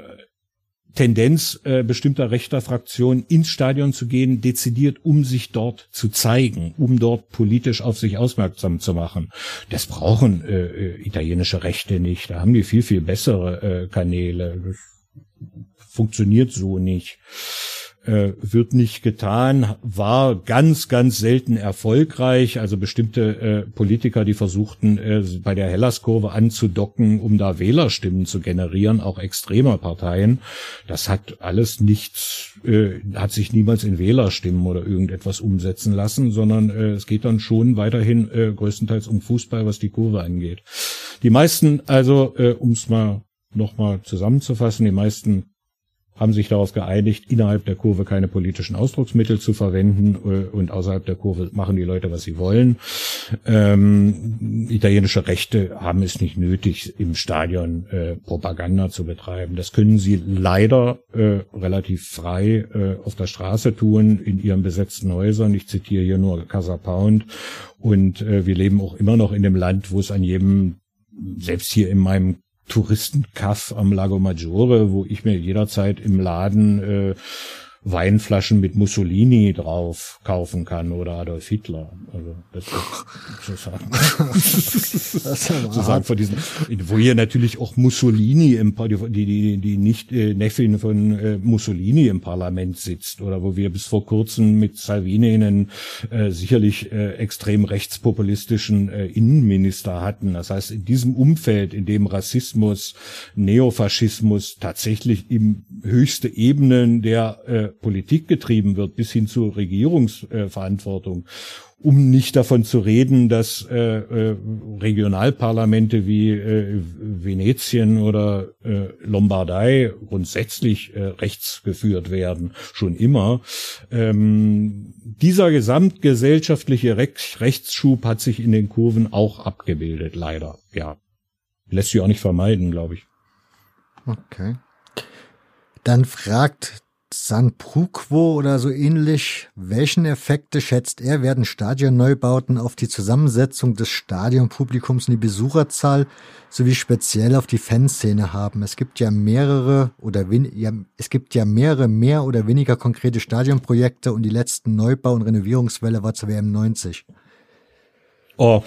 Tendenz äh, bestimmter rechter Fraktionen ins Stadion zu gehen, dezidiert, um sich dort zu zeigen, um dort politisch auf sich aufmerksam zu machen. Das brauchen äh, äh italienische Rechte nicht. Da haben die viel, viel bessere äh, Kanäle. Das funktioniert so nicht äh, wird nicht getan, war ganz, ganz selten erfolgreich. Also bestimmte äh, Politiker, die versuchten, äh, bei der Hellas-Kurve anzudocken, um da Wählerstimmen zu generieren, auch extremer Parteien. Das hat alles nichts, äh, hat sich niemals in Wählerstimmen oder irgendetwas umsetzen lassen, sondern äh, es geht dann schon weiterhin äh, größtenteils um Fußball, was die Kurve angeht. Die meisten, also äh, um es mal nochmal zusammenzufassen, die meisten haben sich darauf geeinigt, innerhalb der Kurve keine politischen Ausdrucksmittel zu verwenden äh, und außerhalb der Kurve machen die Leute, was sie wollen. Ähm, italienische Rechte haben es nicht nötig, im Stadion äh, Propaganda zu betreiben. Das können sie leider äh, relativ frei äh, auf der Straße tun, in ihren besetzten Häusern. Ich zitiere hier nur Casa Pound. Und äh, wir leben auch immer noch in dem Land, wo es an jedem selbst hier in meinem Touristenkaff am Lago Maggiore, wo ich mir jederzeit im Laden äh, Weinflaschen mit Mussolini drauf kaufen kann oder Adolf Hitler. Also das ist sozusagen, sozusagen von diesen, wo hier natürlich auch Mussolini im die die die nicht äh, Neffin von äh, Mussolini im Parlament sitzt oder wo wir bis vor kurzem mit Salvini einen äh, sicherlich äh, extrem rechtspopulistischen äh, Innenminister hatten. Das heißt, in diesem Umfeld, in dem Rassismus, Neofaschismus tatsächlich im höchste Ebenen der äh, Politik getrieben wird, bis hin zur Regierungsverantwortung. um nicht davon zu reden, dass äh, äh, Regionalparlamente wie äh, Venetien oder Lombardei grundsätzlich rechts werden, schon immer. Ähm, dieser gesamtgesellschaftliche Rechts Rechtsschub hat sich in den Kurven auch abgebildet, leider. Ja, lässt sich auch nicht vermeiden, glaube ich. Okay. Dann fragt San Pruquo oder so ähnlich, welchen Effekte schätzt er, werden Stadionneubauten auf die Zusammensetzung des Stadionpublikums und die Besucherzahl sowie speziell auf die Fanszene haben? Es gibt ja mehrere oder ja, es gibt ja mehrere mehr oder weniger konkrete Stadionprojekte und die letzten Neubau- und Renovierungswelle war zur WM 90. Oh,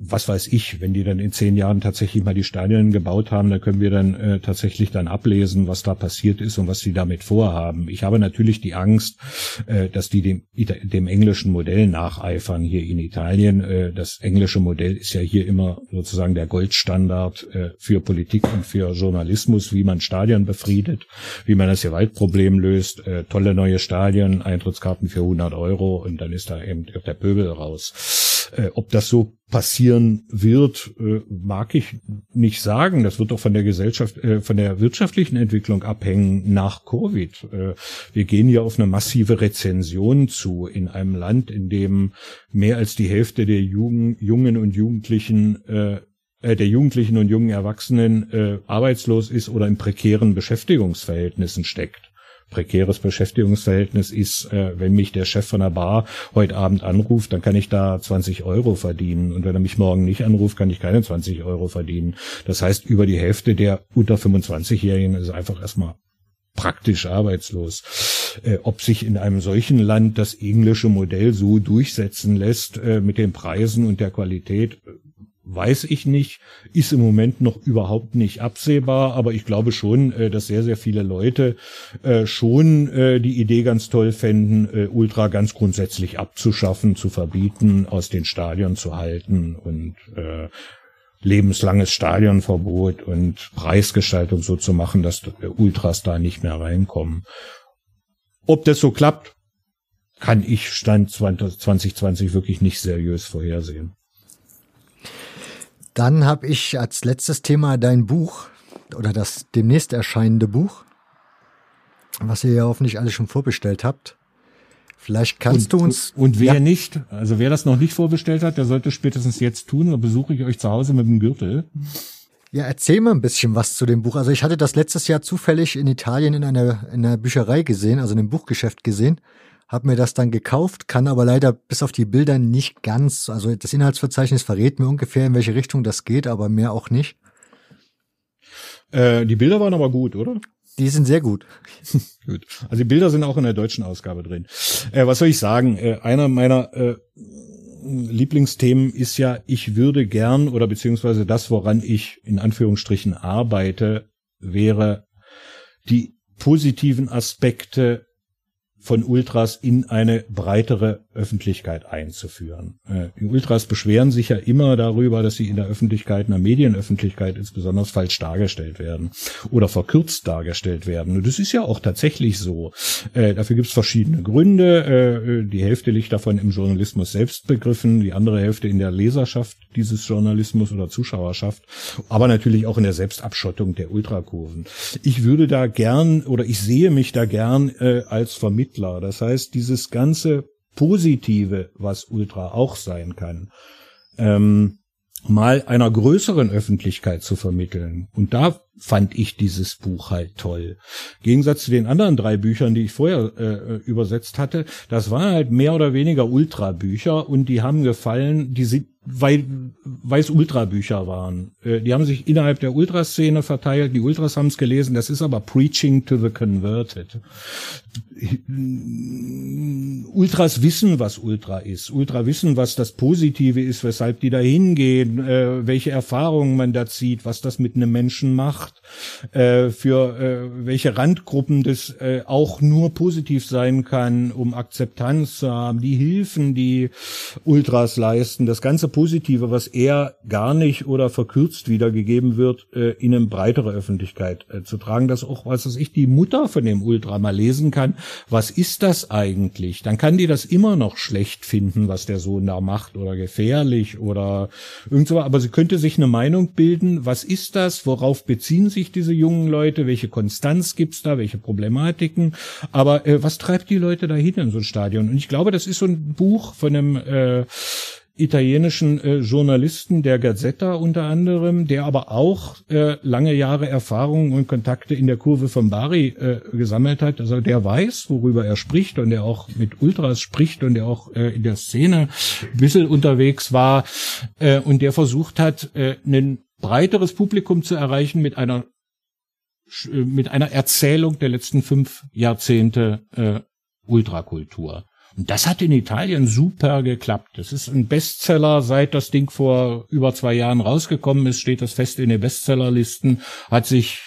was weiß ich, wenn die dann in zehn Jahren tatsächlich mal die Stadien gebaut haben, dann können wir dann äh, tatsächlich dann ablesen, was da passiert ist und was sie damit vorhaben. Ich habe natürlich die Angst, äh, dass die dem, dem englischen Modell nacheifern hier in Italien. Äh, das englische Modell ist ja hier immer sozusagen der Goldstandard äh, für Politik und für Journalismus, wie man Stadien befriedet, wie man das Gewaltproblem löst, äh, tolle neue Stadien, Eintrittskarten für 100 Euro und dann ist da eben der Pöbel raus. Äh, ob das so passieren wird, äh, mag ich nicht sagen. Das wird doch von der Gesellschaft, äh, von der wirtschaftlichen Entwicklung abhängen nach Covid. Wir gehen ja auf eine massive Rezension zu in einem Land, in dem mehr als die Hälfte der Jugend, Jungen und Jugendlichen der Jugendlichen und jungen Erwachsenen äh, arbeitslos ist oder in prekären Beschäftigungsverhältnissen steckt prekäres Beschäftigungsverhältnis ist, äh, wenn mich der Chef von der Bar heute Abend anruft, dann kann ich da 20 Euro verdienen. Und wenn er mich morgen nicht anruft, kann ich keine 20 Euro verdienen. Das heißt, über die Hälfte der unter 25-Jährigen ist einfach erstmal praktisch arbeitslos. Äh, ob sich in einem solchen Land das englische Modell so durchsetzen lässt äh, mit den Preisen und der Qualität, weiß ich nicht, ist im Moment noch überhaupt nicht absehbar, aber ich glaube schon, äh, dass sehr, sehr viele Leute äh, schon äh, die Idee ganz toll fänden, Ultra ganz grundsätzlich abzuschaffen, zu verbieten, aus den Stadien zu halten und lebenslanges Stadionverbot und Preisgestaltung so zu machen, dass Ultras da nicht mehr reinkommen. Ob das so klappt, kann ich Stand 2020 wirklich nicht seriös vorhersehen. Dann habe ich als letztes Thema dein Buch oder das demnächst erscheinende Buch, was ihr ja hoffentlich alle schon vorbestellt habt. Vielleicht kannst und, du uns. Und wer ja. nicht, also wer das noch nicht vorbestellt hat, der sollte spätestens jetzt tun, dann besuche ich euch zu Hause mit dem Gürtel. Ja, erzähl mal ein bisschen was zu dem Buch. Also ich hatte das letztes Jahr zufällig in Italien in einer, in einer Bücherei gesehen, also in einem Buchgeschäft gesehen habe mir das dann gekauft, kann aber leider bis auf die Bilder nicht ganz, also das Inhaltsverzeichnis verrät mir ungefähr, in welche Richtung das geht, aber mehr auch nicht. Äh, die Bilder waren aber gut, oder? Die sind sehr gut. gut. Also die Bilder sind auch in der deutschen Ausgabe drin. Äh, was soll ich sagen? Äh, einer meiner äh, Lieblingsthemen ist ja, ich würde gern oder beziehungsweise das, woran ich in Anführungsstrichen arbeite, wäre die positiven Aspekte von Ultras in eine breitere Öffentlichkeit einzuführen. Äh, die Ultras beschweren sich ja immer darüber, dass sie in der Öffentlichkeit, in der Medienöffentlichkeit insbesondere falsch dargestellt werden oder verkürzt dargestellt werden. Und das ist ja auch tatsächlich so. Äh, dafür gibt es verschiedene Gründe. Äh, die Hälfte liegt davon im Journalismus selbst begriffen, die andere Hälfte in der Leserschaft dieses Journalismus oder Zuschauerschaft, aber natürlich auch in der Selbstabschottung der Ultrakurven. Ich würde da gern oder ich sehe mich da gern äh, als Vermittler. Das heißt, dieses ganze Positive, was Ultra auch sein kann, ähm, mal einer größeren Öffentlichkeit zu vermitteln. Und da fand ich dieses Buch halt toll. Im Gegensatz zu den anderen drei Büchern, die ich vorher äh, übersetzt hatte, das waren halt mehr oder weniger Ultra-Bücher und die haben gefallen, die sind weil, weil es Ultrabücher waren. Äh, die haben sich innerhalb der Ultraszene verteilt, die Ultras haben es gelesen, das ist aber Preaching to the Converted. Ultras wissen, was Ultra ist. Ultra wissen, was das Positive ist, weshalb die da hingehen, äh, welche Erfahrungen man da zieht, was das mit einem Menschen macht, äh, für äh, welche Randgruppen das äh, auch nur positiv sein kann, um Akzeptanz zu haben, die Hilfen, die Ultras leisten, das ganze Positive, was eher gar nicht oder verkürzt wiedergegeben wird, äh, in eine breitere Öffentlichkeit äh, zu tragen, dass auch, was weiß ich, die Mutter von dem Ultra mal lesen kann, was ist das eigentlich? Dann kann die das immer noch schlecht finden, was der Sohn da macht oder gefährlich oder irgend aber sie könnte sich eine Meinung bilden, was ist das, worauf beziehen sich diese jungen Leute, welche Konstanz gibt's da, welche Problematiken, aber äh, was treibt die Leute dahin in so ein Stadion? Und ich glaube, das ist so ein Buch von einem äh, italienischen äh, Journalisten der Gazzetta unter anderem, der aber auch äh, lange Jahre Erfahrungen und Kontakte in der Kurve von Bari äh, gesammelt hat. Also der weiß, worüber er spricht und der auch mit Ultras spricht und der auch äh, in der Szene ein bisschen unterwegs war äh, und der versucht hat, äh, ein breiteres Publikum zu erreichen mit einer äh, mit einer Erzählung der letzten fünf Jahrzehnte äh, Ultrakultur. Und das hat in Italien super geklappt. Das ist ein Bestseller, seit das Ding vor über zwei Jahren rausgekommen ist, steht das fest in den Bestsellerlisten, hat sich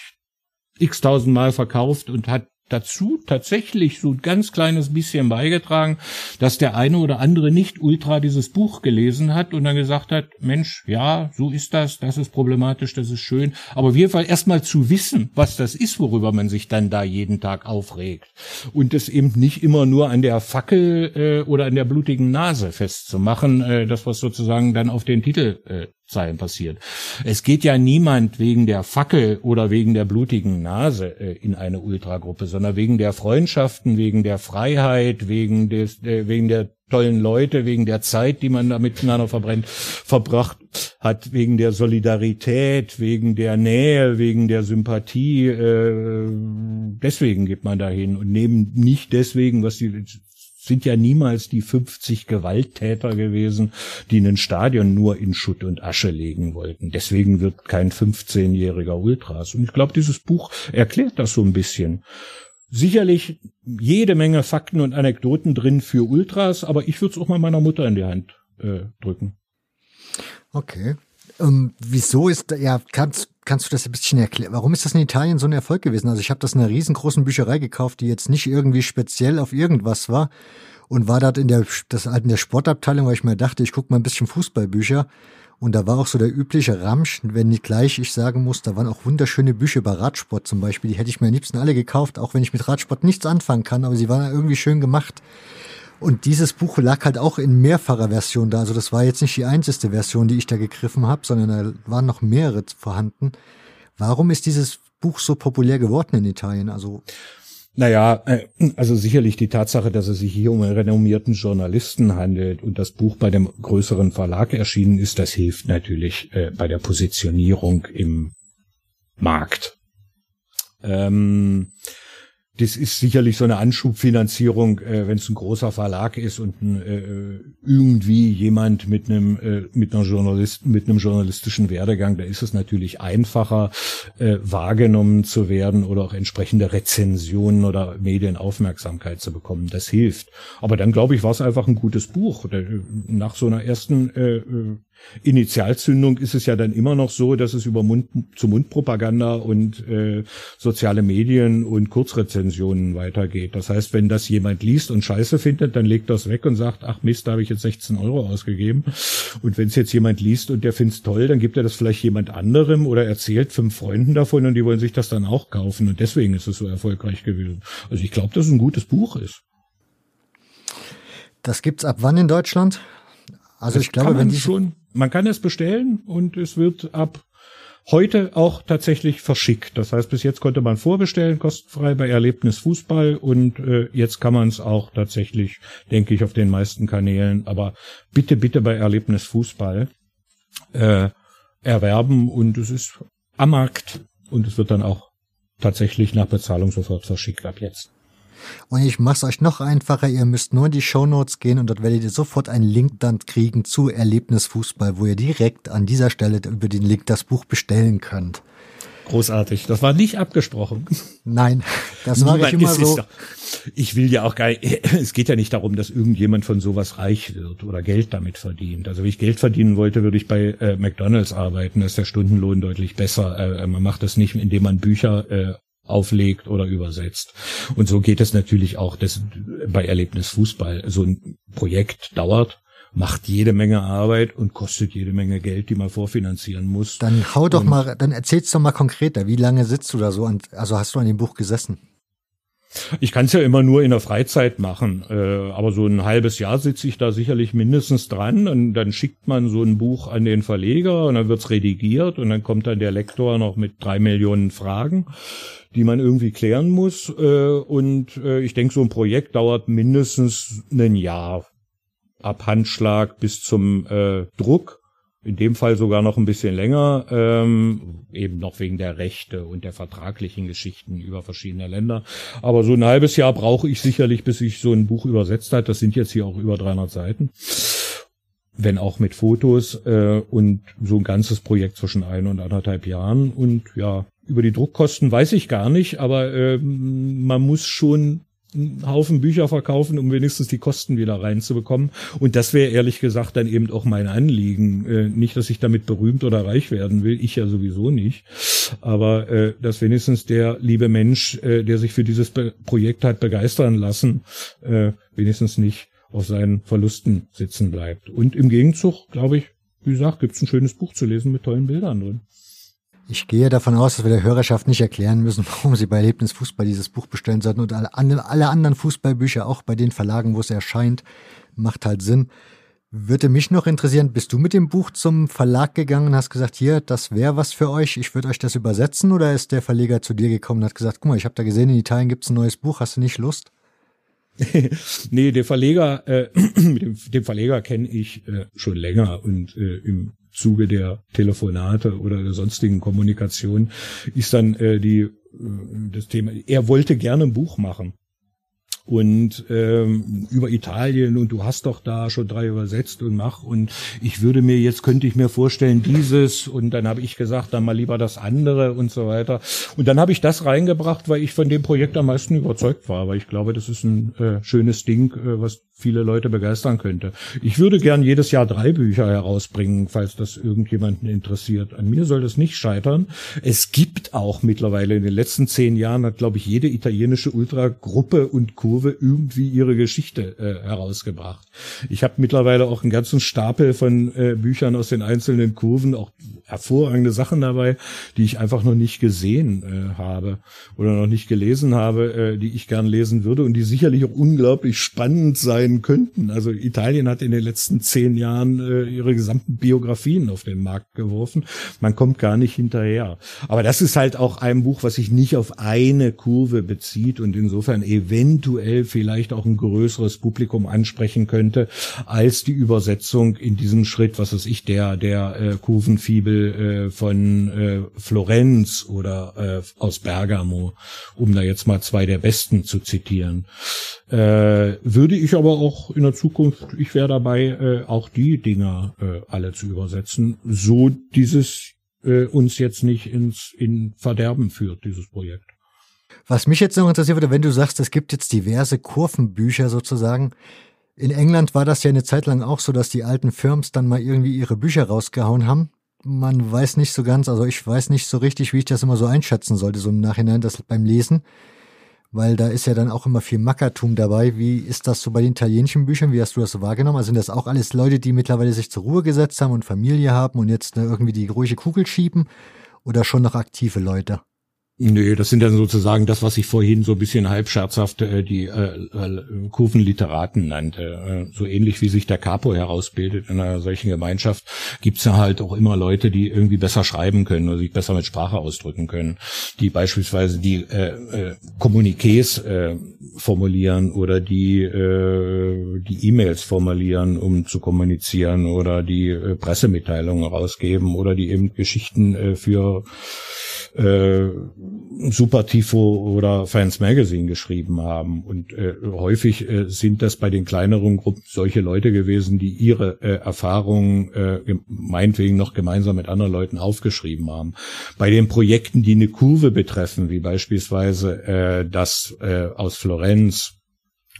x tausendmal verkauft und hat dazu tatsächlich so ein ganz kleines bisschen beigetragen, dass der eine oder andere nicht ultra dieses Buch gelesen hat und dann gesagt hat, Mensch, ja, so ist das, das ist problematisch, das ist schön. Aber auf jeden Fall erstmal zu wissen, was das ist, worüber man sich dann da jeden Tag aufregt. Und es eben nicht immer nur an der Fackel äh, oder an der blutigen Nase festzumachen, äh, das was sozusagen dann auf den Titel äh, Zeilen passiert. Es geht ja niemand wegen der Fackel oder wegen der blutigen Nase äh, in eine Ultragruppe, sondern wegen der Freundschaften, wegen der Freiheit, wegen des, äh, wegen der tollen Leute, wegen der Zeit, die man da miteinander verbrennt, verbracht hat, wegen der Solidarität, wegen der Nähe, wegen der Sympathie. Äh, deswegen geht man dahin und neben nicht deswegen, was die sind ja niemals die 50 Gewalttäter gewesen, die ein Stadion nur in Schutt und Asche legen wollten. Deswegen wird kein 15-jähriger Ultras. Und ich glaube, dieses Buch erklärt das so ein bisschen. Sicherlich jede Menge Fakten und Anekdoten drin für Ultras, aber ich würde es auch mal meiner Mutter in die Hand äh, drücken. Okay. Ähm, wieso ist, ja, kannst, kannst du das ein bisschen erklären? Warum ist das in Italien so ein Erfolg gewesen? Also ich habe das in einer riesengroßen Bücherei gekauft, die jetzt nicht irgendwie speziell auf irgendwas war und war dort in der, das halt in der Sportabteilung, weil ich mir dachte, ich gucke mal ein bisschen Fußballbücher. Und da war auch so der übliche Ramsch, wenn nicht gleich ich sagen muss, da waren auch wunderschöne Bücher über Radsport zum Beispiel. Die hätte ich mir am liebsten alle gekauft, auch wenn ich mit Radsport nichts anfangen kann, aber sie waren irgendwie schön gemacht. Und dieses Buch lag halt auch in mehrfacher Version da. Also das war jetzt nicht die einzige Version, die ich da gegriffen habe, sondern da waren noch mehrere vorhanden. Warum ist dieses Buch so populär geworden in Italien? Also naja, äh, also sicherlich die Tatsache, dass es sich hier um einen renommierten Journalisten handelt und das Buch bei dem größeren Verlag erschienen ist, das hilft natürlich äh, bei der Positionierung im Markt. Ähm, das ist sicherlich so eine Anschubfinanzierung, äh, wenn es ein großer Verlag ist und ein, äh, irgendwie jemand mit einem äh, mit einer Journalist mit einem journalistischen Werdegang, da ist es natürlich einfacher äh, wahrgenommen zu werden oder auch entsprechende Rezensionen oder Medienaufmerksamkeit zu bekommen. Das hilft. Aber dann glaube ich, war es einfach ein gutes Buch. Nach so einer ersten äh, äh Initialzündung ist es ja dann immer noch so, dass es über Mund zu Mundpropaganda und äh, soziale Medien und Kurzrezensionen weitergeht. Das heißt, wenn das jemand liest und Scheiße findet, dann legt das weg und sagt, ach Mist, da habe ich jetzt 16 Euro ausgegeben. Und wenn es jetzt jemand liest und der findet es toll, dann gibt er das vielleicht jemand anderem oder erzählt fünf Freunden davon und die wollen sich das dann auch kaufen. Und deswegen ist es so erfolgreich gewesen. Also ich glaube, dass es ein gutes Buch ist. Das gibt's ab wann in Deutschland? Also das ich glaube, wenn die schon man kann es bestellen und es wird ab heute auch tatsächlich verschickt. Das heißt, bis jetzt konnte man vorbestellen, kostenfrei bei Erlebnis Fußball und äh, jetzt kann man es auch tatsächlich, denke ich, auf den meisten Kanälen, aber bitte, bitte bei Erlebnis Fußball äh, erwerben und es ist am Markt und es wird dann auch tatsächlich nach Bezahlung sofort verschickt ab jetzt. Und ich mach's euch noch einfacher, ihr müsst nur in die Shownotes gehen und dort werdet ihr sofort einen Link dann kriegen zu Erlebnisfußball, wo ihr direkt an dieser Stelle über den Link das Buch bestellen könnt. Großartig. Das war nicht abgesprochen. Nein, das war ich immer so. Doch, ich will ja auch gar es geht ja nicht darum, dass irgendjemand von sowas reich wird oder Geld damit verdient. Also wenn ich Geld verdienen wollte, würde ich bei äh, McDonalds arbeiten. Da ist der Stundenlohn deutlich besser. Äh, man macht das nicht, indem man Bücher äh, auflegt oder übersetzt. Und so geht es natürlich auch das, bei Erlebnis Fußball. So ein Projekt dauert macht jede Menge Arbeit und kostet jede Menge Geld, die man vorfinanzieren muss. Dann hau doch und mal, dann erzähl's doch mal konkreter. Wie lange sitzt du da so? Und, also hast du an dem Buch gesessen? Ich kann es ja immer nur in der Freizeit machen, äh, aber so ein halbes Jahr sitze ich da sicherlich mindestens dran und dann schickt man so ein Buch an den Verleger und dann wird's redigiert und dann kommt dann der Lektor noch mit drei Millionen Fragen, die man irgendwie klären muss äh, und äh, ich denke, so ein Projekt dauert mindestens ein Jahr ab Handschlag bis zum äh, Druck. In dem Fall sogar noch ein bisschen länger, ähm, eben noch wegen der Rechte und der vertraglichen Geschichten über verschiedene Länder. Aber so ein halbes Jahr brauche ich sicherlich, bis ich so ein Buch übersetzt hat. Das sind jetzt hier auch über 300 Seiten, wenn auch mit Fotos äh, und so ein ganzes Projekt zwischen ein und anderthalb Jahren. Und ja, über die Druckkosten weiß ich gar nicht, aber äh, man muss schon einen Haufen Bücher verkaufen, um wenigstens die Kosten wieder reinzubekommen. Und das wäre ehrlich gesagt dann eben auch mein Anliegen. Äh, nicht, dass ich damit berühmt oder reich werden will, ich ja sowieso nicht. Aber äh, dass wenigstens der liebe Mensch, äh, der sich für dieses Be Projekt hat begeistern lassen, äh, wenigstens nicht auf seinen Verlusten sitzen bleibt. Und im Gegenzug, glaube ich, wie gesagt, gibt's ein schönes Buch zu lesen mit tollen Bildern drin. Ich gehe davon aus, dass wir der Hörerschaft nicht erklären müssen, warum sie bei Erlebnis Fußball dieses Buch bestellen sollten und alle, alle anderen Fußballbücher auch bei den Verlagen, wo es erscheint, macht halt Sinn. Würde mich noch interessieren, bist du mit dem Buch zum Verlag gegangen und hast gesagt, hier, das wäre was für euch, ich würde euch das übersetzen oder ist der Verleger zu dir gekommen und hat gesagt, guck mal, ich habe da gesehen, in Italien gibt's ein neues Buch, hast du nicht Lust? nee, der Verleger, äh, dem Verleger kenne ich äh, schon länger und äh, im Zuge der Telefonate oder der sonstigen Kommunikation ist dann äh, die äh, das Thema. Er wollte gerne ein Buch machen und ähm, über Italien und du hast doch da schon drei übersetzt und mach und ich würde mir jetzt könnte ich mir vorstellen dieses und dann habe ich gesagt dann mal lieber das andere und so weiter und dann habe ich das reingebracht, weil ich von dem Projekt am meisten überzeugt war, weil ich glaube, das ist ein äh, schönes Ding, äh, was viele Leute begeistern könnte. Ich würde gern jedes Jahr drei Bücher herausbringen, falls das irgendjemanden interessiert. An mir soll das nicht scheitern. Es gibt auch mittlerweile in den letzten zehn Jahren hat glaube ich jede italienische Ultragruppe und Kurve irgendwie ihre Geschichte äh, herausgebracht. Ich habe mittlerweile auch einen ganzen Stapel von äh, Büchern aus den einzelnen Kurven, auch hervorragende Sachen dabei, die ich einfach noch nicht gesehen äh, habe oder noch nicht gelesen habe, äh, die ich gern lesen würde und die sicherlich auch unglaublich spannend sein könnten. Also Italien hat in den letzten zehn Jahren äh, ihre gesamten Biografien auf den Markt geworfen. Man kommt gar nicht hinterher. Aber das ist halt auch ein Buch, was sich nicht auf eine Kurve bezieht und insofern eventuell vielleicht auch ein größeres Publikum ansprechen könnte, als die Übersetzung in diesem Schritt, was weiß ich, der, der äh, Kuvenfibel äh, von äh, Florenz oder äh, aus Bergamo, um da jetzt mal zwei der besten zu zitieren. Äh, würde ich aber auch in der Zukunft, ich wäre dabei, äh, auch die Dinger äh, alle zu übersetzen, so dieses äh, uns jetzt nicht ins in Verderben führt, dieses Projekt. Was mich jetzt noch interessiert würde, wenn du sagst, es gibt jetzt diverse Kurvenbücher sozusagen. In England war das ja eine Zeit lang auch so, dass die alten Firms dann mal irgendwie ihre Bücher rausgehauen haben. Man weiß nicht so ganz, also ich weiß nicht so richtig, wie ich das immer so einschätzen sollte, so im Nachhinein, das beim Lesen. Weil da ist ja dann auch immer viel Mackertum dabei. Wie ist das so bei den italienischen Büchern? Wie hast du das so wahrgenommen? Also sind das auch alles Leute, die mittlerweile sich zur Ruhe gesetzt haben und Familie haben und jetzt ne, irgendwie die ruhige Kugel schieben? Oder schon noch aktive Leute? Nö, das sind dann sozusagen das, was ich vorhin so ein bisschen halbscherzhaft äh, die äh, äh, Kurvenliteraten nannte. Äh, so ähnlich wie sich der Capo herausbildet in einer solchen Gemeinschaft, gibt's ja halt auch immer Leute, die irgendwie besser schreiben können oder sich besser mit Sprache ausdrücken können, die beispielsweise die äh, äh, Kommuniqués äh, formulieren oder die äh, die E-Mails formulieren, um zu kommunizieren oder die äh, Pressemitteilungen rausgeben oder die eben Geschichten äh, für äh, Super Tifo oder Fans Magazine geschrieben haben. Und äh, häufig äh, sind das bei den kleineren Gruppen solche Leute gewesen, die ihre äh, Erfahrungen äh, meinetwegen noch gemeinsam mit anderen Leuten aufgeschrieben haben. Bei den Projekten, die eine Kurve betreffen, wie beispielsweise äh, das äh, aus Florenz,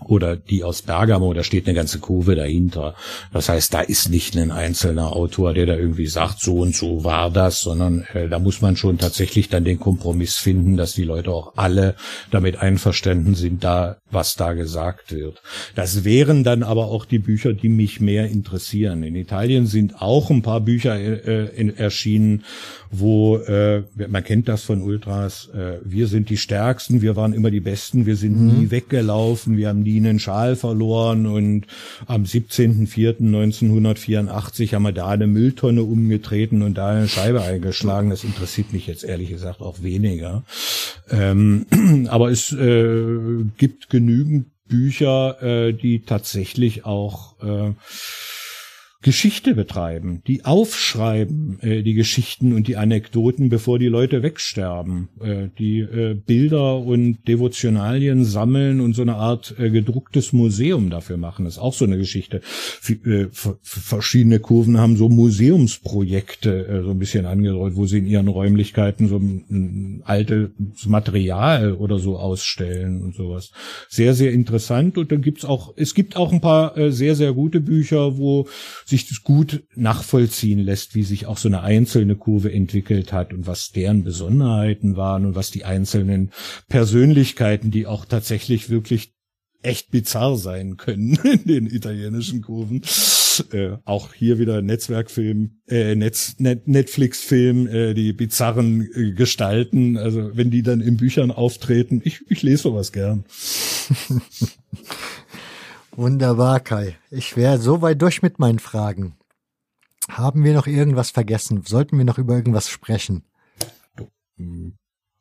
oder die aus Bergamo, da steht eine ganze Kurve dahinter. Das heißt, da ist nicht ein einzelner Autor, der da irgendwie sagt, so und so war das, sondern äh, da muss man schon tatsächlich dann den Kompromiss finden, dass die Leute auch alle damit einverstanden sind, da was da gesagt wird. Das wären dann aber auch die Bücher, die mich mehr interessieren. In Italien sind auch ein paar Bücher äh, in, erschienen, wo äh, man kennt das von Ultras, äh, wir sind die Stärksten, wir waren immer die Besten, wir sind mhm. nie weggelaufen, wir haben nie einen Schal verloren und am 17.04.1984 haben wir da eine Mülltonne umgetreten und da eine Scheibe eingeschlagen. Das interessiert mich jetzt ehrlich gesagt auch weniger. Ähm, aber es äh, gibt genügend Bücher, äh, die tatsächlich auch äh, Geschichte betreiben, die aufschreiben äh, die Geschichten und die Anekdoten, bevor die Leute wegsterben, äh, die äh, Bilder und Devotionalien sammeln und so eine Art äh, gedrucktes Museum dafür machen. Das ist auch so eine Geschichte. F äh, verschiedene Kurven haben so Museumsprojekte äh, so ein bisschen angerollt, wo sie in ihren Räumlichkeiten so ein, ein altes Material oder so ausstellen und sowas. Sehr, sehr interessant. Und dann gibt's auch, es gibt auch ein paar äh, sehr, sehr gute Bücher, wo sich das gut nachvollziehen lässt, wie sich auch so eine einzelne Kurve entwickelt hat und was deren Besonderheiten waren und was die einzelnen Persönlichkeiten, die auch tatsächlich wirklich echt bizarr sein können in den italienischen Kurven. Äh, auch hier wieder Netzwerkfilm, äh, Netz, Net, Netflix-Film, äh, die bizarren äh, Gestalten. Also wenn die dann in Büchern auftreten, ich, ich lese sowas gern. Wunderbar, Kai. Ich wäre so weit durch mit meinen Fragen. Haben wir noch irgendwas vergessen? Sollten wir noch über irgendwas sprechen?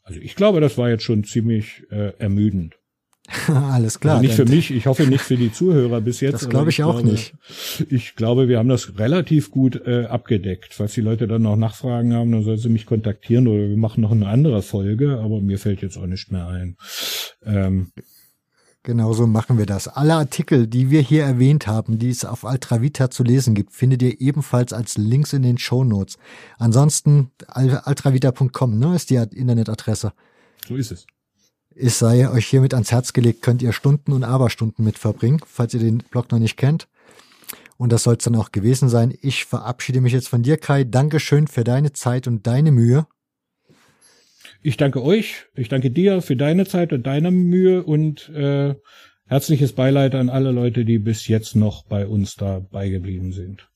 Also ich glaube, das war jetzt schon ziemlich äh, ermüdend. Alles klar. Also nicht für mich, ich hoffe nicht für die Zuhörer bis jetzt. Das glaube ich, ich, auch glaube, nicht. Ich glaube, wir haben das relativ gut äh, abgedeckt. Falls die Leute dann noch Nachfragen haben, dann sollen sie mich kontaktieren oder wir machen noch eine andere Folge, aber mir fällt jetzt auch nicht mehr ein. Ähm, Genauso machen wir das. Alle Artikel, die wir hier erwähnt haben, die es auf Altravita zu lesen gibt, findet ihr ebenfalls als Links in den Show Notes. Ansonsten altravita.com, ne, ist die Internetadresse. So ist es. Es sei euch hiermit ans Herz gelegt, könnt ihr Stunden und Aberstunden mit verbringen, falls ihr den Blog noch nicht kennt. Und das soll es dann auch gewesen sein. Ich verabschiede mich jetzt von dir, Kai. Dankeschön für deine Zeit und deine Mühe. Ich danke euch, ich danke dir für deine Zeit und deine Mühe und äh, herzliches Beileid an alle Leute, die bis jetzt noch bei uns dabei geblieben sind.